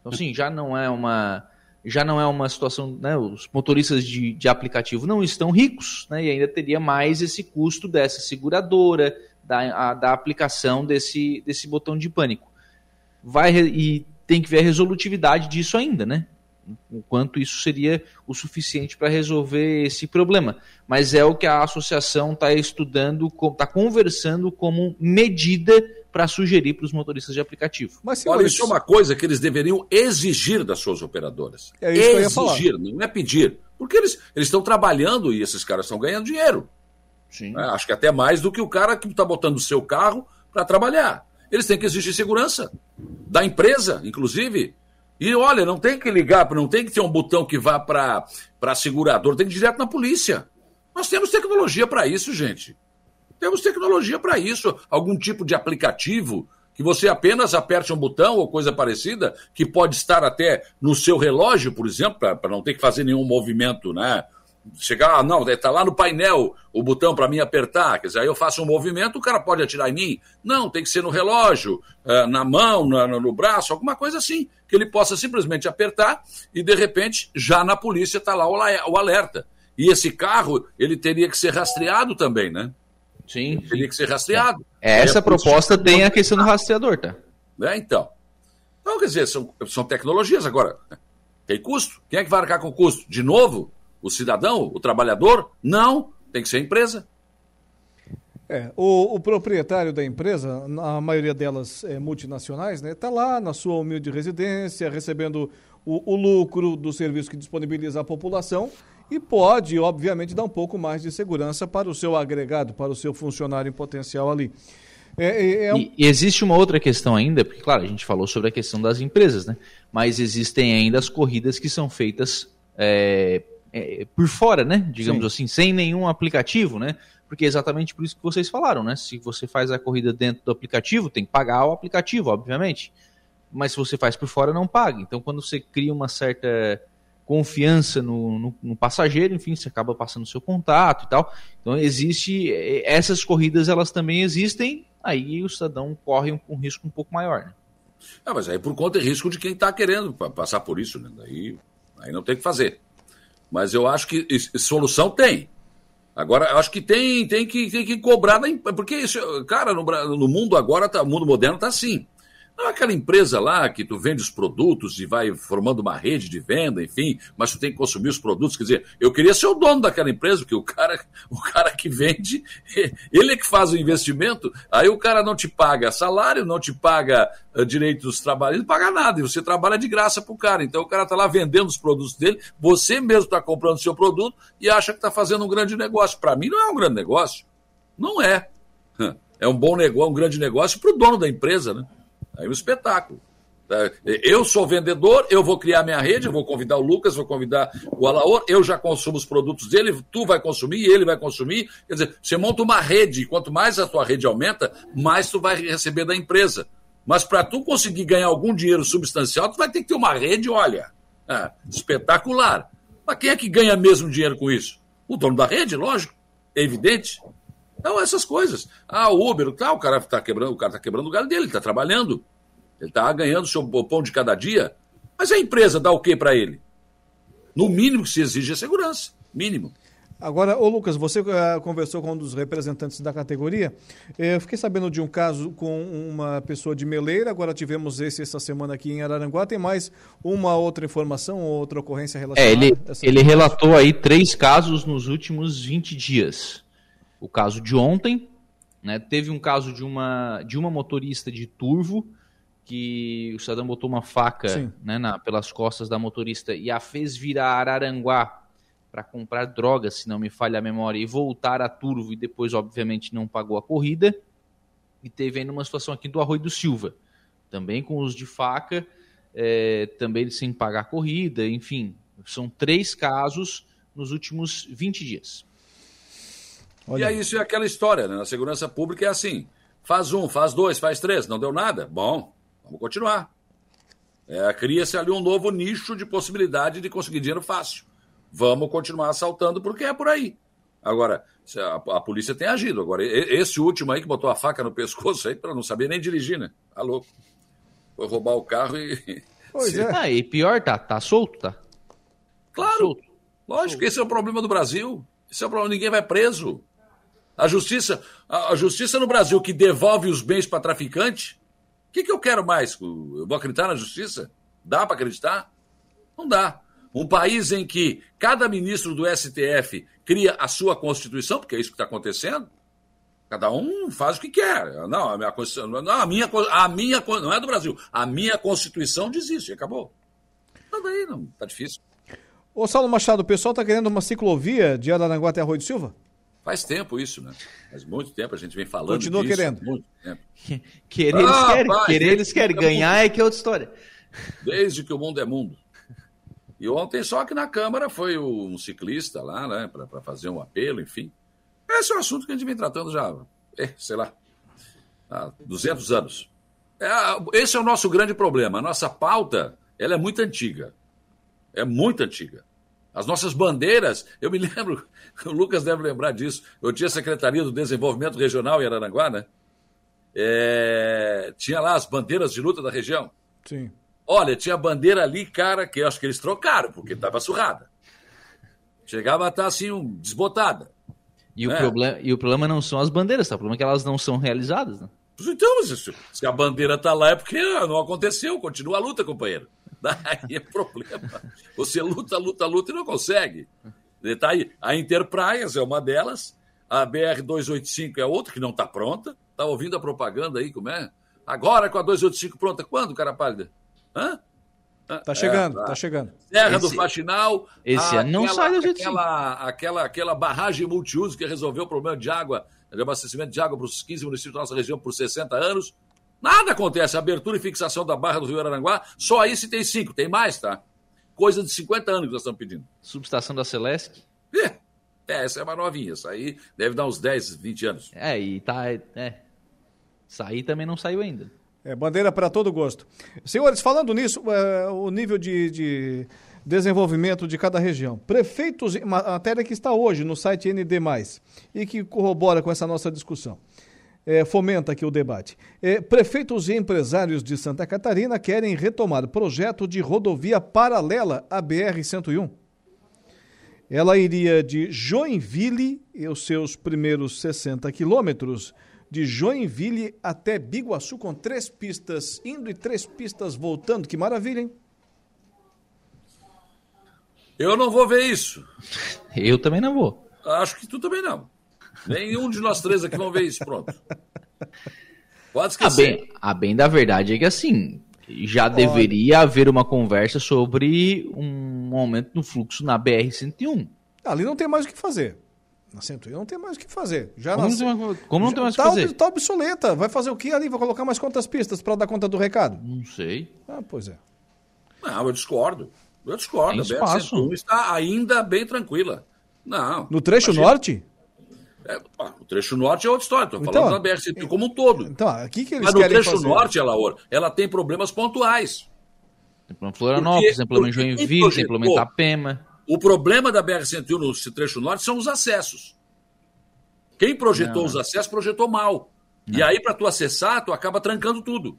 Então, sim, já não é uma já não é uma situação, né, os motoristas de, de aplicativo não estão ricos, né, e ainda teria mais esse custo dessa seguradora, da, a, da aplicação desse, desse botão de pânico. Vai e tem que ver a resolutividade disso ainda, né? o quanto isso seria o suficiente para resolver esse problema. Mas é o que a associação está estudando, está conversando como medida para sugerir para os motoristas de aplicativo. Mas Olha, isso é uma coisa que eles deveriam exigir das suas operadoras. É exigir, não é pedir. Porque eles estão trabalhando e esses caras estão ganhando dinheiro. É, acho que até mais do que o cara que está botando o seu carro para trabalhar. Eles têm que exigir segurança da empresa, inclusive. E olha, não tem que ligar, não tem que ter um botão que vá para a seguradora, tem que ir direto na polícia. Nós temos tecnologia para isso, gente. Temos tecnologia para isso. Algum tipo de aplicativo que você apenas aperte um botão ou coisa parecida, que pode estar até no seu relógio, por exemplo, para não ter que fazer nenhum movimento, né? chegar, ah, não, está lá no painel o botão para mim apertar, quer dizer, aí eu faço um movimento, o cara pode atirar em mim. Não, tem que ser no relógio, eh, na mão, no braço, alguma coisa assim, que ele possa simplesmente apertar e de repente já na polícia está lá o alerta. E esse carro, ele teria que ser rastreado também, né? Sim. Ele teria que ser rastreado. É. Essa proposta tem a questão do rastreador, tá? É, então. Então, quer dizer, são, são tecnologias agora. Tem custo. Quem é que vai arcar com custo? De novo? o cidadão, o trabalhador? Não, tem que ser a empresa. É, o, o, proprietário da empresa, a maioria delas é, multinacionais, está né, tá lá na sua humilde residência, recebendo o, o, lucro do serviço que disponibiliza à população e pode, obviamente, dar um pouco mais de segurança para o seu agregado, para o seu funcionário em potencial ali. É, é, é um... e, existe uma outra questão ainda, porque, claro, a gente falou sobre a questão das empresas, né? mas existem ainda as corridas que são feitas é, é, por fora, né? Digamos Sim. assim, sem nenhum aplicativo, né? Porque é exatamente por isso que vocês falaram, né? Se você faz a corrida dentro do aplicativo, tem que pagar o aplicativo, obviamente. Mas se você faz por fora, não paga. Então, quando você cria uma certa confiança no, no, no passageiro, enfim, você acaba passando seu contato e tal. Então, existe. É, essas corridas, elas também existem, aí o cidadão corre um, um risco um pouco maior, né? Ah, mas aí por conta de risco de quem está querendo passar por isso, né? Daí, aí não tem o que fazer. Mas eu acho que solução tem. Agora, eu acho que tem, tem, que, tem que cobrar, porque isso, cara, no, no mundo agora, tá, o mundo moderno está assim. Não aquela empresa lá que tu vende os produtos e vai formando uma rede de venda, enfim, mas tu tem que consumir os produtos. Quer dizer, eu queria ser o dono daquela empresa, porque o cara, o cara que vende, ele é que faz o investimento, aí o cara não te paga salário, não te paga uh, direito dos trabalhos, não paga nada, e você trabalha de graça pro cara. Então o cara está lá vendendo os produtos dele, você mesmo está comprando o seu produto e acha que está fazendo um grande negócio. Para mim não é um grande negócio. Não é. É um bom negócio, um grande negócio para o dono da empresa, né? Aí um espetáculo. É, Eu sou vendedor, eu vou criar minha rede, vou convidar o Lucas, vou convidar o Alaor, eu já consumo os produtos dele, tu vai consumir, ele vai consumir. Quer dizer, você monta uma rede, quanto mais a tua rede aumenta, mais tu vai receber da empresa. Mas para tu conseguir ganhar algum dinheiro substancial, tu vai ter que ter uma rede, olha, é, espetacular. Mas quem é que ganha mesmo dinheiro com isso? O dono da rede, lógico, é evidente. Então, essas coisas. Ah, o Uber, tá, o cara está quebrando, o cara tá quebrando o galho dele, ele está trabalhando. Ele está ganhando o seu pão de cada dia. Mas a empresa dá o que para ele? No mínimo que se exige é segurança. Mínimo. Agora, ô Lucas, você uh, conversou com um dos representantes da categoria. Eu fiquei sabendo de um caso com uma pessoa de Meleira, agora tivemos esse essa semana aqui em Araranguá. Tem mais uma outra informação, outra ocorrência relacionada? É, ele, a essa ele relatou aí três casos nos últimos 20 dias. O caso de ontem, né, teve um caso de uma, de uma motorista de turvo, que o cidadão botou uma faca né, na- pelas costas da motorista e a fez virar Araranguá para comprar drogas, se não me falha a memória, e voltar a Turvo e depois, obviamente, não pagou a corrida. E teve ainda uma situação aqui do Arroio do Silva, também com uso de faca, eh, também sem pagar a corrida, enfim. São três casos nos últimos 20 dias. E aí isso é aquela história, né? Na segurança pública é assim. Faz um, faz dois, faz três, não deu nada? Bom, vamos continuar. É, Cria-se ali um novo nicho de possibilidade de conseguir dinheiro fácil. Vamos continuar assaltando porque é por aí. Agora, a, a polícia tem agido. Agora, esse último aí que botou a faca no pescoço aí, para não saber nem dirigir, né? Tá louco. Foi roubar o carro e. Pois é. Ah, e pior, tá, tá solto, tá? Claro. Lógico, esse é o problema do Brasil. Esse é o problema, ninguém vai preso. A justiça, a, justiça no Brasil que devolve os bens para traficante, o que, que eu quero mais? Eu vou acreditar na justiça? Dá para acreditar? Não dá. Um país em que cada ministro do STF cria a sua Constituição, porque é isso que está acontecendo, cada um faz o que quer. Não, a minha Constituição, não, a minha, a minha, não é do Brasil, a minha Constituição diz isso e acabou. Então daí não, tá difícil. Ô Saulo Machado, o pessoal está querendo uma ciclovia de Araranguá até Arroio do Silva? Faz tempo isso, né? Faz muito tempo a gente vem falando Continua disso, querendo. muito tempo. Querer eles Ah, querem, vai, querer eles querem, ganhar é que é outra história. Desde que o mundo é mundo. E ontem, só que na Câmara, foi um ciclista lá, né, para fazer um apelo, enfim. Esse é um assunto que a gente vem tratando já, é, sei lá, há 200 anos. É, esse é o nosso grande problema. A nossa pauta, ela é muito antiga. É muito antiga. As nossas bandeiras, eu me lembro, o Lucas deve lembrar disso. Eu tinha a Secretaria do Desenvolvimento Regional em Araranguá, né? É, tinha lá as bandeiras de luta da região. Sim. Olha, tinha bandeira ali, cara, que eu acho que eles trocaram, porque estava surrada. Chegava a estar assim, um, desbotada. E o, É. problema, e o problema não são as bandeiras, tá? O problema é que elas não são realizadas, né? Então, se, se a bandeira está lá é porque não aconteceu, continua a luta, companheiro. Daí é problema. Você luta, luta, luta e não consegue. E Tá. A Interpraias é uma delas, a BR-285 é outra que não está pronta. Está ouvindo a propaganda aí, como é? Agora com a 285 pronta, quando, cara pálida? Hã? Tá chegando, É, tá chegando. Serra do Esse- Faxinal. esse ano não sai do jeito aquela, aquela, aquela barragem multiuso que resolveu o problema de água, de abastecimento de água para os 15 municípios da nossa região por 60 anos. Nada acontece. Abertura e fixação da barra do Rio Araranguá, só aí se tem cinco, tem mais, tá? Coisa de 50 anos que nós estamos pedindo. Subestação da Celesc. É, essa é uma novinha. Isso aí deve dar uns 10, 20 anos. É, e tá. É. Sair também não saiu ainda. É, bandeira para todo gosto. Senhores, falando nisso, é, o nível de, de desenvolvimento de cada região. Prefeitos, ma- matéria que está hoje no site ND+, e que corrobora com essa nossa discussão. É, fomenta aqui o debate. É, prefeitos e empresários de Santa Catarina querem retomar projeto de rodovia paralela à BR-101. Ela iria de Joinville, e os seus primeiros 60 quilômetros, de Joinville até Biguaçu, com três pistas indo e três pistas voltando. Que maravilha, hein? Eu não vou ver isso. Eu também não vou. Acho que tu também não. Nenhum de nós três aqui vão ver isso. Pronto. Pode A esquecer. bem, a bem da verdade é que assim, já deveria haver uma conversa sobre um aumento no fluxo na BR-101. Ali não tem mais o que fazer. Na 101 não tem mais o que fazer. Já Como não tem mais- como não tem mais o que tá, fazer? Tá obsoleta. Vai fazer o que ali? Vai colocar mais quantas pistas para dar conta do recado? Não sei. Ah, pois é. Não, eu discordo. Eu discordo. Tem A espaço. BR-101 está ainda bem tranquila. Não. No trecho Imagina. norte? É, pá, o trecho norte é outra história. Estou Então, falando da BR-101 como um todo. Então, aqui que eles Mas no trecho fazer. norte, Elaor, ela tem problemas pontuais. Tem problema em Florianópolis, tem problema em Joinville, tem problema em? Itapema. O problema da BR-101 no trecho norte são os acessos. Quem projetou Não. os acessos projetou mal. E aí, para tu acessar, tu acaba trancando tudo.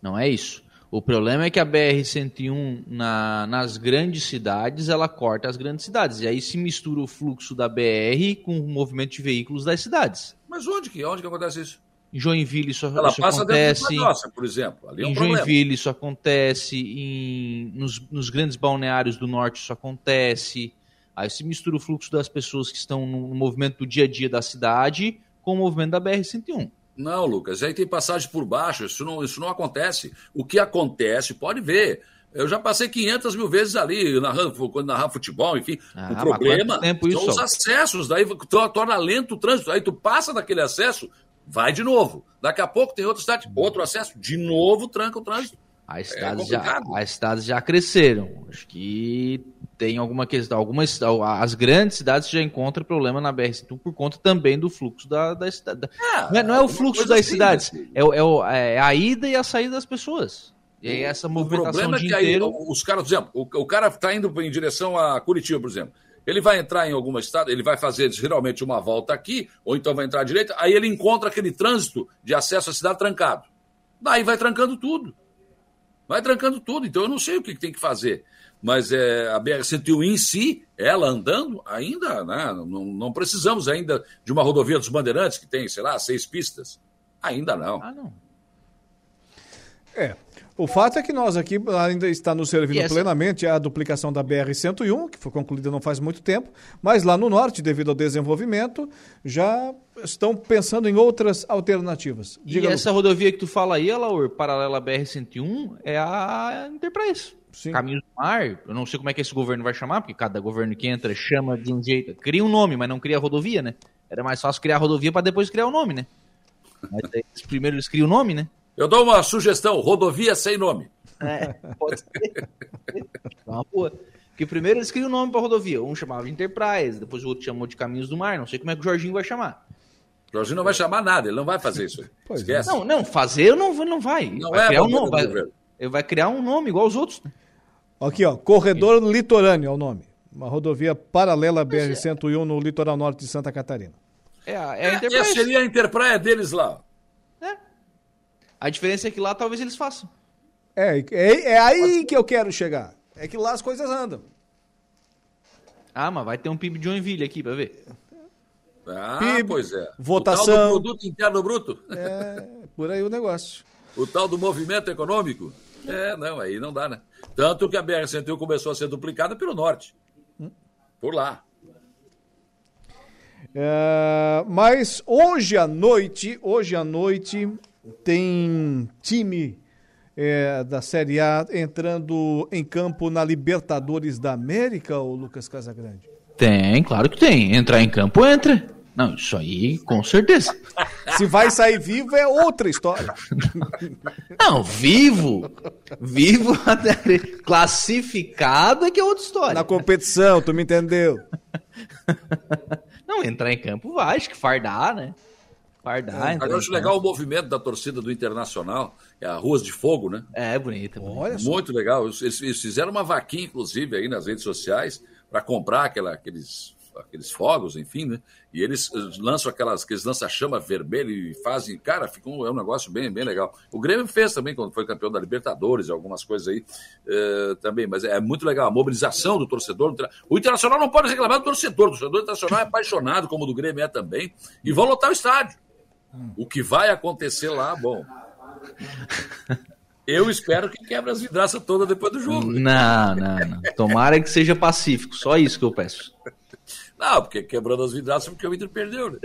Não é isso. O problema é que a BR-101 na- nas grandes cidades, ela corta as grandes cidades. E aí se mistura o fluxo da BR com o movimento de veículos das cidades. Mas onde que, onde que acontece isso? Em Joinville isso, Ela isso acontece. Palhoça, por exemplo. Ali é um em problema. Joinville isso acontece, em, nos, nos grandes balneários do norte isso acontece. Aí se mistura o fluxo das pessoas que estão no, no movimento do dia a dia da cidade com o movimento da BR-101. Não, Lucas, aí tem passagem por baixo, isso não, isso não acontece. O que acontece, pode ver. Eu já passei 500 mil vezes ali, narrando, quando narrar futebol, enfim. Ah, o problema tempo são isso? os acessos, daí to- torna lento o trânsito. Aí tu passa daquele acesso, vai de novo. Daqui a pouco tem outra cidade, outro acesso, de novo tranca o trânsito. As cidades, já, complicado. as cidades já cresceram. Acho que tem alguma questão. Algumas, as grandes cidades já encontram problema na BR-101 por conta também do fluxo da, da cidade. da- não é, não é o fluxo das assim, cidades, é, é, o- é a ida e a saída das pessoas. E aí essa O movimentação problema o é que aí inteiro. os caras, por exemplo, o, o cara está indo em direção a Curitiba, por exemplo. Ele vai entrar em alguma estado, ele vai fazer geralmente uma volta aqui, ou então vai entrar à direita, aí ele encontra aquele trânsito de acesso à cidade trancado. Daí vai trancando tudo. Vai trancando tudo. Então eu não sei o que tem que fazer. Mas é, a BR-101 em si, ela andando, ainda, né, não, não precisamos ainda de uma rodovia dos Bandeirantes, que tem, sei lá, seis pistas. Ainda não. Ah, não. É. O fato é que nós aqui ainda está nos servindo E essa- plenamente a duplicação da BR-101, que foi concluída não faz muito tempo, mas lá no norte, devido ao desenvolvimento, já estão pensando em outras alternativas. E Diga, essa rodovia que tu fala aí, Alaur, paralela à BR-101, é a Enterprise. Caminhos do Mar, eu não sei como é que esse governo vai chamar, porque cada governo que entra chama de um jeito. Cria um nome, mas não cria rodovia, né? Era mais fácil criar a rodovia para depois criar o nome, né? Mas aí, primeiro eles criam o nome, né? Eu dou uma sugestão: rodovia sem nome. É, pode ser. É uma boa. Porque primeiro eles criam o nome para rodovia. Um chamava de Enterprise, depois o outro chamou de Caminhos do Mar. Não sei como é que o Jorginho vai chamar. Jorginho não vai chamar nada, ele não vai fazer isso. aí. Esquece. Não, não, fazer não, não vai. Não vai é criar um nome. Vai, ele vai criar um nome igual os outros. né? Aqui, ó, Corredor Litorâneo é o nome. Uma rodovia paralela à BR-101 no litoral norte de Santa Catarina. É, a- é a É, Enterprise. essa seria a Interpraia deles lá. A diferença é que lá talvez eles façam. É, é, é aí que eu quero chegar. É que lá as coisas andam. Ah, mas vai ter um PIB de Joinville aqui pra ver. Ah, PIB, pois é. votação. O tal do produto interno bruto. É, por aí o negócio. O tal do movimento econômico. É, não, aí não dá, né? Tanto que a BR-101 começou a ser duplicada pelo norte. Por lá. É, mas hoje à noite, hoje à noite tem time é, da Série A entrando em campo na Libertadores da América, o Lucas Casagrande. Tem, claro que tem. Entrar em campo, entra. Não, isso aí, com certeza. Se vai sair vivo é outra história. Não, vivo. Vivo até classificado é que é outra história. Na competição, tu me entendeu? Não, entrar em campo vai, acho que fardar, né? Fardar, Agora eu acho legal o movimento da torcida do Internacional, é a Ruas de Fogo, né? É, bonita. Olha só. Muito legal. Eles, eles fizeram uma vaquinha, inclusive, aí nas redes sociais, para comprar aquela, aqueles, aqueles fogos, enfim, né? E eles eh, lançam aquelas, aqueles lança-chama vermelho e fazem. Cara, fica um, é um negócio bem, bem legal. O Grêmio fez também quando foi campeão da Libertadores, algumas coisas aí eh, também, mas é muito legal. A mobilização do torcedor. O Internacional não pode reclamar do torcedor. O torcedor internacional é apaixonado, como o do Grêmio é também, e vão lotar o estádio. O que vai acontecer lá, bom. Eu espero que quebre as vidraças todas depois do jogo. Não, não, não. Tomara que seja pacífico. Só isso que eu peço. Não, porque quebrando as vidraças porque o Inter perdeu, né?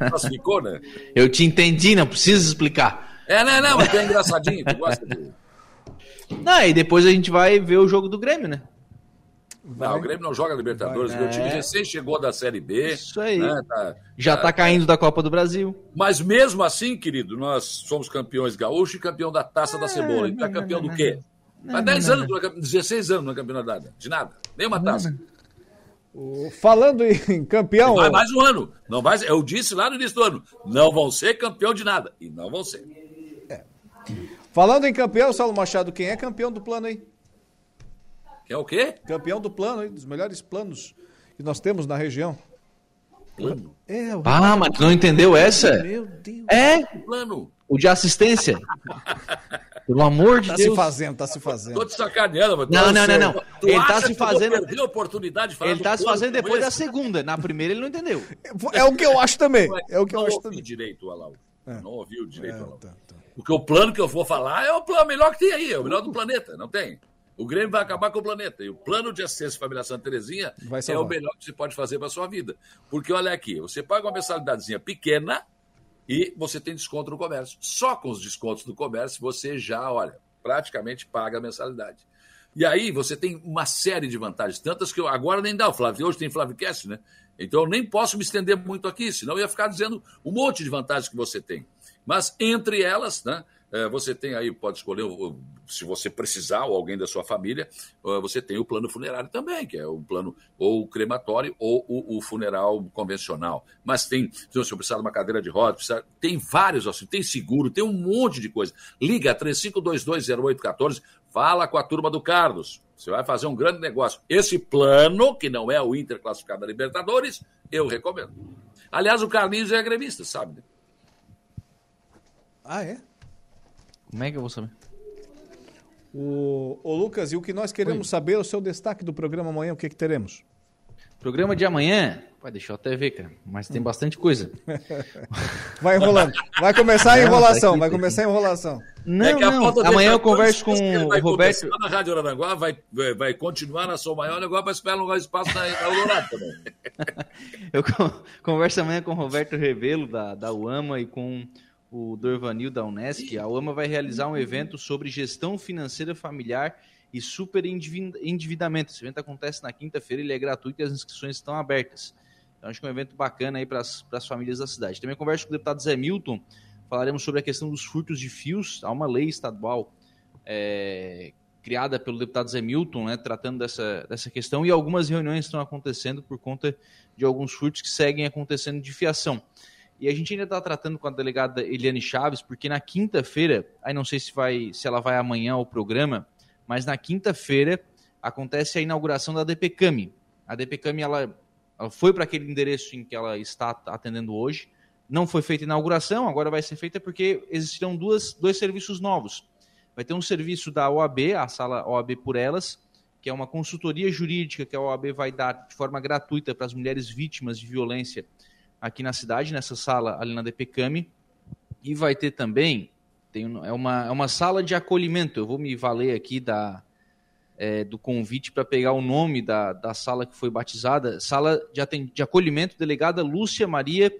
Não classificou, né? Eu te entendi, não precisa explicar. É, não, não, mas tu é engraçadinho, tu gosta de... Não, e depois a gente vai ver o jogo do Grêmio, né? Não, o Grêmio não joga Libertadores. Vai. O time É. recém chegou da Série B. Isso aí. né, tá- Já tá caindo da Copa do Brasil. Mas mesmo assim, querido, nós somos campeões gaúchos e campeão da Taça da Cebola. E é campeão do quê? Faz 10 anos, não é campe- 16 anos não é campeão de nada. De nada. Nenhuma taça. Falando em campeão. Vai mais um ano. Não vai, eu disse lá no início do ano. Não vão ser campeão de nada. E não vão ser. Falando em campeão, Saulo Machado, quem é campeão do plano aí? Quem é o quê? Campeão do plano aí, dos melhores planos que nós temos na região. Plano? É, o Ah, mas não entendeu essa? Meu Deus. É, Plano. o de assistência. Pelo amor de Tá Deus. se fazendo, tá se fazendo. Tô te sacaneando, mas tu Não, é não, não, não. Tu Ele tá se fazendo- perder a oportunidade de falar Ele tá se fazendo depois da segunda. Na primeira ele não entendeu. É o que eu acho também. É o que eu não acho ouvi também. direito, Alau. Não ouviu direito, É, Alau. tá, tá. Porque o plano que eu vou falar é o plano melhor que tem aí, é o melhor do planeta, não tem? O Grêmio vai acabar com o planeta. E o plano de assistência família Santa Terezinha Vai é o melhor que você pode fazer para sua vida. Porque olha aqui, você paga uma mensalidadezinha pequena e você tem desconto no comércio. Só com os descontos do comércio você já, olha, praticamente paga a mensalidade. E aí você tem uma série de vantagens, tantas que eu agora nem dá o Flávio. Hoje tem Flávio Cast, né? Então eu nem posso me estender muito aqui, senão eu ia ficar dizendo um monte de vantagens que você tem. Mas entre elas, né? eh, Você tem aí, pode escolher, se você precisar, ou alguém da sua família, eh, você tem o plano funerário também, que é o plano ou o crematório ou o, o funeral convencional. Mas tem, se você precisar de uma cadeira de rodas, precisa- tem vários, assim, tem seguro, tem um monte de coisa. Liga 35220814, fala com a turma do Carlos. Você vai fazer um grande negócio. Esse plano, que não é o Inter classificado da Libertadores, eu recomendo. Aliás, o Carlinhos é gremista, sabe? né? Ah, é? Como é que eu vou saber? O, o Lucas, e o que nós queremos saber, o seu destaque do programa amanhã, o que, que teremos? Programa de amanhã. Vai deixar eu até ver, cara. Mas tem bastante coisa. Vai enrolando. Vai começar a enrolação, tá vai começar a enrolação. Não, É não. Amanhã eu converso com vai o Roberto. na Rádio Aranaguá, vai, vai, vai continuar na Sou Maior negócio para esperar lugar espaço na, na Eldorado também. Eu con- converso amanhã com o Roberto Revelo, da, da UAMA, e com o Dorvanil, da Unesc. A UAMA vai realizar um evento sobre gestão financeira familiar e superendividamento. Esse evento acontece na quinta-feira, ele é gratuito e as inscrições estão abertas. Então, acho que é um evento bacana aí para as famílias da cidade. Também converso com o deputado Zé Milton, falaremos sobre a questão dos furtos de fios. Há uma lei estadual é, criada pelo deputado Zé Milton, né, tratando dessa, dessa questão, e algumas reuniões estão acontecendo por conta de alguns furtos que seguem acontecendo de fiação. E a gente ainda está tratando com a delegada Eliane Chaves, porque na quinta-feira, aí não sei se, vai, se ela vai amanhã ao programa, mas na quinta-feira acontece a inauguração da DPCAMI. A DPCAMI ela, ela foi para aquele endereço em que ela está atendendo hoje. Não foi feita a inauguração, agora vai ser feita porque existirão duas, dois serviços novos. Vai ter um serviço da OAB, a sala OAB por Elas, que é uma consultoria jurídica que a OAB vai dar de forma gratuita para as mulheres vítimas de violência aqui na cidade, nessa sala ali na DPCAMI. E vai ter também, tem, é, uma, é uma sala de acolhimento. Eu vou me valer aqui da, é, do convite para pegar o nome da, da sala que foi batizada. Sala de, aten- de acolhimento delegada Lúcia Maria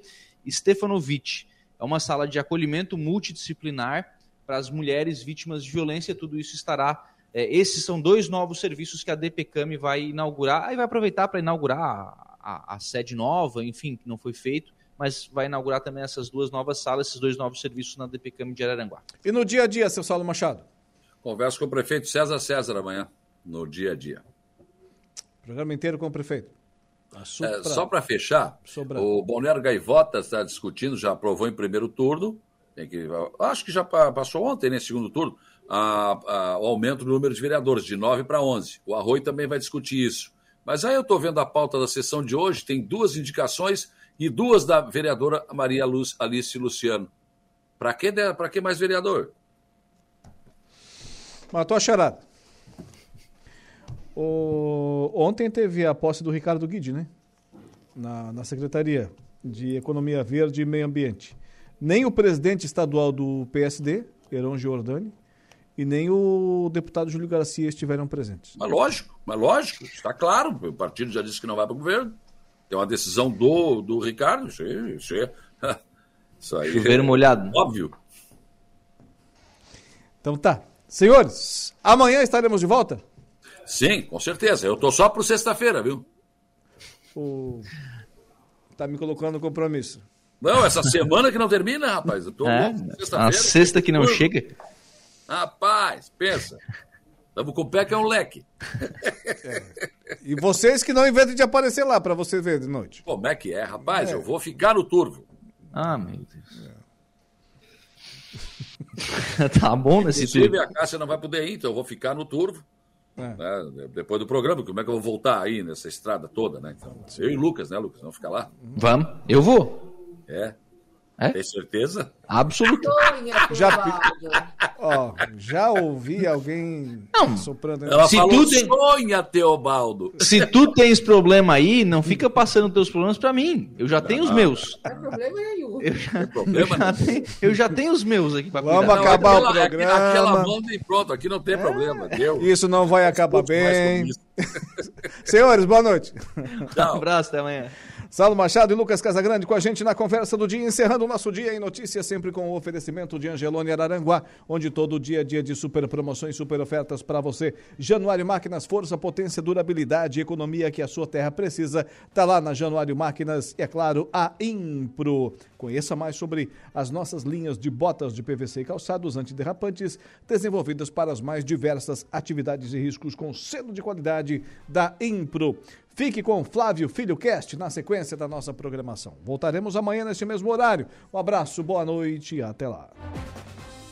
Stefanovic. É uma sala de acolhimento multidisciplinar para as mulheres vítimas de violência. Tudo isso estará. é, esses são dois novos serviços que a DPCAM vai inaugurar. Aí vai aproveitar para inaugurar a, a- sede nova, enfim, que não foi feito, mas vai inaugurar também essas duas novas salas, esses dois novos serviços na DPCAM de Araranguá. E no dia a dia, seu Saulo Machado? Converso com o prefeito César César amanhã, no dia a dia. Programa inteiro com o prefeito. É, Supra- só para fechar, o Balneário Gaivota está discutindo, já aprovou em primeiro turno, tem que, acho que já pa- passou ontem, né, segundo turno, a- a- o aumento do número de vereadores, de 9 para 11. O Arroio também vai discutir isso. Mas aí eu estou vendo a pauta da sessão de hoje, tem duas indicações e duas da vereadora Maria Luz, Alice Luciano. Para que, que mais vereador? Matou a charada. O... Ontem teve a posse do Ricardo Guide, né? Na, na Secretaria de Economia Verde e Meio Ambiente. Nem o presidente estadual do PSD, Heron Giordani, e nem o deputado Júlio Garcia estiveram presentes. Mas lógico, mas lógico, está claro. O partido já disse que não vai para o governo. Tem uma decisão do, do Ricardo. Isso aí, isso aí, isso aí Chuveiro é molhado. Óbvio. Então tá. Senhores, amanhã estaremos de volta? Sim, com certeza. Eu tô só pro sexta-feira, viu? O... Tá me colocando no compromisso. Não, essa semana que não termina, rapaz. Eu tô É, louco, a sexta-feira. sexta que não chega. Rapaz, pensa. Tamo com o pé que é um leque. E vocês que não inventam de aparecer lá pra você ver de noite. Como é que é, rapaz? Eu vou ficar no turvo. Ah, meu Deus. tá bom nesse Inclusive, a Cássia não vai poder ir, então eu vou ficar no turvo. né, depois do programa, como é que eu vou voltar aí nessa estrada toda, né? Então, eu e o Lucas, né, Lucas? Vamos ficar lá? Vamos, eu vou. É. É? Tem certeza? Absoluto. Já, ó, já ouvi alguém soprando. Ela Se falou, tu tem- sonha, Teobaldo. Se tu tens problema aí, não fica passando teus problemas pra mim. Eu já tenho os meus. O problema é eu. Eu já, problema, eu já tenho, eu já tenho os meus aqui pra Vamos cuidar. acabar o Aquela- programa. Aquela manda e pronto, aqui não tem problema. Deu. Isso não vai acabar bem. Senhores, boa noite. Um abraço, até amanhã. Saulo Machado e Lucas Casagrande com a gente na conversa do dia, encerrando o nosso dia em notícias, sempre com o oferecimento de Angelone Araranguá, onde todo dia é dia de super promoções, super ofertas para você. Januário Máquinas, força, potência, durabilidade e economia que a sua terra precisa. Tá lá na Januário Máquinas e, é claro, a Impro. Conheça mais sobre as nossas linhas de botas de PVC e calçados antiderrapantes, desenvolvidas para as mais diversas atividades e riscos com selo de qualidade da Impro. Fique com Flávio Filho Cast na sequência da nossa programação. Voltaremos amanhã neste mesmo horário. Um abraço, boa noite e até lá.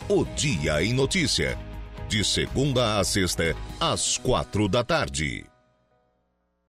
O Dia em Notícia. De segunda a sexta, às quatro da tarde.